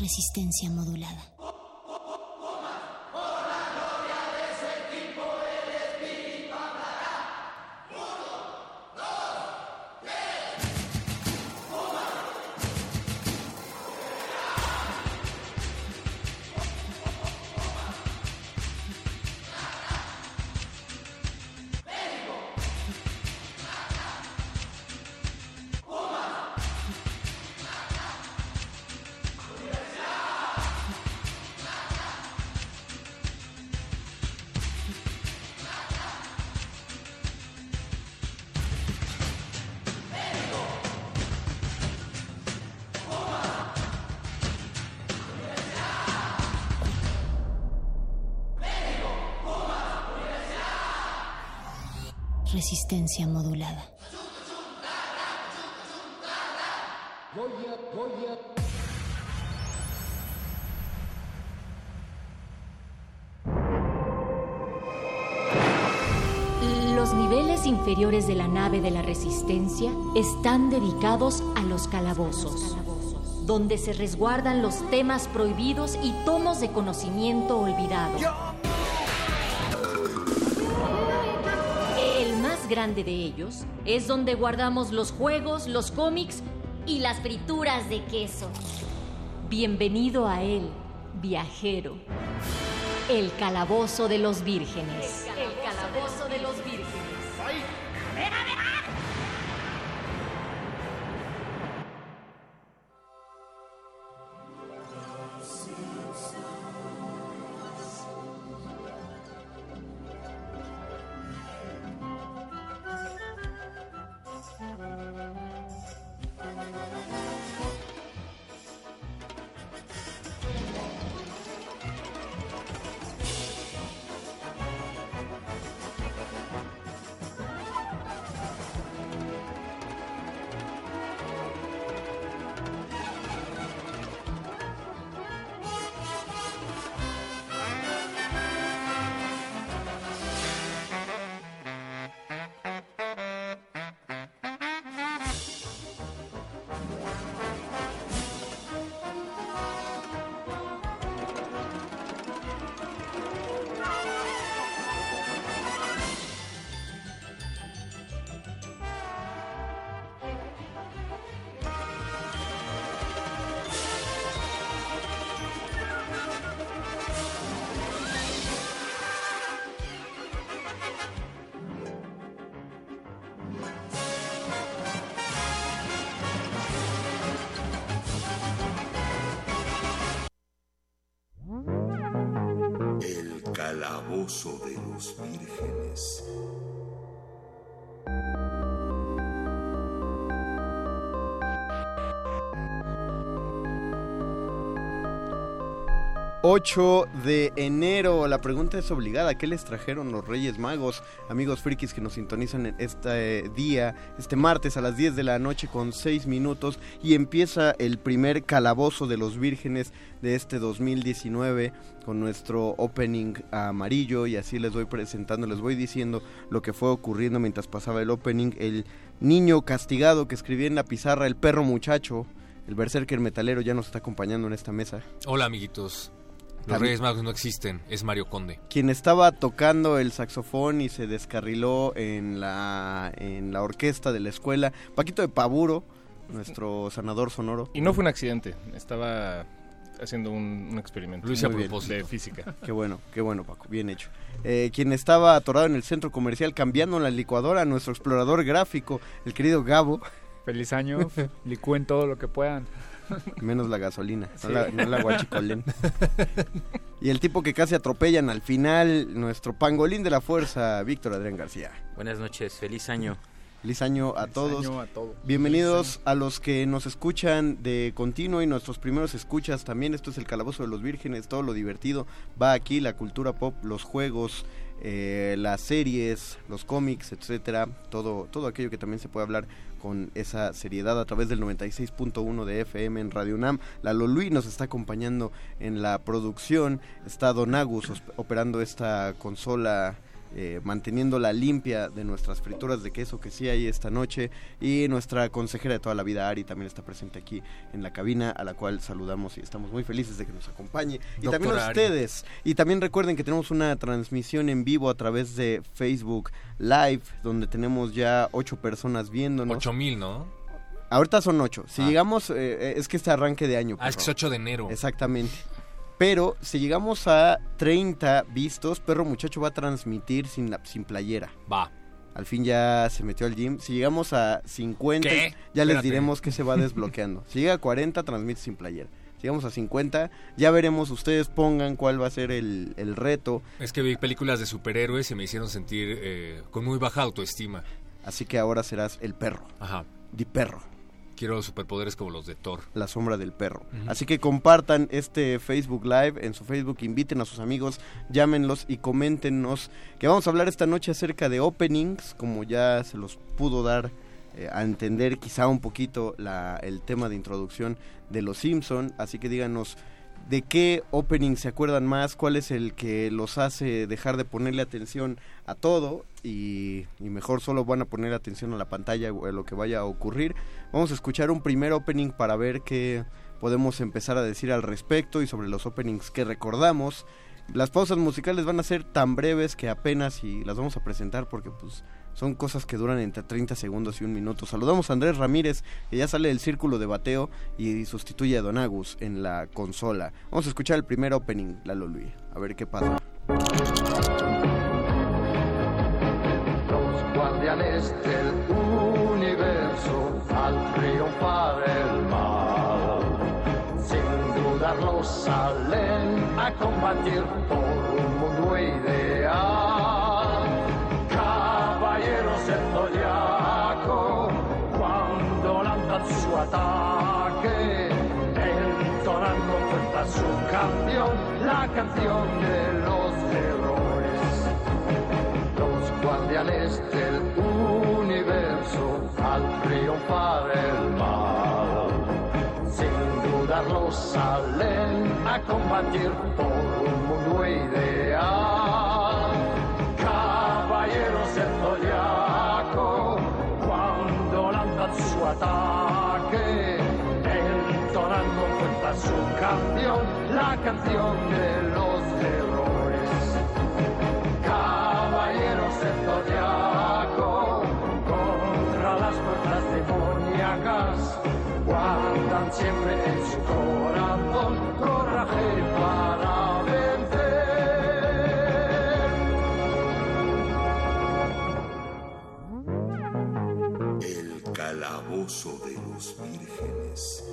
Resistencia modulada. Modulada. Los niveles inferiores de la nave de la Resistencia están dedicados a los calabozos, donde se resguardan los temas prohibidos y tomos de conocimiento olvidado. Más grande de ellos es donde guardamos los juegos, los cómics y las frituras de queso. Bienvenido a él, viajero. El calabozo de los vírgenes. El calabozo de los vírgenes. ...8 de enero. La pregunta es obligada. ¿Qué les trajeron los Reyes Magos? Amigos frikis que nos sintonizan en este día, este martes a las 10 de la noche con 6 minutos. Y empieza el primer calabozo de los vírgenes de este 2019 con nuestro opening amarillo. Y así les voy presentando, les voy diciendo lo que fue ocurriendo mientras pasaba el opening. El niño castigado que escribía en la pizarra, el perro muchacho. El berserker metalero ya nos está acompañando en esta mesa. Hola amiguitos. Los Reyes Magos no existen, es Mario Conde. quien estaba tocando el saxofón y se descarriló en la, en la orquesta de la escuela, Paquito de Paburo, nuestro sanador sonoro. Y no fue un accidente, estaba haciendo un, un experimento hice a propósito. de física. Qué bueno, qué bueno Paco, bien hecho. Eh, quien estaba atorado en el centro comercial cambiando la licuadora, nuestro explorador gráfico, el querido Gabo. Feliz año, licúen todo lo que puedan. Menos la gasolina, Sí. no, la, no la guachicolén. y el tipo que casi atropellan al final, nuestro pangolín de la fuerza, Víctor Adrián García. Buenas noches, feliz año. Feliz año a todos. año a todos. Bienvenidos a los que nos escuchan de continuo y nuestros primeros escuchas también. Esto es el Calabozo de los Vírgenes, todo lo divertido. Va aquí la cultura pop, los juegos, eh, las series, los cómics, etcétera. Todo, todo aquello que también se puede hablar con esa seriedad a través del 96.1 de FM en Radio UNAM. La Lolui nos está acompañando en la producción. Está Don Agus operando esta consola eh, manteniéndola limpia de nuestras frituras de queso que sí hay esta noche y nuestra consejera de toda la vida Ari también está presente aquí en la cabina a la cual saludamos y estamos muy felices de que nos acompañe y también Ari. ustedes y también recuerden que tenemos una transmisión en vivo a través de Facebook Live donde tenemos ya ocho personas viéndonos Ocho mil, ¿no? ahorita son ocho si Ah. llegamos eh, eh, es que este arranque de año Ah, es que es perro. 8 de enero. Exactamente. Pero si llegamos a 30 vistos, Perro Muchacho va a transmitir sin, la, sin playera. Va. Al fin ya se metió al gym. Si llegamos a 50, ¿Qué? ya les Espérate. diremos que se va desbloqueando. si llega a 40, transmite sin playera. Si llegamos a 50, ya veremos. Ustedes pongan cuál va a ser el, el reto. Es que vi películas de superhéroes y me hicieron sentir eh, con muy baja autoestima. Así que ahora serás el perro. Ajá. Di perro. Quiero superpoderes como los de Thor. La sombra del perro. Así que compartan este Facebook Live en su Facebook, inviten a sus amigos, llámenlos y coméntenos que vamos a hablar esta noche acerca de openings, como ya se los pudo dar eh, a entender quizá un poquito la, el tema de introducción de Los Simpson. Así que díganos de qué opening se acuerdan más, cuál es el que los hace dejar de ponerle atención a todo y, y mejor solo van a poner atención a la pantalla o a lo que vaya a ocurrir. Vamos a escuchar un primer opening para ver qué podemos empezar a decir al respecto y sobre los openings que recordamos. Las pausas musicales van a ser tan breves que apenas y las vamos a presentar porque pues son cosas que duran entre 30 segundos y un minuto. Saludamos a Andrés Ramírez, que ya sale del círculo de bateo y sustituye a Don Agus en la consola. Vamos a escuchar el primer opening, Lalo Luis. A ver qué pasa. Los guardianes del universo al triunfar el mal, sin dudarlo salen a combatir por ataque, entonando contra su canción la canción de los héroes los guardianes del universo al triunfar el mal. Sin dudarlo salen a combatir por un mundo ideal. Caballeros del zodiaco, cuando lanzan su ataque, su canción, la canción de los héroes caballeros del zodiaco contra las fuerzas demoníacas guardan siempre en su corazón coraje para vencer El calabozo de los vírgenes.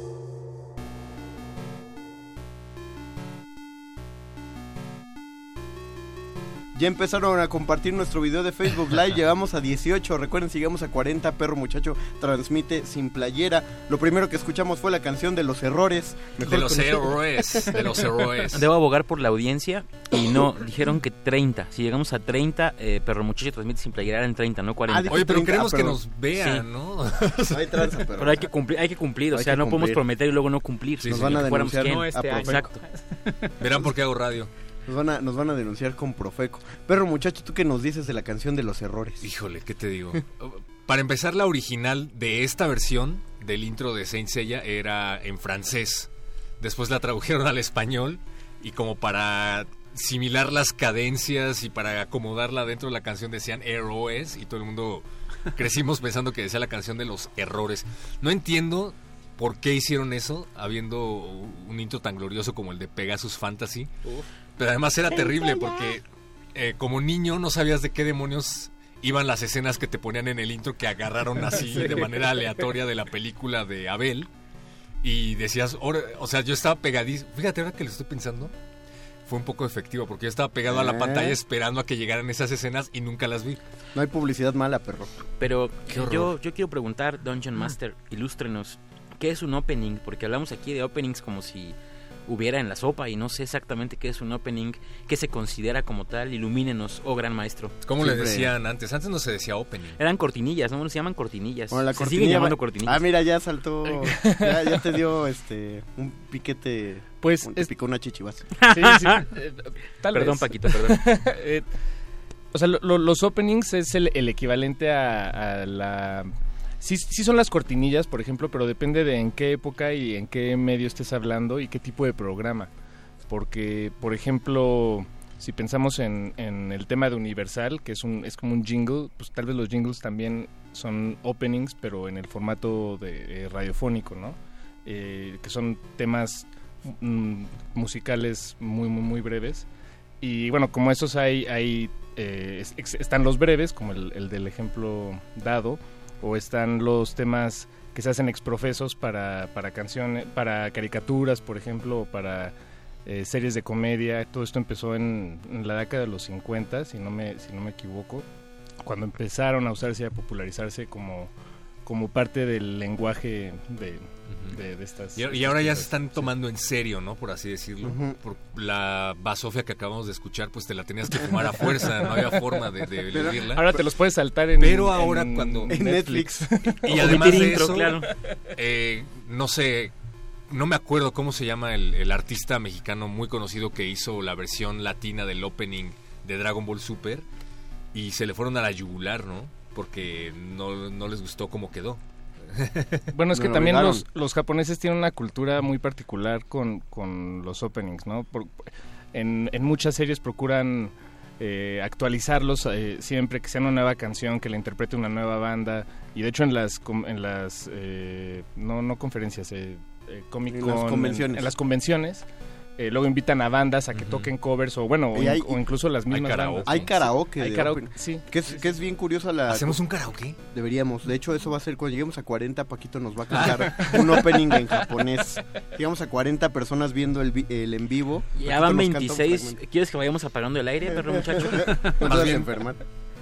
Ya empezaron a compartir nuestro video de Facebook Live. Llegamos a 18. Recuerden, si llegamos a 40. Perro Muchacho transmite sin playera. Lo primero que escuchamos fue la canción de los errores. Mejor De los errores, de los errores. Debo abogar por la audiencia y no, dijeron que 30. Si llegamos a 30, eh, Perro Muchacho transmite sin playera en 30, no 40. Oye, pero queremos que nos vean, ¿no? hay tranza, pero- Pero hay que cumplir, hay que cumplir, o sea, no podemos prometer y luego no cumplir. Sí, Nos sí. van a denunciar. No, este año. Profeco. Verán por qué hago radio. Nos van, a, nos van a denunciar con Profeco. Perro Muchacho, ¿tú qué nos dices de la canción de los errores? Híjole, ¿qué te digo? Para empezar, la original de esta versión del intro de Saint Seiya era en francés. Después la tradujeron al español y como para similar las cadencias y para acomodarla dentro de la canción decían errores y todo el mundo crecimos pensando que decía la canción de los errores. No entiendo por qué hicieron eso habiendo un intro tan glorioso como el de Pegasus Fantasy. Pero además era terrible porque eh, como niño no sabías de qué demonios iban las escenas que te ponían en el intro que agarraron así Sí. de manera aleatoria de la película de Abel. Y decías, o sea, yo estaba pegadísimo. Fíjate, ahora que lo estoy pensando, fue un poco efectivo porque yo estaba pegado a la Eh. pantalla esperando a que llegaran esas escenas y nunca las vi. No hay publicidad mala, perro. Pero yo, yo quiero preguntar, Dungeon Master, ilústrenos, ¿qué es un opening? Porque hablamos aquí de openings como si hubiera en la sopa y no sé exactamente qué es un opening, qué se considera como tal, ilumínenos, oh gran maestro. ¿Cómo le decían antes? Antes no se decía opening. Eran cortinillas, ¿no? Se llaman cortinillas. Bueno, la se cortinilla siguen va- llamando cortinillas. Ah, mira, ya saltó. ya, ya te dio este un piquete. Pues un- te picó una chichivas. Sí, sí. eh, tal Perdón, vez. Paquito, perdón. Eh, o sea, lo- lo- los openings es el, el equivalente a, a la... Sí, sí son las cortinillas, por ejemplo, pero depende de en qué época y en qué medio estés hablando y qué tipo de programa. Porque, por ejemplo, si pensamos en, en el tema de Universal, que es, un, es como un jingle, pues tal vez los jingles también son openings, pero en el formato de, eh, radiofónico, ¿no? Eh, que son temas mm, musicales muy, muy, muy breves. Y bueno, como esos hay, hay eh, están los breves, como el del ejemplo dado, o están los temas que se hacen exprofesos para, para canciones, para caricaturas, por ejemplo, o para eh, series de comedia. Todo esto empezó en, en la década de los 50, si no me, si no me equivoco, cuando empezaron a usarse y a popularizarse como, como parte del lenguaje de, de, de estas... Y, y ahora ya se están tomando en serio, ¿no? Por así decirlo. Ujú. Por la basofia que acabamos de escuchar, pues te la tenías que fumar a fuerza, no había forma de, de Pero ahora te los puedes saltar en- Pero ahora en cuando... Netflix. y O además de intro, eso, claro. eh, no sé, no me acuerdo cómo se llama el, el artista mexicano muy conocido que hizo la versión latina del opening de Dragon Ball Super y se le fueron a la yugular, ¿no? Porque no, no les gustó cómo quedó. Bueno, es que también los, los japoneses tienen una cultura muy particular con, con los openings, ¿no? Por- en, en muchas series procuran eh, actualizarlos eh, siempre que sea una nueva canción, que la interprete una nueva banda. Y de hecho en las, com- en las eh, no, no conferencias, eh, eh, Comic En Con, las convenciones. en las convenciones, eh, luego invitan a bandas a que toquen covers o bueno, o, Y hay- o incluso las mismas bandas. Hay karaoke. Hay karaoke, sí. Que es, que es bien curiosa la... ¿Hacemos un karaoke? Deberíamos. De hecho, eso va a ser cuando lleguemos a 40, Paquito nos va a cantar un opening en japonés. Llegamos a 40 personas viendo el, en vivo. Ya van nos canta un 26. fragmento. ¿Quieres que vayamos apagando el aire, perro muchacho? No te enfermar.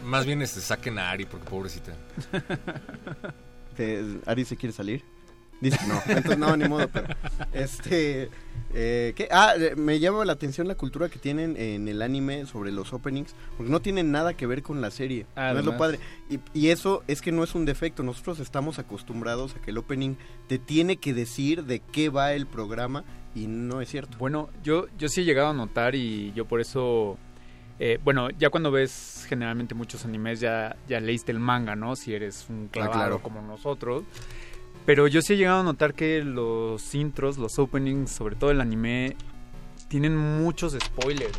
Más bien este, saquen a Ari, porque pobrecita. ¿Ari se quiere salir? Dice no, entonces no, ni modo, pero... Este... Eh, ¿qué? Ah, eh, me llama la atención la cultura que tienen en el anime sobre los openings, porque no tienen nada que ver con la serie. no es lo Además. padre. Y, y eso es que no es un defecto. Nosotros estamos acostumbrados a que el opening te tiene que decir de qué va el programa y no es cierto. Bueno, yo, yo sí he llegado a notar y yo por eso... eh, bueno, ya cuando ves generalmente muchos animes ya, ya leíste el manga, ¿no? Si eres un clavado claro. como nosotros. Pero yo sí he llegado a notar que los intros, los openings, sobre todo el anime, tienen muchos spoilers.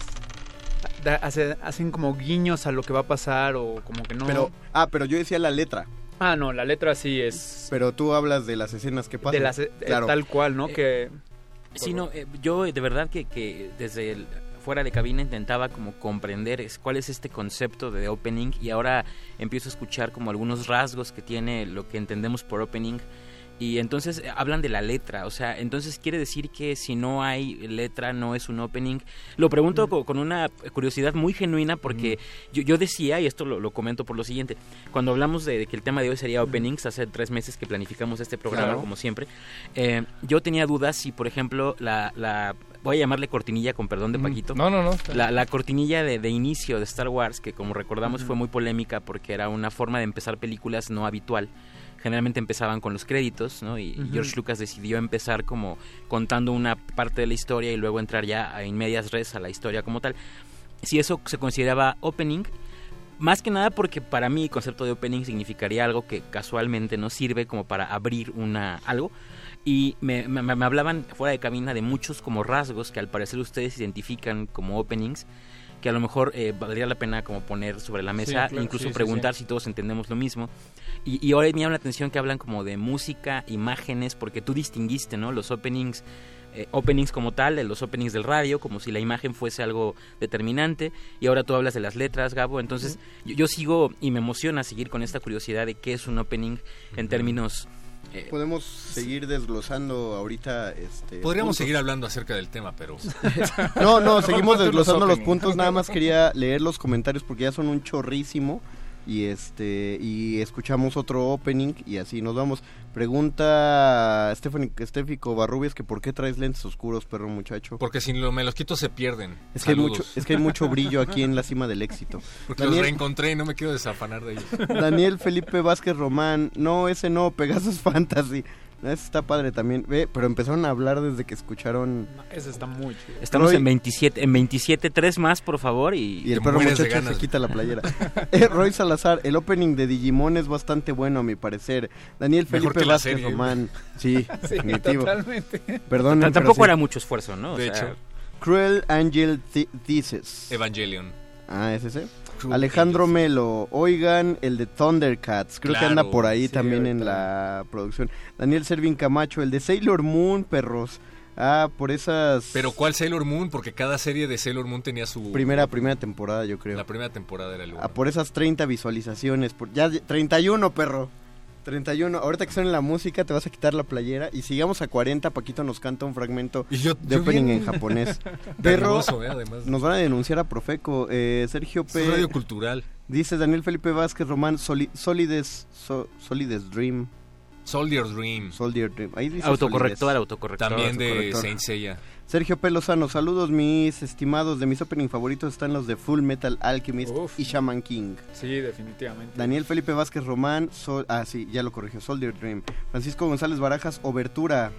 Da- hace- hacen como guiños a lo que va a pasar o como que no... Pero, ah, pero yo decía la letra. Ah, no, la letra sí es... Pero tú hablas de las escenas que pasan. De las, eh, Claro. tal cual, ¿no? que... Sí, no, eh, yo de verdad que, que desde el- fuera de cabina intentaba como comprender es- cuál es este concepto de opening y ahora empiezo a escuchar como algunos rasgos que tiene lo que entendemos por opening Y entonces eh, hablan de la letra, o sea, entonces quiere decir que si no hay letra no es un opening. Lo pregunto co- con una curiosidad muy genuina porque yo, yo decía, y esto lo, lo comento por lo siguiente, cuando hablamos de, de que el tema de hoy sería openings, hace tres meses que planificamos este programa, Claro. como siempre, eh, yo tenía dudas si, por ejemplo, la, la voy a llamarle cortinilla con perdón de Paquito. No, no, no. La, la cortinilla de, de inicio de Star Wars, que como recordamos fue muy polémica porque era una forma de empezar películas no habitual. Generalmente empezaban con los créditos, ¿no? Y. George Lucas decidió empezar como contando una parte de la historia y luego entrar ya a- en medias res a la historia como tal. Si eso se consideraba opening, más que nada porque para mí el concepto de opening significaría algo que casualmente no sirve como para abrir una algo y me, me- me hablaban fuera de cabina de muchos como rasgos que al parecer ustedes identifican como openings que a lo mejor eh, valdría la pena como poner sobre la mesa claro, incluso sí, preguntar sí. si todos entendemos lo mismo. Y, y ahora me llama la atención que hablan como de música imágenes porque tú distinguiste no los openings eh, openings como tal, de los openings del radio, como si la imagen fuese algo determinante, y ahora tú hablas de las letras, Gabo, entonces yo, yo sigo y me emociona seguir con esta curiosidad de qué es un opening en términos... eh, Podemos seguir desglosando ahorita este Podríamos puntos. seguir hablando acerca del tema, pero... No, no, seguimos Los desglosando los puntos, nada más quería leer los comentarios porque ya son un chorrísimo y este y escuchamos otro opening y así nos vamos. Pregunta Stephanie Estéfico Barrubias que por qué traes lentes oscuros, perro muchacho. Porque si lo- me los quito se pierden. Es que, hay mucho, es que hay mucho brillo aquí en la cima del éxito. Porque los reencontré y no me quiero desafanar de ellos. Daniel Felipe Vázquez Román, no, ese no, Pegasus Fantasy. Ese está padre también. Ve, pero empezaron a hablar desde que escucharon. Ese está muy chido. Estamos Roy- en 27, en 27, tres más, por favor, y... Y el perro muchacho se quita la playera. Eh, Roy Salazar, el opening de Digimon es bastante bueno a mi parecer. Daniel Mejor Felipe Vázquez serie. Román. Sí, Sí, definitivo. totalmente. Perdón. T- tampoco era mucho esfuerzo, ¿no? O De sea- hecho. Cruel Angel Thesis. Evangelion. Ah, ¿es ese? Alejandro Melo, oigan el de Thundercats, creo que anda por ahí Sí, también en la producción. Daniel Servin Camacho, el de Sailor Moon, perros. Ah, por esas... Pero ¿cuál Sailor Moon? Porque cada serie de Sailor Moon tenía su... Primera, primera temporada, yo creo. La primera temporada era el Ah, por esas 30 visualizaciones. Por, ya 31, perro. 31. Ahorita que suene la música te vas a quitar la playera y sigamos a 40, Paquito nos canta un fragmento Y yo- de yo opening bien en japonés. Nervioso, eh, nos van a denunciar a Profeco. Eh, Sergio P. Es radio cultural. Dice Daniel Felipe Vázquez Román, Soli- Solides, so- Solides Dream. Soldier Dream. Soldier Dream. Ahí dice Autocorrector, autocorrector. También de Autocorrector. Saint Seiya. Sergio P. Lozano, saludos mis estimados. De mis opening favoritos están los de Full Metal Alchemist y Shaman King. Sí, definitivamente. Daniel Felipe Vázquez Román, Sol- ah sí, ya lo corrigió, Soldier Dream. Francisco González Barajas, Obertura.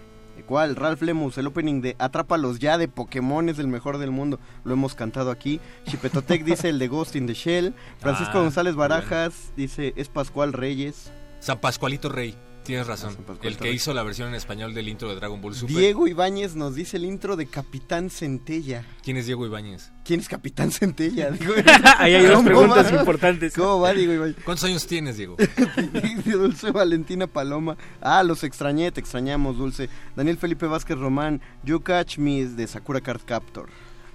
¿Cuál? Ralph Lemus, el opening de Atrápalos ya de Pokémon es el mejor del mundo. Lo hemos cantado aquí. Chipetotec dice el de Ghost in the Shell. Francisco Ah, González bueno. Barajas dice es Pascual Reyes. San Pascualito Rey. Tienes razón. El que hizo la versión en español del intro de Dragon Ball Super. Diego Ibáñez nos dice el intro de Capitán Centella. ¿Quién es Diego Ibáñez? ¿Quién es Capitán Centella? Digo, Ahí hay dos ¿cómo preguntas va? importantes. ¿Cómo va, Diego Ibáñez? ¿Cuántos años tienes, Diego? Dulce Valentina Paloma. Ah, los extrañé, te extrañamos, Dulce. Daniel Felipe Vázquez Román. You Catch Me de Sakura Card Captor.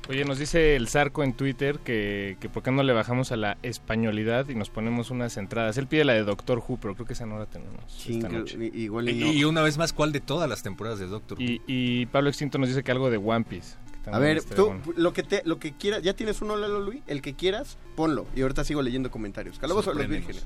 Oye, nos dice el Zarco en Twitter que, que por qué no le bajamos a la españolidad y nos ponemos unas entradas. Él pide la de Doctor Who, pero creo que esa no la tenemos Sí, esta noche. igual y, y una vez más, ¿cuál de todas las temporadas de Doctor Who? Y, y Pablo Extinto nos dice que algo de One Piece. A ver, tú, bueno. lo que te, lo que quieras, ya tienes uno, Lalo Luis, el que quieras, ponlo. Y ahorita sigo leyendo comentarios. Calabozo de los vírgenes.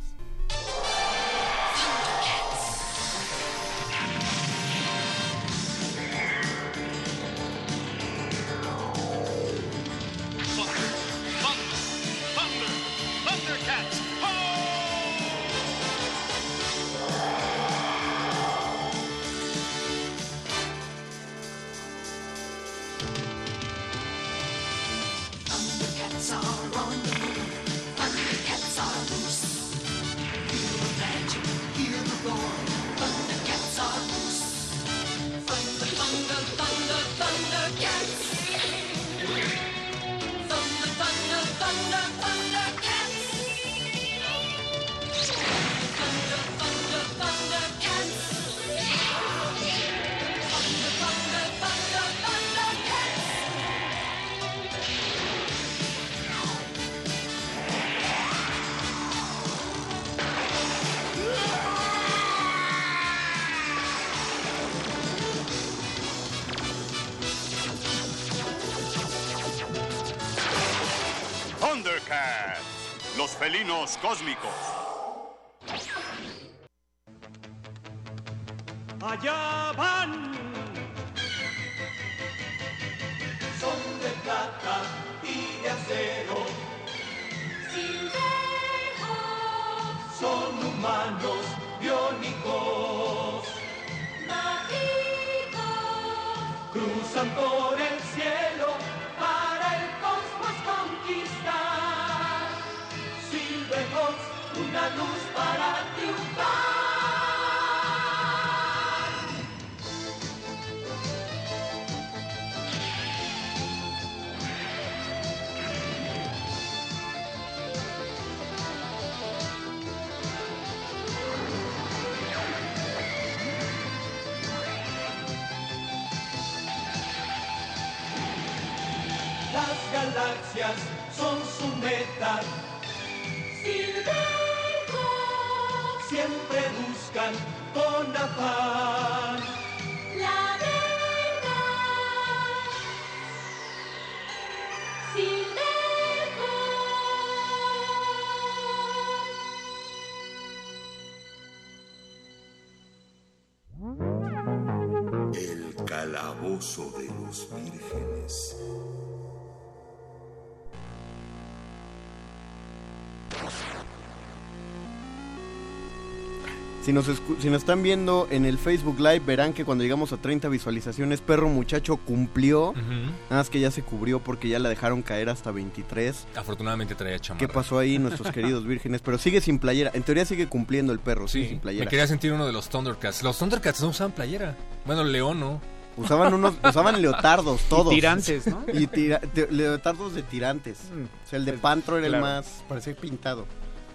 Si nos, escu- si nos están viendo en el Facebook Live, verán que cuando llegamos a 30 visualizaciones, Perro Muchacho cumplió. Nada más que ya se cubrió porque ya la dejaron caer hasta 23. Afortunadamente traía chamarra. ¿Qué pasó ahí, nuestros queridos vírgenes? Pero sigue sin playera. En teoría sigue cumpliendo el perro, sigue sin playera. Me quería sentir uno de los Thundercats. Los Thundercats no usaban playera. Bueno, León no. Usaban unos, usaban leotardos todos. Y tirantes, ¿no? Y tira- te- leotardos de tirantes. O sea, el de Pantro era el más, parecía pintado.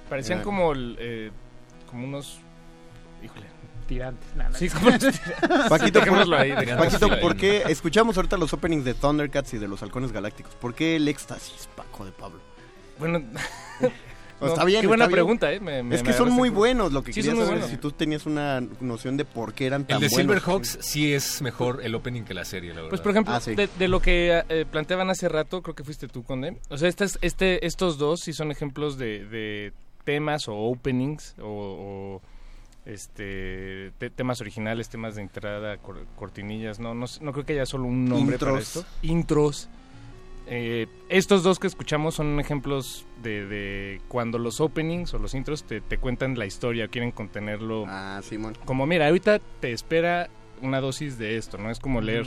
Parecían Era- como, el, eh, como unos... Híjole. Tirantes. No, no. Sí, como los Paquito, ¿por, Dejémoslo ahí, Paquito. ¿por qué escuchamos ahorita los openings de Thundercats y de los Halcones Galácticos? ¿Por qué el éxtasis, Paco de Pablo? Bueno, no, está bien. qué buena está bien. pregunta, ¿eh? Me- me- es me que son muy en- buenos lo que Sí, quería saber. buenos. Si tú tenías una noción de por qué eran tan El de buenos. Silverhawks sí es mejor el opening que la serie, la verdad. Pues por ejemplo, Ah, sí. de, de lo que eh, planteaban hace rato, creo que fuiste tú, Conde. O sea, estas, este, estos dos sí son ejemplos de, de temas o openings o, o, este te- temas originales, temas de entrada, cor- cortinillas. No, no, no creo que haya solo un nombre para esto. Intros. Eh, estos dos que escuchamos son ejemplos de, de cuando los openings o los intros te, te cuentan la historia, quieren contenerlo. Ah, Simón. Como mira, ahorita te espera una dosis de esto, ¿no? Es como leer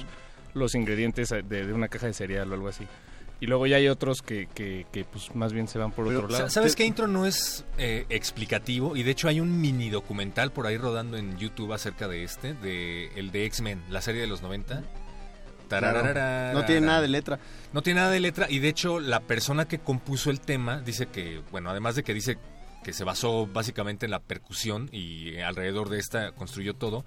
los ingredientes de, de una caja de cereal o algo así. Y luego ya hay otros que, que, que, pues más bien se van por otro lado. Sa- ¿Sabes qué intro no es eh, explicativo? Y de hecho hay un mini documental por ahí rodando en YouTube acerca de este, de el de X-Men, la serie de los 90. Tarararara. No tiene nada de letra. No tiene nada de letra y de hecho la persona que compuso el tema dice que, bueno, además de que dice que se basó básicamente en la percusión y alrededor de esta construyó todo,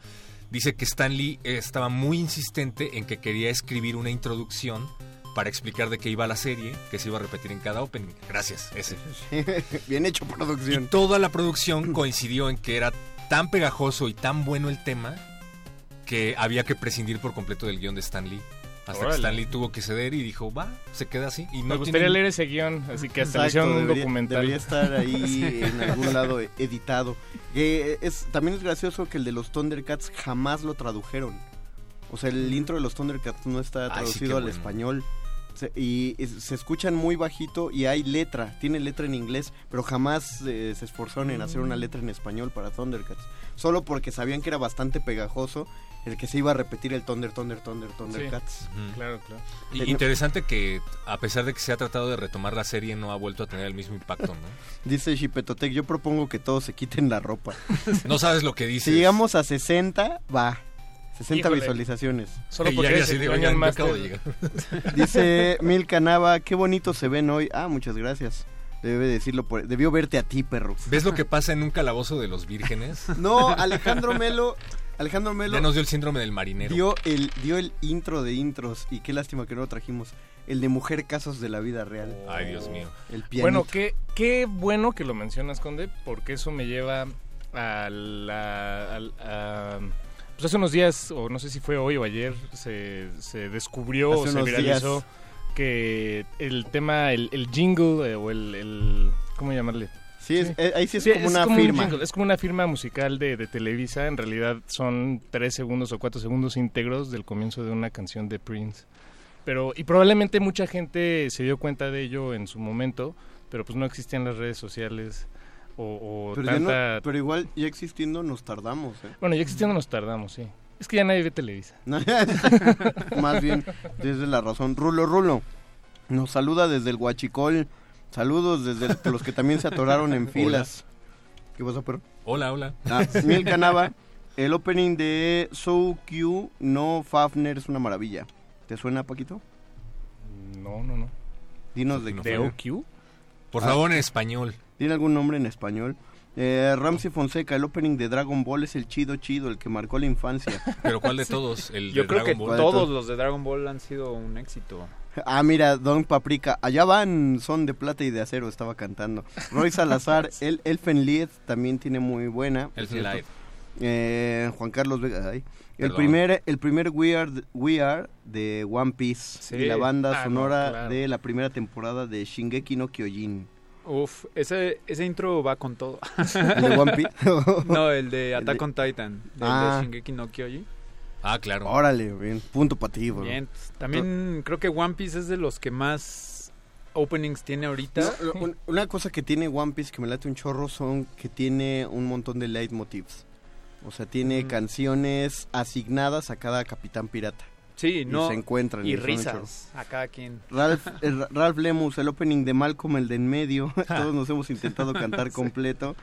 dice que Stan Lee eh, estaba muy insistente en que quería escribir una introducción para explicar de qué iba la serie, que se iba a repetir en cada opening. Gracias, ese. Bien hecho Y producción. toda la producción coincidió en que era tan pegajoso y tan bueno el tema que había que prescindir por completo del guion de Stan Lee. Hasta que Stan Lee tuvo que ceder y dijo, va, se queda así. Y Me gustaría tiene- leer ese guion, así que hasta le Exacto, hicieron un debería, documental. debería estar ahí en algún lado editado. Eh, es, también es gracioso que el de los Thundercats jamás lo tradujeron. O sea, el intro de los Thundercats no está Ay, sí, traducido al bueno. español. Se- y se escuchan muy bajito y hay letra, tiene letra en inglés, pero jamás eh, se esforzaron en hacer una letra en español para Thundercats. Solo porque sabían que era bastante pegajoso el que se iba a repetir el Thunder, Thunder, Thunder, Thundercats. Claro, claro. Y Ten- interesante que a pesar de que se ha tratado de retomar la serie no ha vuelto a tener el mismo impacto, ¿no? Dice Chipetotec, yo propongo que todos se quiten la ropa. No sabes lo que Si dices. llegamos a 60, va. 60 Híjole. visualizaciones. Solo porque ya, ya sí digo, ya, yo Master. acabo de llegar. Dice Milka Nava, qué bonito se ven hoy. Ah, muchas gracias. Debe decirlo por... Debió verte a ti, perro. ¿Ves lo que pasa en un calabozo de los vírgenes? No, Alejandro Melo... Alejandro Melo Ya nos dio el síndrome del marinero. dio el, dio el intro de intros y qué lástima que no lo trajimos. El de Mujer Casos de la Vida Real. Ay, Dios mío. El pianito. Bueno, qué, qué bueno que lo mencionas, Conde, porque eso me lleva a la... a- pues hace unos días, o no sé si fue hoy o ayer, se, se descubrió Hace o se viralizó días. que el tema, el, el jingle eh, o el, el- ¿cómo llamarle? Sí, es- eh, ahí sí es como una un firma. jingle, es como una firma musical de, de Televisa. En realidad son tres segundos o cuatro segundos íntegros del comienzo de una canción de Prince. Pero, y probablemente mucha gente se dio cuenta de ello en su momento, pero pues no existían las redes sociales o, o Pero, ya no- tanta... pero igual, ya existiendo, nos tardamos. ¿eh? Bueno, ya existiendo nos tardamos, sí. Es que ya nadie ve Televisa. Más bien, desde la razón. Rulo, Rulo, nos saluda desde el Huachicol. Saludos desde el- los que también se atoraron en filas. ¿Qué pasó, perro? Hola, hola. Ah, Mil Canava, el opening de So Q, no Fafner, es una maravilla. ¿Te suena, Paquito? No, no, no. Dinos de, ¿De OQ? Por favor, en español. ¿Tiene algún nombre en español? Eh, Ramsey Fonseca, el opening de Dragon Ball es el chido chido, el que marcó la infancia. ¿Pero cuál de todos? ¿El Yo de creo que Dragon Ball? todos los de Dragon Ball han sido un éxito. Ah, mira, Don Paprika, allá van, son de plata y de acero, estaba cantando. Roy Salazar, el Elfen Lied también tiene muy buena. Elfen. Lied. Eh, Juan Carlos Vega, ay. El primer, el primer We Are, We Are de One Piece Sí. y la banda Ah, no, sonora claro. de la primera temporada de Shingeki no Kyojin. Uf, ese, ese intro va con todo. ¿El de One Piece? no, el de El Attack de- on Titan, el Ah. de Shingeki no Kyojin. Ah, claro. Órale, bien, punto para ti, bro. Bien, pues, también creo que One Piece es de los que más openings tiene ahorita. No, una cosa que tiene One Piece que me late un chorro son que tiene un montón de leitmotivs. O sea, tiene Mm. canciones asignadas a cada capitán pirata. Sí, Y no. se encuentran. Y risas a cada quien. Ralph, el Ralph Lemus, el opening de Malcolm, el de en medio. Todos nos hemos intentado cantar completo.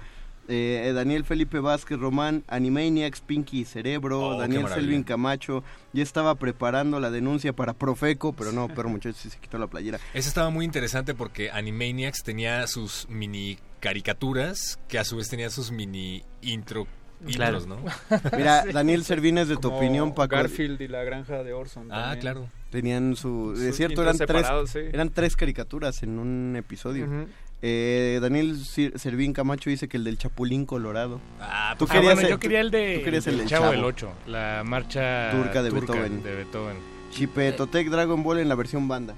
Eh, Daniel Felipe Vázquez Román, Animaniacs, Pinky y Cerebro, Oh, Daniel. Selvin Camacho. Ya estaba preparando la denuncia para Profeco, pero no, pero muchachos, sí se quitó la playera. Ese estaba muy interesante porque Animaniacs tenía sus mini caricaturas que a su vez tenían sus mini intro Claro. ¿no? Mira, Sí. Daniel Servines, de tu Como opinión, Paco. Garfield y la granja de Orson. Ah, también. claro. Tenían su... Es cierto, eran tres, sí. eran tres caricaturas en un episodio. Ujú. Eh, Daniel Servín Camacho dice que el del Chapulín Colorado. Ah, Tú Ah, querías bueno, el- yo quería el de, tú querías el del del Chavo, Chavo. del 8, la marcha Turca de Beethoven. de Beethoven. Chipetotec Dragon Ball en la versión banda.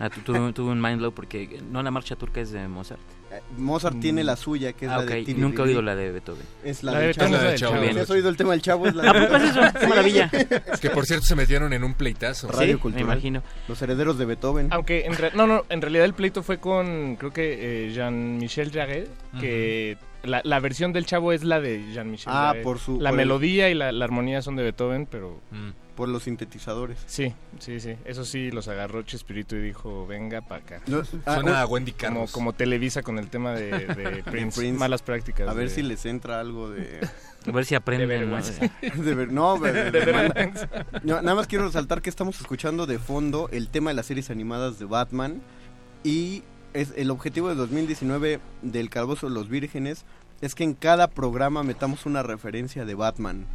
Ah, tu- tuve, tuve un mind blow porque no la marcha turca es de Mozart. Eh, Mozart tiene la suya, que es Ah, la ok. de Tiri Nunca he oído la de Beethoven. Es la, La del de Chavo. Beethoven es la del Chavo. ¿Sí ¿Has oído el tema del Chavo? Es la Ah, pues eso, qué maravilla. Es que por cierto se metieron en un pleitazo. Radio Sí, Cultural. me imagino. Los herederos de Beethoven. Aunque en, re- no, no, en realidad el pleito fue con, creo que eh, Jean-Michel Jarre, que la, la versión del Chavo es la de Jean-Michel Ah, Jarre. por su- La por el- melodía y la, la armonía son de Beethoven, pero Mm. Por los sintetizadores. sí, sí, sí. Eso sí, los agarró Chespirito y dijo, venga para acá. No, ah, Suena a Wendy Como, Carlos. como Televisa con el tema de, de Prince, Prince. malas prácticas. a ver de- si les entra algo de... A ver si aprenden. De ¿no? vergüenza. de ver- no, de- de- De de- vergüenza. No, nada más quiero resaltar que estamos escuchando de fondo el tema de las series animadas de Batman y es el objetivo de 2019 del Calvoso los Vírgenes es que en cada programa metamos una referencia de Batman.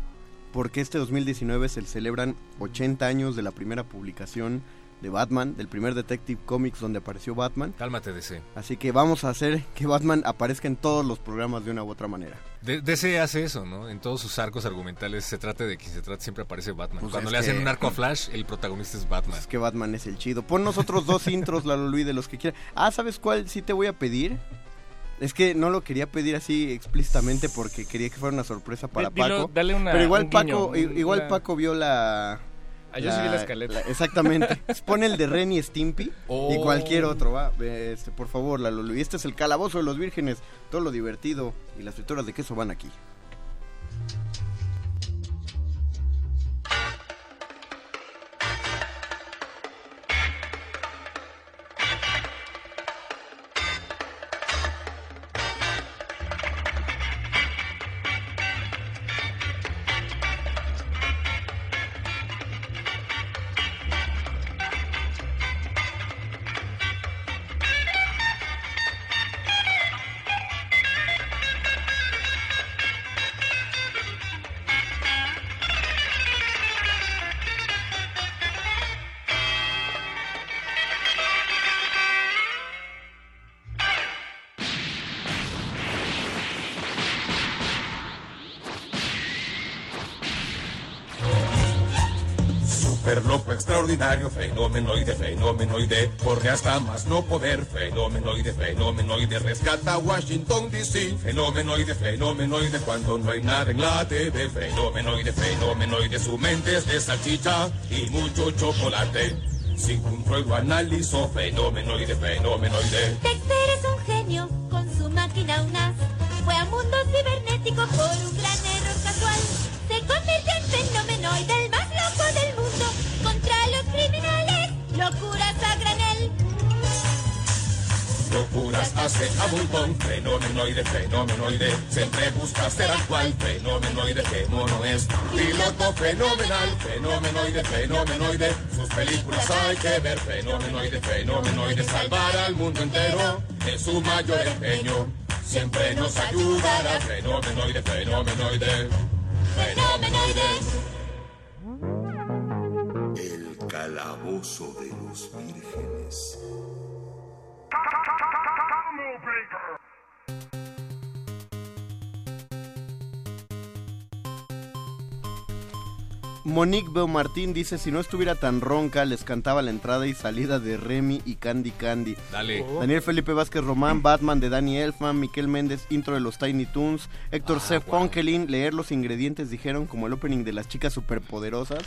Porque este 2019 se celebran 80 años de la primera publicación de Batman, del primer Detective Comics donde apareció Batman. Cálmate, DC. Así que vamos a hacer que Batman aparezca en todos los programas de una u otra manera. DC hace eso, ¿no? En todos sus arcos argumentales se trate de quien se trate, siempre aparece Batman. Pues Cuando le hacen que- un arco a Flash, el protagonista es Batman. Es que Batman es el chido. Pon nosotros dos intros, Lalo Luis, de los que quieras. Ah, ¿sabes cuál sí te voy a pedir? Es que no lo quería pedir así explícitamente porque quería que fuera una sorpresa para Di- dilo, Paco. dale una- Pero igual un Paco, guiño, igual una- Paco vio la Ah, yo sí vi la escaleta. exactamente. Pon el de Ren y Stimpy y Oh. cualquier otro, va. Este, por favor, Lalo Luis. Este es el calabozo de los vírgenes. Todo lo divertido y las frituras de queso van aquí. Fenomenoide, fenomenoide, corre hasta más no poder, fenomenoide, fenomenoide, rescata Washington DC, fenomenoide, fenomenoide, cuando no hay nada en la TV, fenomenoide, fenomenoide, su mente es de salchicha y mucho chocolate. Sin control lo analizo, fenomenoide, fenomenoide. Dexter es un genio con su máquina UNAS. Fue a mundos cibernéticos por un gran error casual. Se convirtió en fenomenoide, a fenomenoide, fenomenoide. Siempre busca ser actual, fenomenoide, qué mono es. Piloto fenomenal, fenomenoide, fenomenoide. Sus películas hay que ver, fenomenoide, fenomenoide. Salvar al mundo entero es su mayor empeño. Siempre nos ayudará, fenomenoide, fenomenoide. Fenomenoide. El calabozo de los vírgenes. Monique Beaumartín dice, si no estuviera tan ronca, les cantaba la entrada y salida de Remy y Candy Candy. Dale. Oh. Daniel Felipe Vázquez Román, Batman de Danny Elfman, Miquel Méndez, intro de los Tiny Toons, Héctor Ah, C. wow. Leer los ingredientes, dijeron, como el opening de las chicas superpoderosas.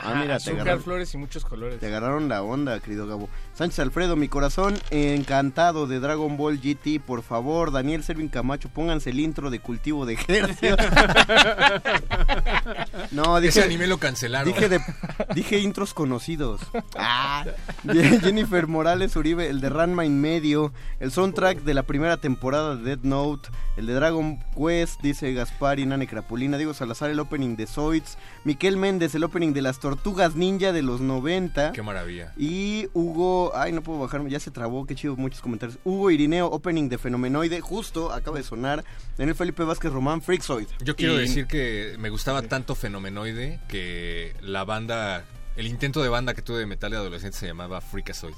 Ah, te azúcar, agarraron, flores y muchos colores. te agarraron la onda, querido Gabo. Sánchez Alfredo, mi corazón encantado de Dragon Ball GT, por favor. Daniel Servin Camacho, pónganse el intro de cultivo de ejercicios. no, dije, Ese anime lo cancelaron. Dije, de- dije intros conocidos. Ah, Jennifer Morales Uribe, el de Ranma en medio, el soundtrack de la primera temporada de Dead Note, el de Dragon Quest, dice Gaspar y Nane Crapulina, Diego Salazar, el opening de Zoids, Miquel Méndez, el opening de las Tortugas Ninja de los 90. Qué maravilla. Y Hugo, ay, no puedo bajarme, ya se trabó, qué chido, muchos comentarios. Hugo Irineo, opening de Fenomenoide, justo acaba de sonar. Daniel Felipe Vázquez Román, Freakzoid. Yo quiero Y- decir que me gustaba tanto Fenomenoide que la banda, el intento de banda que tuve de metal de adolescente se llamaba Freakazoid.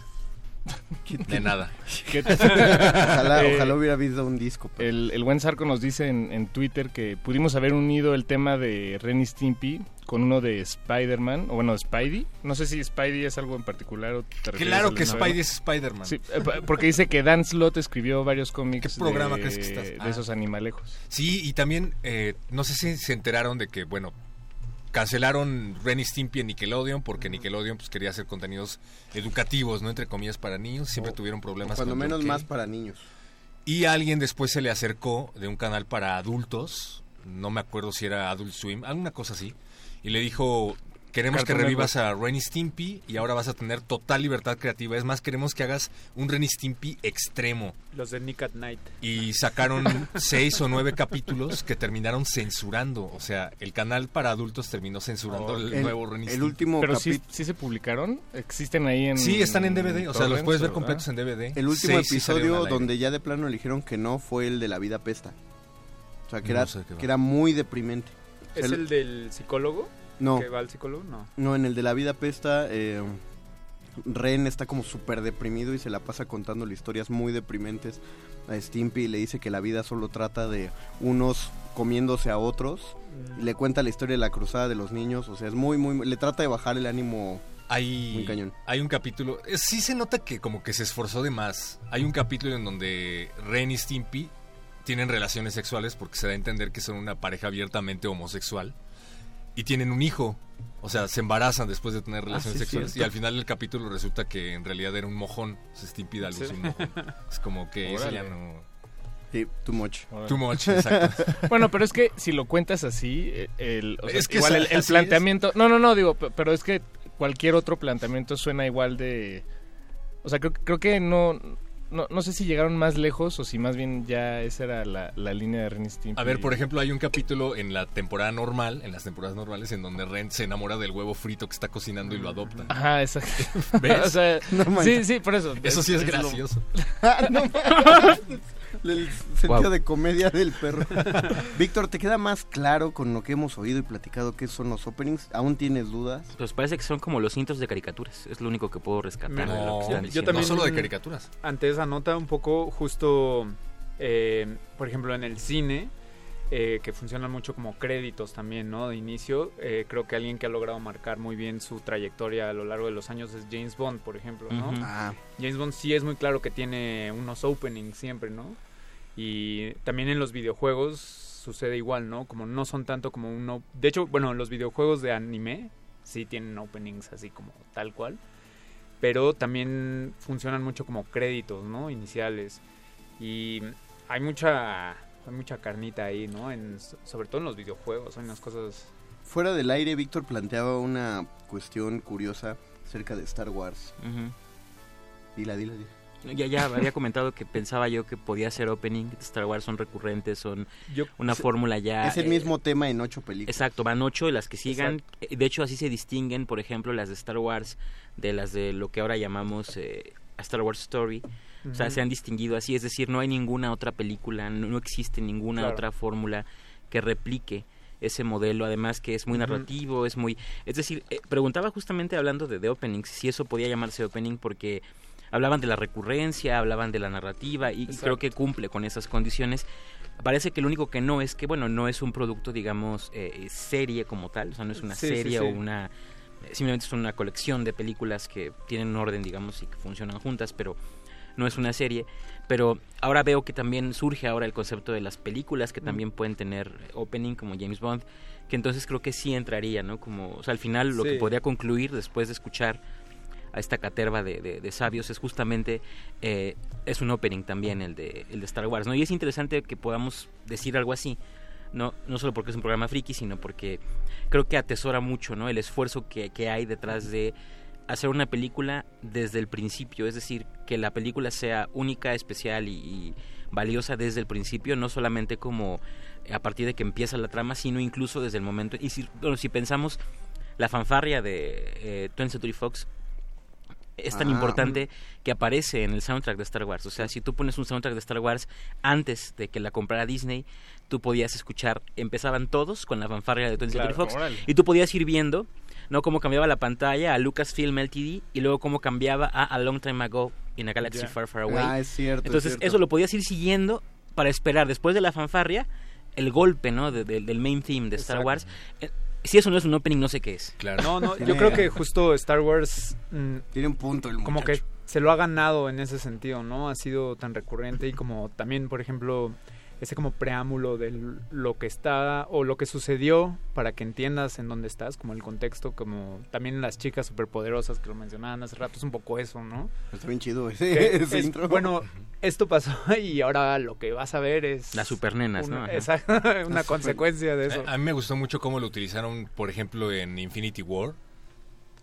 De nada. ¿Qué Ojalá, Eh, ojalá hubiera habido un disco. pero- El, el buen Sarco nos dice en, en Twitter que pudimos haber unido el tema de Ren y Stimpy con uno de Spider-Man, o bueno, de Spidey. No sé si Spidey es algo en particular o te Claro que de Spidey es Spider-Man. Sí, eh, porque dice que Dan Slott escribió varios cómics ¿Qué programa de, crees que estás? de Ah. esos animalejos. Sí, y también, eh, no sé si se enteraron de que, bueno, cancelaron Ren y Stimpy en Nickelodeon porque Nickelodeon pues quería hacer contenidos educativos, ¿no? Entre comillas, para niños. Siempre O- tuvieron problemas Cuando menos más para niños. Y alguien después se le acercó de un canal para adultos, no me acuerdo si era Adult Swim, alguna cosa así, y le dijo, queremos que revivas a Ren y Stimpy y ahora vas a tener total libertad creativa. Es más, queremos que hagas un Ren y Stimpy extremo. Los de Nick at Night. Y sacaron seis o nueve capítulos que terminaron censurando. O sea, el canal para adultos terminó censurando el, El- nuevo Ren y el Stimpy. último Pero sí, sí se publicaron, existen ahí en... Sí, están en DVD, o sea, los puedes ver ¿verdad? completos en DVD. El último Seis episodio donde ya de plano eligieron que no fue el de la vida pesta. O sea, que, No era, que era muy deprimente. ¿Es El- el del psicólogo? No. ¿Que va al psicólogo? No. No, en el de la vida pesta, eh, Ren está como súper deprimido y se la pasa contando historias muy deprimentes a Stimpy y le dice que la vida solo trata de unos comiéndose a otros. Y le cuenta la historia de la cruzada de los niños. O sea, es muy, muy. Le trata de bajar el ánimo Hay, muy cañón. hay un capítulo, eh, sí se nota que como que se esforzó de más. Hay un capítulo en donde Ren y Stimpy tienen relaciones sexuales porque se da a entender que son una pareja abiertamente homosexual y tienen un hijo. O sea, se embarazan después de tener relaciones sí, sexuales y al final del capítulo resulta que en realidad era un mojón. O sea, Stimpy da a luz Sí. un mojón. Es como que eso ya no... Sí, too much. Too much, exacto. Bueno, pero es que si lo cuentas así, eh, el, o sea, Es que igual el, el así planteamiento... No, no, no, digo, pe- pero es que cualquier otro planteamiento suena igual de... O sea, creo, creo que no, no... No sé si llegaron más lejos o si más bien ya esa era la, la línea de Ren y Stimpy. A ver, por ejemplo, hay un capítulo en la temporada normal, en las temporadas normales, en donde Ren se enamora del huevo frito que está cocinando y lo adopta. Ajá, exacto. ¿Ves? o sea, No sí, sí, por eso. Eso sí es, gracioso. no. El sentido Wow. de comedia del perro. Víctor, ¿te queda más claro con lo que hemos oído y platicado qué son los openings? ¿Aún tienes dudas? Pues parece que son como los intros de caricaturas. Es lo único que puedo rescatar. de lo que están yo también No solo de caricaturas. Ante esa nota un poco justo, eh, por ejemplo, en el cine, eh, que funcionan mucho como créditos también, ¿no? De inicio, eh, creo que alguien que ha logrado marcar muy bien su trayectoria a lo largo de los años es James Bond, por ejemplo, ¿no? Ah. James Bond sí es muy claro que tiene unos openings siempre, ¿no? Y también en los videojuegos sucede igual, ¿no? Como no son tanto como un... op- De hecho, bueno, los videojuegos de anime sí tienen openings así como tal cual. Pero también funcionan mucho como créditos, ¿no? Iniciales. Y hay mucha... Hay mucha carnita ahí, ¿no? En, sobre todo en los videojuegos, hay unas cosas... Fuera del aire, Víctor planteaba una cuestión curiosa acerca de Star Wars. Dila, dila, dila. Ya, ya había comentado que pensaba yo que podía ser opening. Star Wars son recurrentes, son Yo- una fórmula ya. es el eh, mismo tema en ocho películas. Exacto, van ocho y las que sigan. eh, De hecho, así se distinguen, por ejemplo, las de Star Wars de las de lo que ahora llamamos eh, Star Wars Story. O sea, se han distinguido así, es decir, no hay ninguna otra película, no, no existe ninguna Claro. otra fórmula que replique ese modelo, además que es muy narrativo, es muy... Es decir, eh, preguntaba justamente hablando de, de openings, si eso podía llamarse opening porque hablaban de la recurrencia, hablaban de la narrativa y, y creo que cumple con esas condiciones. Parece que lo único que no es que, bueno, no es un producto, digamos, eh, serie como tal, o sea, no es una Sí, serie sí. o una... eh, Simplemente es una colección de películas que tienen un orden, digamos, y que funcionan juntas, pero no es una serie. Pero ahora veo que también surge ahora el concepto de las películas que también pueden tener opening como James Bond, que entonces creo que sí entraría, ¿no? Como, o sea, al final lo que podría concluir después de escuchar a esta caterva de, de- de sabios es justamente eh, es un opening también el de el de Star Wars no y es interesante que podamos decir algo así no no solo porque es un programa friki sino porque creo que atesora mucho no el esfuerzo que, que hay detrás de hacer una película desde el principio es decir que la película sea única especial y, y valiosa desde el principio no solamente como a partir de que empieza la trama sino incluso desde el momento y si bueno, si pensamos la fanfarria de eh, 20th Century Fox es tan Ah. importante que aparece en el soundtrack de Star Wars. O sea, si tú pones un soundtrack de Star Wars antes de que la comprara Disney, tú podías escuchar, empezaban todos con la fanfarria de 20th Century Claro, Fox órale. y tú podías ir viendo, ¿no? Cómo cambiaba la pantalla a Lucasfilm LTD y luego cómo cambiaba a A Long Time Ago in a Galaxy. Far Far Away. Ah, es cierto, es Entonces, cierto. eso lo podías ir siguiendo para esperar después de la fanfarria el golpe, ¿no? De- de- del main theme de Star Exacto. Wars. Eh, Si eso no es un opening, no sé qué es. No, no, yo creo que justo Star Wars... mm, Tiene un punto el Como que muchacho. se lo ha ganado en ese sentido, ¿no? Ha sido tan recurrente y como también, por ejemplo, ese como preámbulo de lo que está o lo que sucedió para que entiendas en dónde estás, como el contexto, como también las chicas superpoderosas que lo mencionaban hace rato, es un poco eso, ¿no? Está bien chido ese, Que ese es- intro. Bueno, esto pasó y ahora lo que vas a ver es... Las supernenas, una- ¿no? Ajá. Exacto, una consecuencia de eso. A, a mí me gustó mucho cómo lo utilizaron, por ejemplo, en Infinity War.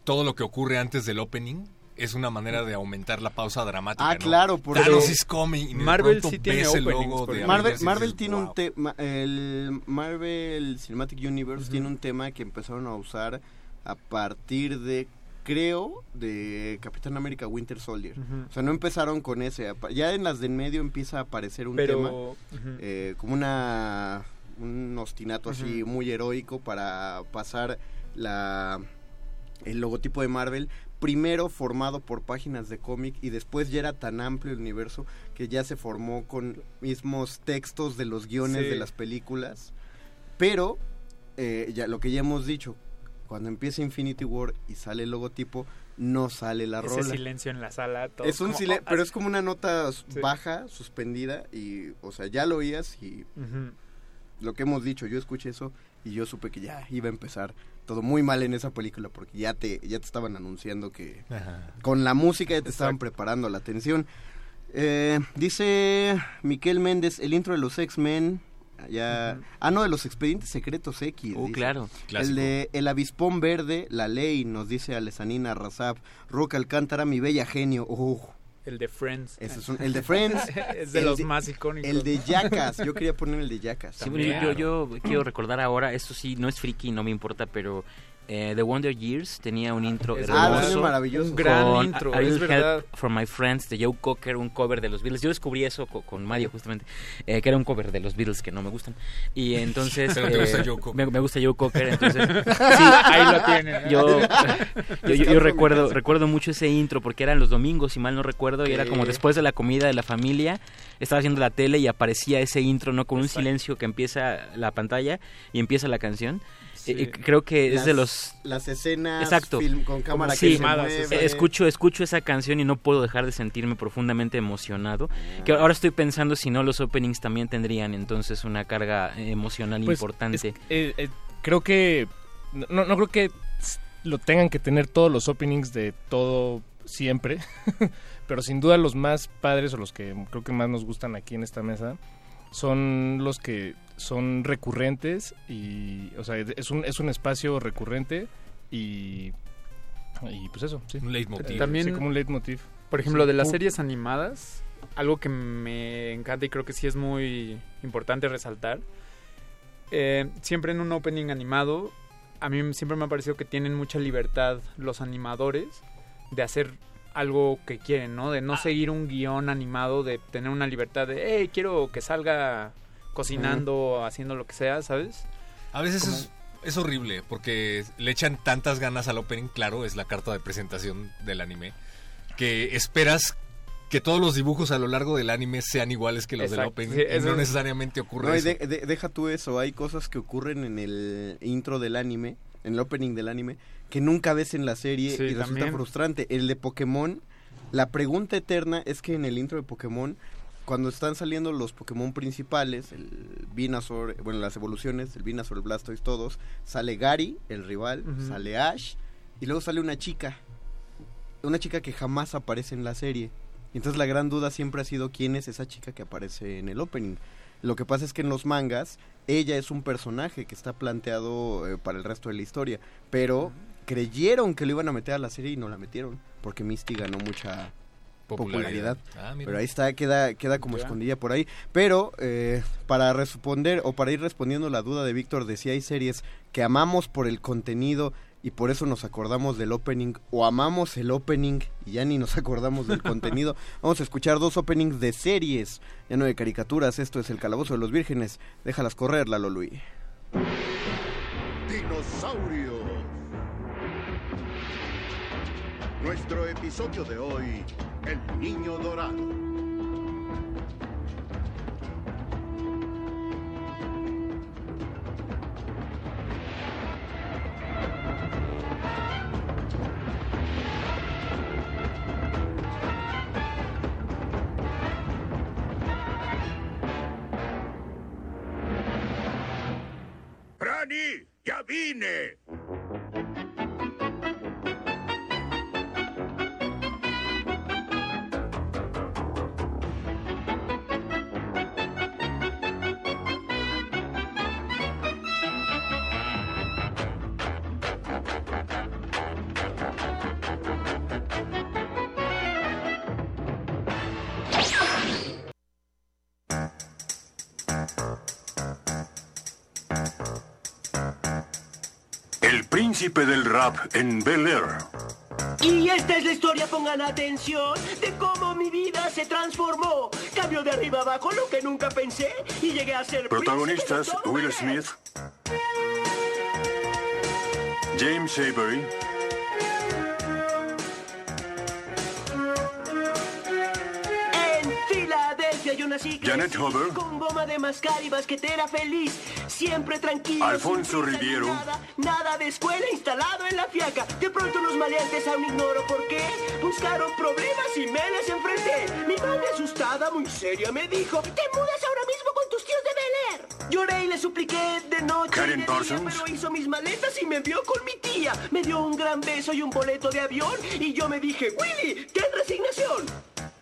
Todo lo que ocurre antes del opening es una manera de aumentar la pausa dramática. Ah, ¿no? claro, porque Thanos is coming. Marvel sí tiene el logo por de. Marvel, Avengers y Marvel dices, tiene un tema, el Marvel Cinematic Universe tiene un tema que empezaron a usar a partir de, creo, de Capitán América Winter Soldier. O sea, no empezaron con ese. Ya en las de en medio empieza a aparecer un Pero- tema eh, como una un ostinato así muy heroico para pasar la el logotipo de Marvel primero formado por páginas de cómic y después ya era tan amplio el universo que ya se formó con mismos textos de los guiones Sí. de las películas pero eh, ya lo que ya hemos dicho cuando empieza Infinity War y sale el logotipo no sale la Ese rola silencio en la sala. todo es un como- silencio oh, pero es como una nota Sí. baja suspendida y o sea ya lo oías y lo que hemos dicho, yo escuché eso y yo supe que ya iba a empezar todo muy mal en esa película porque ya te ya te estaban anunciando que Ajá. con la música ya te estaban preparando la atención. Eh, dice Miquel Méndez, el intro de los X-Men, ya, ah no, de los expedientes secretos X. Uh, dice. claro. El de El avispón verde, la ley, nos dice Alesanina Razab, Roca Alcántara, mi bella genio. Uh, El de Friends. ese es un- el de Friends. es de el los de- más icónicos. El de Jackass, yo quería poner el de Jackass. Sí, bueno, yo, yo, yo quiero recordar ahora, esto sí, no es friki, no me importa, pero eh, The Wonder Years tenía un intro Es- hermoso. Ah, es maravilloso. Un gran con intro, A- A es verdad. Help for My Friends de Joe Cocker, un cover de los Beatles. Yo descubrí eso co- con, Mario justamente, eh, que era un cover de los Beatles que no me gustan. Y entonces... Pero te gusta eh, Joe Cocker. Me, me gusta Joe Cocker, entonces... Ahí lo tienen. Yo, yo, yo- yo mi recuerdo, recuerdo mucho ese intro porque eran los domingos, si mal no recuerdo, y era como Sí. después de la comida de la familia, estaba haciendo la tele y aparecía ese intro, ¿no? Con un silencio que empieza la pantalla y empieza la canción. Sí. Eh, creo que es de los... Las escenas Exacto. film- con cámara Sí, que se mueve. eh, escucho, escucho esa canción y no puedo dejar de sentirme profundamente emocionado. Que ahora estoy pensando si no los openings también tendrían entonces una carga emocional Pues, importante. es- eh, eh, creo que no, no creo que lo tengan que tener todos los openings de todo siempre, pero sin duda los más padres o los que creo que más nos gustan aquí en esta mesa son los que son recurrentes y o sea es un es un espacio recurrente y y pues eso sí Un leitmotiv. También- Sí, como un leitmotiv Por ejemplo, Sí. de las Uh, series animadas, algo que me encanta y creo que sí es muy importante resaltar, eh, siempre en un opening animado, a mí siempre me ha parecido que tienen mucha libertad los animadores de hacer algo que quieren, ¿no? De no seguir un guion animado, de tener una libertad de, hey, quiero que salga cocinando, haciendo lo que sea, ¿sabes? A veces Como- es, es horrible porque le echan tantas ganas al opening, claro, es la carta de presentación del anime, que esperas que todos los dibujos a lo largo del anime sean iguales que los del opening. sí, y eso no es- necesariamente ocurre No, eso. de- de- deja tú eso, hay cosas que ocurren en el intro del anime, en el opening del anime, que nunca ves en la serie Sí, y resulta también. frustrante. El de Pokémon, la pregunta eterna es que en el intro de Pokémon, cuando están saliendo los Pokémon principales, el Venusaur, bueno, las evoluciones, el Venusaur, el Blastoise, todos, sale Gary, el rival, sale Ash, y luego sale una chica, una chica que jamás aparece en la serie. Y Entonces la gran duda siempre ha sido quién es esa chica que aparece en el opening. Lo que pasa es que en los mangas ella es un personaje que está planteado eh, para el resto de la historia, pero creyeron que lo iban a meter a la serie y no la metieron, porque Misty ganó mucha popularidad. Popularidad. Ah, pero ahí está, queda, queda como Ya. escondida por ahí. Pero eh, para responder o para ir respondiendo la duda de Víctor de si hay series que amamos por el contenido y por eso nos acordamos del opening o amamos el opening y ya ni nos acordamos del contenido. Vamos a escuchar dos openings de series, ya no de caricaturas. Esto es El Calabozo de los Vírgenes. Déjalas correr, Lalo Luis. Dinosaurios. Nuestro episodio de hoy, El Niño Dorado. ¡Ya vine! Príncipe del rap en Bel Air. Y esta es la historia, pongan atención, de cómo mi vida se transformó. Cambio de arriba abajo lo que nunca pensé y llegué a ser Protagonistas Will. Smith, James Avery, Janet Hoover. con goma de mascar y basquetera feliz, siempre tranquilo. Alfonso Riviero. Nada, nada de escuela instalado en la fiaca. De pronto los maleantes aún ignoro por qué buscaron problemas y me les enfrenté. Mi madre asustada, muy seria, me dijo: Te mudas ahora mismo con tus tíos de Bel Air. Lloré y le supliqué de noche. Karen día, Parsons. pero hizo mis maletas y me envió con mi tía. Me dio un gran beso y un boleto de avión. Y yo me dije: Willy, ten resignación.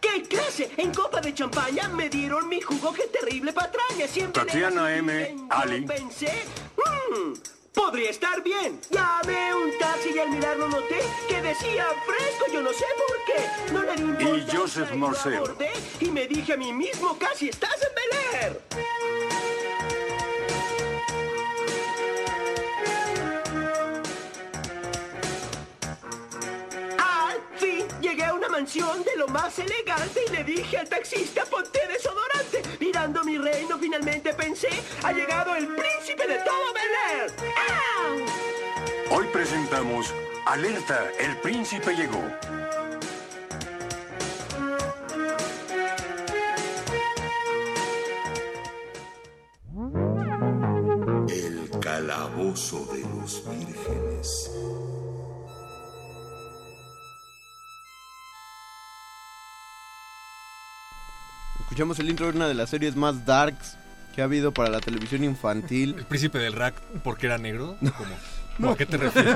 ¡Qué clase! En copa de champaña me dieron mi jugo, qué terrible patraña. Siempre Tatiana M. Ali. Pensé, "Mm, podría estar bien. Llamé un taxi y al mirarlo noté que decía fresco, yo no sé por qué. No le di Joseph y Marcel. abordé Y me dije a mí mismo, casi estás en Bel Air. Mansión de lo más elegante y le dije al taxista, ponte desodorante. Mirando mi reino, finalmente pensé, ha llegado el príncipe de todo Bel Air. ¡Ah! Hoy presentamos Alerta, el príncipe llegó. El calabozo de los vírgenes. Escuchamos el intro de una de las series más darks que ha habido para la televisión infantil. ¿El príncipe del rack porque era negro? ¿Cómo? No. ¿A qué te refieres?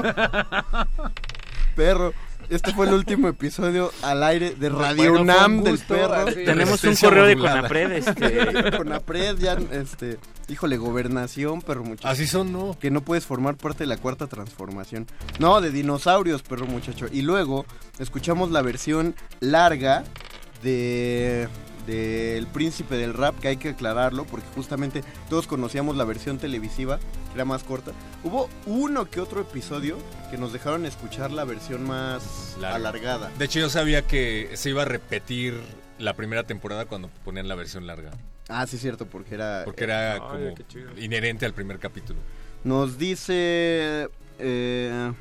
Perro, este fue el último episodio al aire de Radio Bueno, UNAM un del perro. Tenemos un correo de Conapred, este. Conapred, ya, este, híjole, gobernación, perro muchacho. Así son, ¿no? Que no puedes formar parte de la cuarta transformación. No, de dinosaurios, perro muchacho. Y luego escuchamos la versión larga de del príncipe del rap, que hay que aclararlo, porque justamente todos conocíamos la versión televisiva, que era más corta. Hubo uno que otro episodio que nos dejaron escuchar la versión más Larga. alargada. De hecho, yo sabía que se iba a repetir la primera temporada cuando ponían la versión larga. Ah, sí, es cierto, porque era... Porque era como inherente al primer capítulo. Nos dice eh,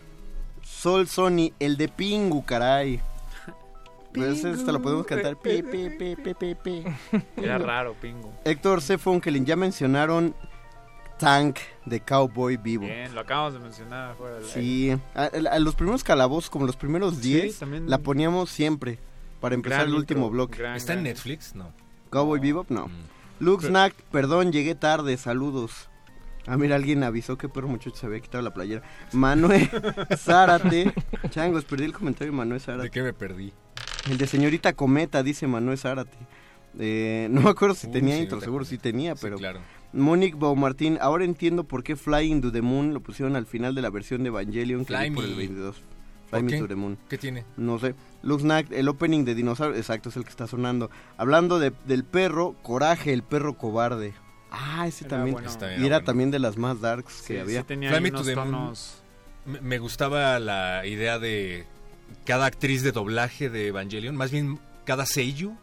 Sol Sony, el de Pingu, caray. Pues esta lo podemos cantar. Pi, pi, pi, pi, pi, pi. Era raro, pingo. Héctor C. Funkelin, ya mencionaron Tank de Cowboy Vivo. Bien, lo acabamos de mencionar fuera del Sí, a, a los primeros calabozos, como los primeros 10, también. la poníamos siempre para empezar Gran el último intro, bloque. gran, ¿Está en Netflix? No. Cowboy Bebop, no. Luke Snack, perdón, llegué tarde, saludos. Ah, mira, alguien avisó que perro muchacho se había quitado la playera. Manuel Zárate. Changos, perdí el comentario de Manuel Zárate. ¿De qué me perdí? El de señorita Cometa, dice Manuel Zárate. Eh, no me acuerdo si tenía intro, seguro sí tenía, Sí, pero... claro. Monique Baumartín, ahora entiendo por qué Flying to the Moon lo pusieron al final de la versión de Evangelion que Fly por Me. el 22. ¿Por Fly Me to the Moon. ¿Qué tiene? No sé. Luxnack, el opening de Dinosaurio, exacto, es el que está sonando. Hablando de, del perro, Coraje, el perro cobarde. Ah, ese Era también. bueno. Está y bien, era bueno. también de las más darks Sí, que había. sí tenía Fly ahí Me to the Moon. tonos. Me gustaba la idea de cada actriz de doblaje de Evangelion, más bien cada seiyuu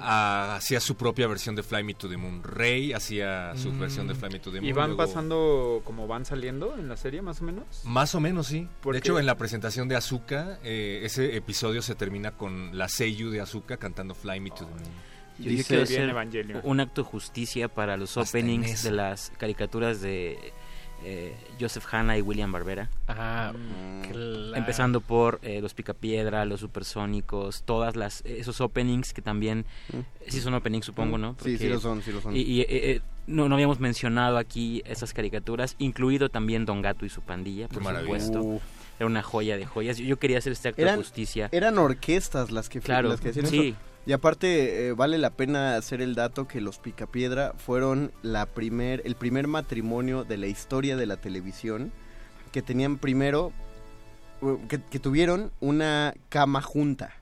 ah, hacía su propia versión de Fly Me to the Moon. Rey hacía su Mm. versión de Fly Me to the Moon. Y van luego- pasando como van saliendo en la serie, más o menos. Más o menos, sí. De hecho, en la presentación de Azuka, eh, ese episodio se termina con la Seiyu de Azuka cantando Fly Me to the Moon. Yo, Dice quiero bien hacer Evangelion. un acto de justicia para los Hasta openings de las caricaturas de eh, Joseph Hanna y William Barbera. Ah, Mm. claro. Empezando por eh, los Picapiedra, los Supersónicos, todas las esos openings que también sí son openings supongo, ¿no? Mm. Sí, sí Porque- lo son, sí lo son. Y, y, eh, eh, no, no habíamos mencionado aquí esas caricaturas, incluido también Don Gato y su pandilla, por maravilla. supuesto. Era una joya de joyas. Yo, yo quería hacer este acto Eran- de justicia. Eran orquestas las que, Claro, las que hacían sí. eso. Y aparte, eh, vale la pena hacer el dato que los Picapiedra fueron la primer, el primer matrimonio de la historia de la televisión que tenían primero, que, que tuvieron una cama junta.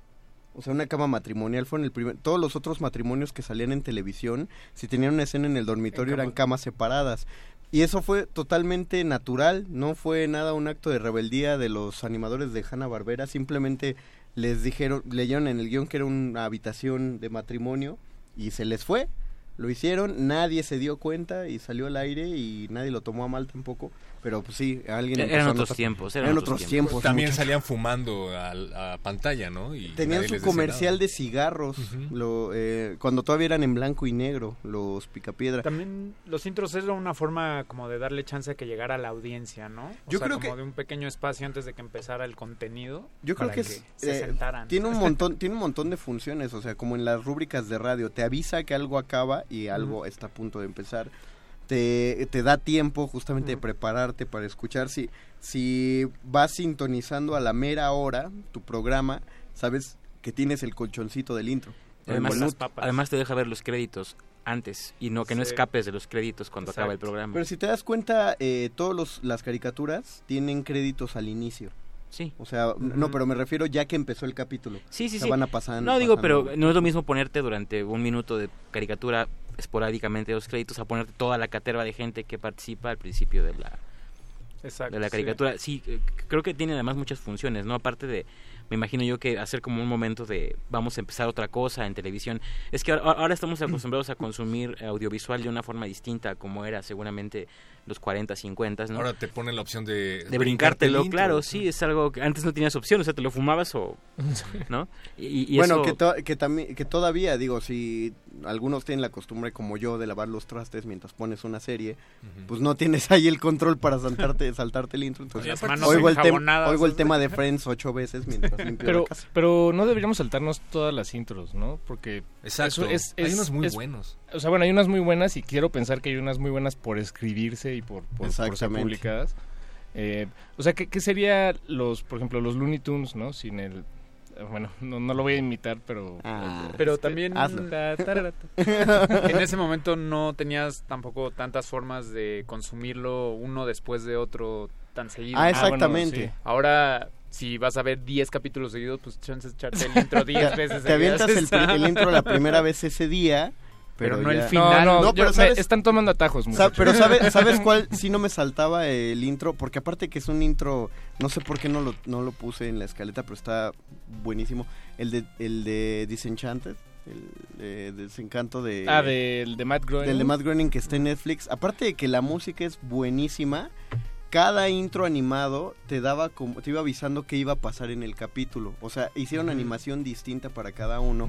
O sea, una cama matrimonial fueron el primer... Todos los otros matrimonios que salían en televisión, si tenían una escena en el dormitorio, En eran camas separadas. Y eso fue totalmente natural, no fue nada un acto de rebeldía de los animadores de Hanna Barbera, simplemente les dijeron, leyeron en el guion que era una habitación de matrimonio y se les fue, lo hicieron, nadie se dio cuenta y salió al aire y nadie lo tomó a mal tampoco, pero pues sí, alguien Eran empezó a otros notar- tiempos, eran eran otros otros tiempos. tiempos. También salían fumando al- a, pantalla, ¿no? Y Tenían su comercial nada. de cigarros, lo, eh, cuando todavía eran en blanco y negro, los picapiedra. También los intros era una forma como de darle chance a que llegara a la audiencia, ¿no? O Yo sea, creo como que- de un pequeño espacio antes de que empezara el contenido. Yo creo para que, es, se eh, sentaran. tiene un montón tiene un montón de funciones, o sea, como en las rúbricas de radio, te avisa que algo acaba y algo está a punto de empezar. Te, te da tiempo justamente de prepararte para escuchar. Si, si vas sintonizando a la mera hora tu programa, sabes que tienes el colchoncito del intro. Además, además te deja ver los créditos antes y no que no escapes de los créditos cuando acaba el programa. Pero si te das cuenta, eh, todas las caricaturas tienen créditos al inicio. Sí. O sea, no, pero me refiero ya que empezó el capítulo. Sí, sí, O sea, sí. van a pasar. no digo, pero no es lo mismo ponerte durante un minuto de caricatura esporádicamente los créditos a ponerte toda la caterva de gente que participa al principio de la Exacto, de la caricatura. Sí, eh, creo que tiene además muchas funciones, ¿no? Aparte de, me imagino yo que hacer como un momento de vamos a empezar otra cosa en televisión. Es que ahora, ahora estamos acostumbrados a consumir audiovisual de una forma distinta como era seguramente los 40, 50, ¿no? Ahora te ponen la opción de... de brincártelo, intro. claro, sí, es algo que antes no tenías opción, o sea, te lo fumabas o, ¿no? Y, y bueno, eso- que, to- que, también, que todavía, digo, si algunos tienen la costumbre como yo de lavar los trastes mientras pones una serie, pues no tienes ahí el control para saltarte, saltarte el intro. Entonces, Las manos oigo, el, tem- enjabonadas. oigo el tema de Friends ocho veces mientras limpio Pero, la casa. pero no deberíamos saltarnos todas las intros, ¿no? Porque Exacto. es, Hay unos muy es- buenos. O sea, bueno, hay unas muy buenas y quiero pensar que hay unas muy buenas por escribirse y por, por, por ser Exactamente. publicadas. Eh, o sea, ¿qué, qué sería los, por ejemplo, los Looney Tunes, ¿no? Sin el... Bueno, no, no lo voy a imitar, pero... Ah, Pero este, también en ese momento no tenías tampoco tantas formas de consumirlo uno después de otro tan seguido. Ah, exactamente. bueno, sí. Ahora, si vas a ver 10 capítulos seguidos, pues chances echarte el intro 10 Te- veces. Te avientas el intro la primera vez ese día, pero, Pero no el final. No, no, No, yo- pero me- sabes- están tomando atajos, Sa- muchachos. pero ¿sabes, ¿sabes cuál sí no me saltaba el intro? Porque aparte que es un intro, no sé por qué no lo, no lo puse en la escaleta, pero está buenísimo. El de, el de Disenchanted, el de Desencanto de... Ah, del de Matt Groening. Del de Matt Groening que está en Netflix. Aparte de que la música es buenísima, cada intro animado te daba como, te iba avisando qué iba a pasar en el capítulo. O sea, hicieron animación distinta para cada uno.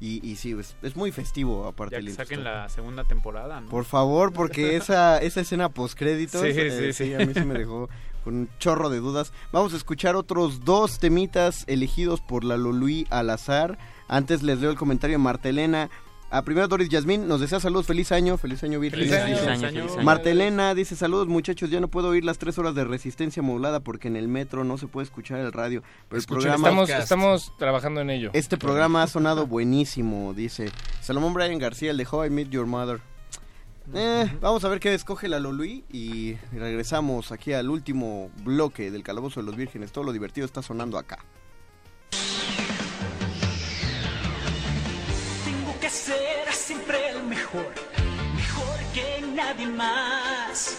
y, y sí, es, es muy festivo aparte Ya que saquen la segunda temporada, ¿no? por favor, porque esa, esa escena postcréditos, Sí, sí, eh, sí. a mí sí me dejó con un chorro de dudas. Vamos a escuchar otros dos temitas elegidos por la Lolui al azar. Antes les leo el comentario de Martelena. A primero Doris Yasmín nos desea saludos, feliz año, feliz año Virgen. Feliz año, feliz año, feliz año. Martelena dice saludos muchachos, ya no puedo oír las tres horas de resistencia modulada porque en el metro no se puede escuchar el radio. Pero el programa estamos, estamos trabajando en ello. este programa ha sonado buenísimo, dice Salomón Brian García, el de How I Met Your Mother. Eh, vamos a ver qué escoge la Lolui y regresamos aquí al último bloque del Calabozo de los Vírgenes. Todo lo divertido está sonando acá. Que siempre el mejor, mejor que nadie más.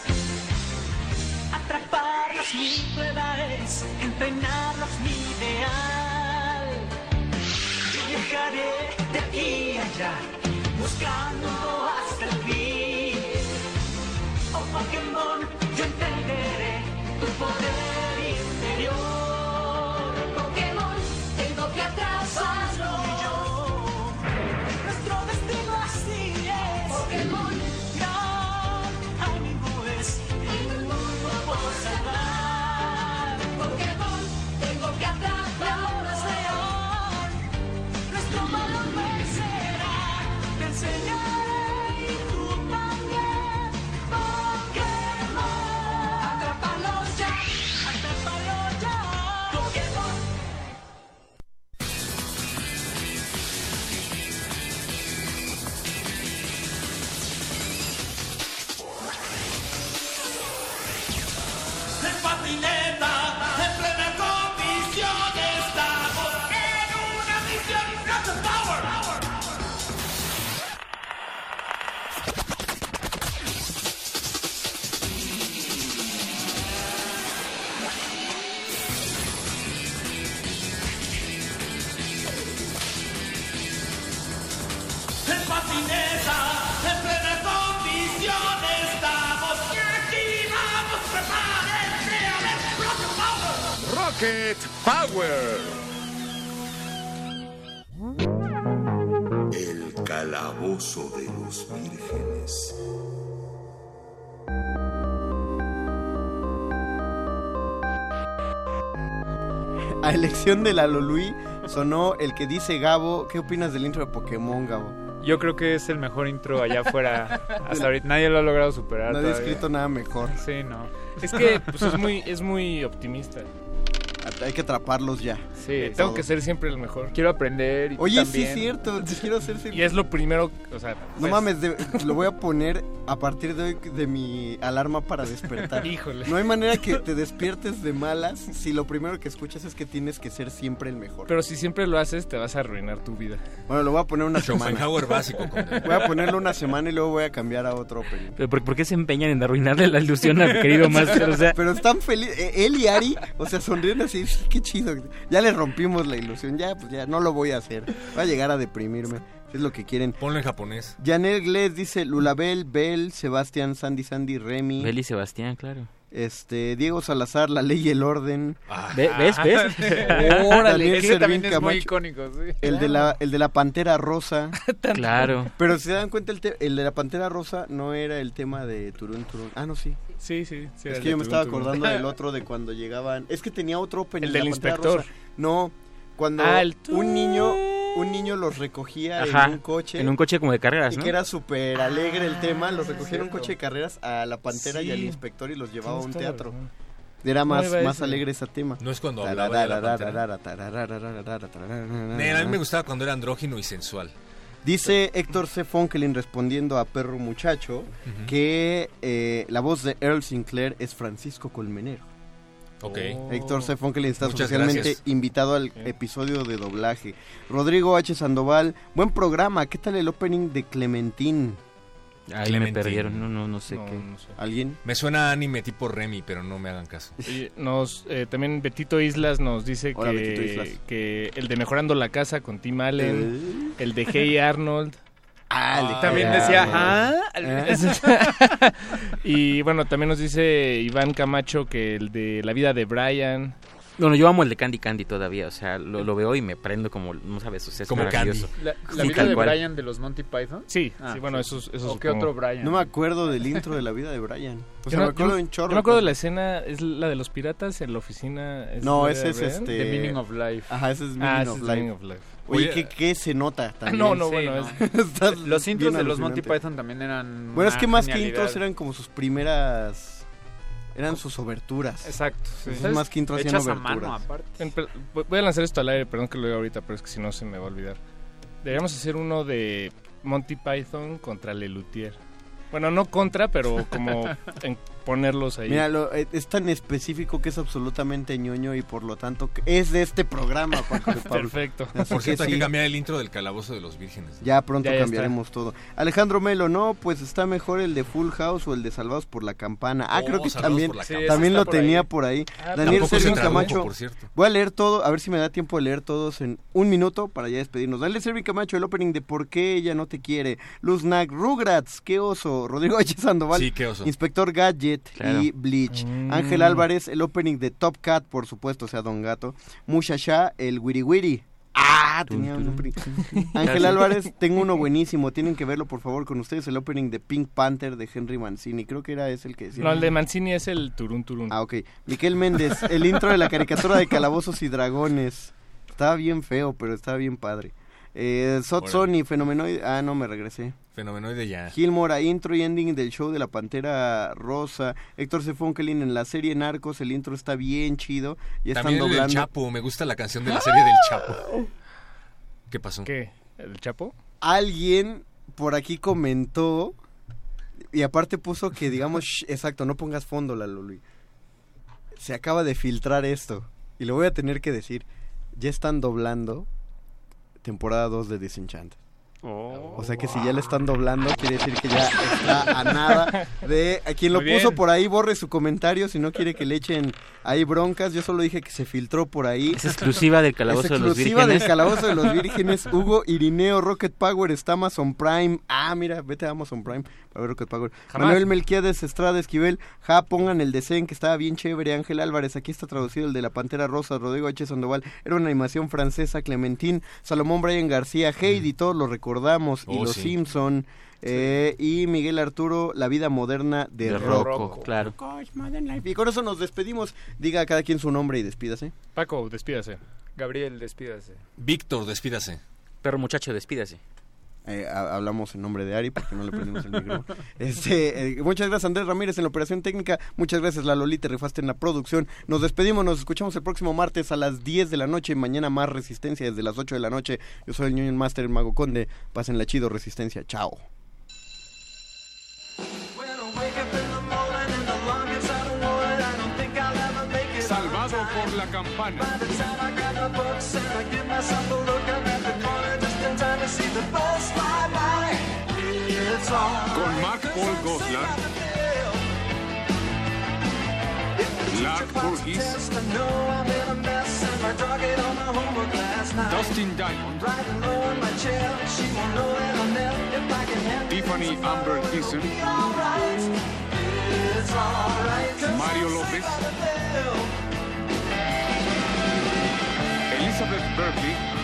Atraparlos mi prueba es, entrenarlos mi ideal. Y viajaré de aquí allá, buscando hasta el fin. Oh Pokémon, Rocket Power. El calabozo de los vírgenes. A elección de la Lolui sonó el que dice Gabo. ¿Qué opinas del intro de Pokémon, Gabo? Yo creo que es el mejor intro allá afuera. Hasta ahorita nadie lo ha logrado superar. Nadie ha todavía. escrito nada mejor. Sí, no. Es que pues, es, muy, es muy optimista. Hay que atraparlos ya. Sí, Tengo que ser siempre el mejor. Quiero aprender. Y Oye, sí también. es cierto, quiero ser Y es lo primero, o sea... No pues, mames, de- lo voy a poner a partir de hoy de mi alarma para despertar. Híjole. No hay manera que te despiertes de malas si lo primero que escuchas es que tienes que ser siempre el mejor. Pero si siempre lo haces, te vas a arruinar tu vida. Bueno, lo voy a poner una semana. Básico. Voy a ponerlo una semana y luego voy a cambiar a otro opening. Pero ¿por, por qué se empeñan en arruinarle la ilusión al querido Master? O sea, Pero están felices. Él y Ari, o sea, sonriendo así. "Sí, Qué chido. Ya le rompimos la ilusión. Ya, pues ya, no lo voy a hacer. Va a llegar a deprimirme. Es lo que quieren. Ponlo en japonés. Janel Glez dice Lulabel, Bel, Sebastián, Sandy, Sandy, Remy. Beli Sebastián, claro. Este, Diego Salazar, La Ley y el Orden. Ve- ¿Ves? ¿Ves? Órale, ese también es muy icónico, sí. El de la el de la Pantera Rosa. Claro. Pero si se dan cuenta el, te- el de la Pantera Rosa no era el tema de Turun Turun. Ah, no, sí. Sí, sí. sí, es que yo me estaba acordando del otro de cuando llegaban. Es que tenía otro opening. El de del inspector. Rosa. No, cuando Ah, el un niño un niño los recogía Ajá, en un coche. en un coche como de carreras, Y ¿no? que era súper alegre el tema. Los Ah, recogía en un coche de carreras a la Pantera y al inspector y los llevaba a un teatro. Era más, más alegre ese tema. No es cuando hablaba de la Nel, a mí me gustaba cuando era andrógino y sensual. Dice Héctor C. Fonkelin respondiendo a Perro Muchacho que eh, la voz de Earl Sinclair es Francisco Colmenero. Ok. Héctor C. Fonkelin está especialmente invitado al episodio de doblaje. Rodrigo H. Sandoval, buen programa. ¿Qué tal el opening de Clementín? Ahí me perdieron, no, no, no sé No, qué. no sé. ¿Alguien? Me suena a anime tipo Remy, pero no me hagan caso. Y nos, eh, también Betito Islas nos dice Hola, que, Islas. que el de Mejorando la Casa con Tim Allen, el de Hey Arnold. Ah, el de también Hey decía, Arnold. ¿ah? y bueno, también nos dice Iván Camacho que el de La vida de Brian. Bueno, yo amo el de Candy Candy todavía, o sea, lo, lo veo y me prendo como, no sabes, o sea, es Como maravilloso. La, la Sí, vida de cual. Brian de los Monty Python. Sí, Ah, sí, bueno, esos, esos ¿O qué otro Brian? No me acuerdo del intro de la vida de Brian. O Yo sea, no- me acuerdo yo- de un chorro. Yo me acuerdo de la escena, es la de los piratas en la oficina. ¿es No, ese de es Brian? este. The Meaning of Life. Ajá, ese es Meaning, Ah, ese of, es life. Meaning of Life. Oye, ¿qué, qué se nota también? no, no, Sí, bueno, no. es- Los intros de los Monty. Python también eran. Bueno, es que más que intros eran como sus primeras. Eran sus oberturas. Exacto. sí. Esos más que hacían a oberturas. mano, aparte. Voy a lanzar esto al aire, perdón que lo diga ahorita, pero es que si no se me va a olvidar. Deberíamos hacer uno de Monty Python contra Lelutier. Bueno, no contra, pero como en ponerlos ahí. Mira, lo- eh, es tan específico que es absolutamente ñoño y por lo tanto que es de este programa, Juanjo de Pablo. Perfecto. Así Por que cierto, hay sí, que cambiar el intro del calabozo de los vírgenes. Ya pronto Ya, ya cambiaremos todo. Alejandro Melo, no, pues está mejor el de Full House o el de Salvados por la Campana. Ah, Oh, creo que también, Sí, también lo por ahí. tenía por ahí. Ah, Daniel se Servin Camacho. por cierto. Voy a leer todo, a ver si me da tiempo de leer todos en un minuto para ya despedirnos. Dale Servin Camacho, el opening de ¿Por qué ella no te quiere? Luz Nag, Rugrats, qué oso. Rodrigo H. Sandoval, Sí, qué oso. Inspector Gadget Claro. y Bleach. Mm. Ángel Álvarez, el opening de Top Cat, por supuesto, o sea, Don Gato. Mushasha, el Wiri Wiri. Ah, tenía un opening. Ángel Álvarez, tengo uno buenísimo. Tienen que verlo, por favor, con ustedes. El opening de Pink Panther de Henry Mancini. Creo que era ese el que decía. No, el de Mancini es el Turun Turun. Ah, ok. Miquel Méndez, el intro de la caricatura de Calabozos y Dragones. Estaba bien feo, pero estaba bien padre. Eh. Sony, Fenomenoide. Ah, no, me regresé. Fenomenoide ya. Gilmora, intro y ending del show de la Pantera Rosa. Héctor C. Fonkelin en la serie Narcos. El intro está bien chido. Y están También el del doblando. Chapo, me gusta la canción de la serie del Chapo. ¿Qué pasó? ¿Qué? ¿El Chapo? Alguien por aquí comentó. Y aparte puso que, digamos, shh, exacto, no pongas fondo, la Luli. Se acaba de filtrar esto. Y lo voy a tener que decir. Ya están doblando temporada 2 de Disenchant. O sea que si ya le están doblando, quiere decir que ya está a nada de... A quien lo Muy puso bien. por ahí, borre su comentario si no quiere que le echen ahí broncas. Yo solo dije que se filtró por ahí. Es exclusiva del Calabozo Es de los exclusiva Vírgenes. del Calabozo de los Vírgenes. Hugo Irineo, Rocket Power, está Amazon Prime. Ah, mira, vete a Amazon Prime para ver Rocket Power. Jamás. Manuel Melquiades Estrada Esquivel. Ja, pongan el deseen que estaba bien chévere. Ángel Álvarez, aquí está traducido el de la Pantera Rosa. Rodrigo H. Sandoval. Era una animación francesa. Clementín, Salomón Brian García, Heidi, todos lo recordamos. y Oh, los sí. Simpson. eh, y Miguel Arturo, La vida moderna de, De Rocco. Rocco, claro. Y con eso nos despedimos. Diga a cada quien su nombre y despídase. Paco, despídase. Gabriel, despídase. Víctor, despídase. Perro muchacho, despídase. Eh, ha- hablamos en nombre de Ari porque no le prendimos el micrófono. Este, eh, muchas gracias Andrés Ramírez en la operación técnica. Muchas gracias La Lolita Rifaste en la producción. Nos despedimos, nos escuchamos el próximo martes a las 10 de la noche. Mañana más Resistencia desde las 8 de la noche. Yo soy el Union Master, el Mago Conde. Pásenla chido, Resistencia. Chao. Salvado por la campana. Con Mark Paul Goslar. Lark Burgess. Dustin Diamond. Tiffany Amber Thiessen. Mario López. Elizabeth Berkeley.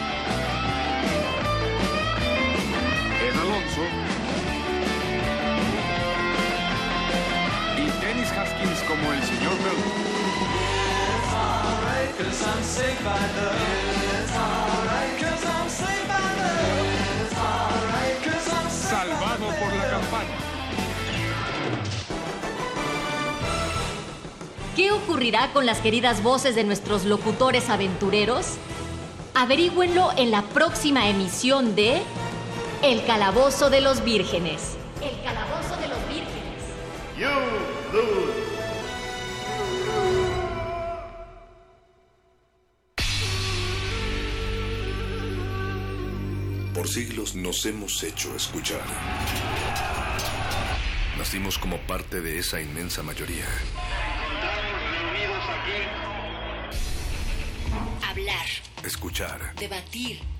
Alonso. Y Dennis Haskins como el señor Bell. Salvado por la campana. ¿Qué ocurrirá con las queridas voces de nuestros locutores aventureros? Averígüenlo en la próxima emisión de El Calabozo de los Vírgenes. El Calabozo de los Vírgenes. You lose. Por siglos nos hemos hecho escuchar. Nacimos como parte de esa inmensa mayoría. Hablar, Escuchar. debatir,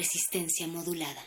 Resistencia modulada.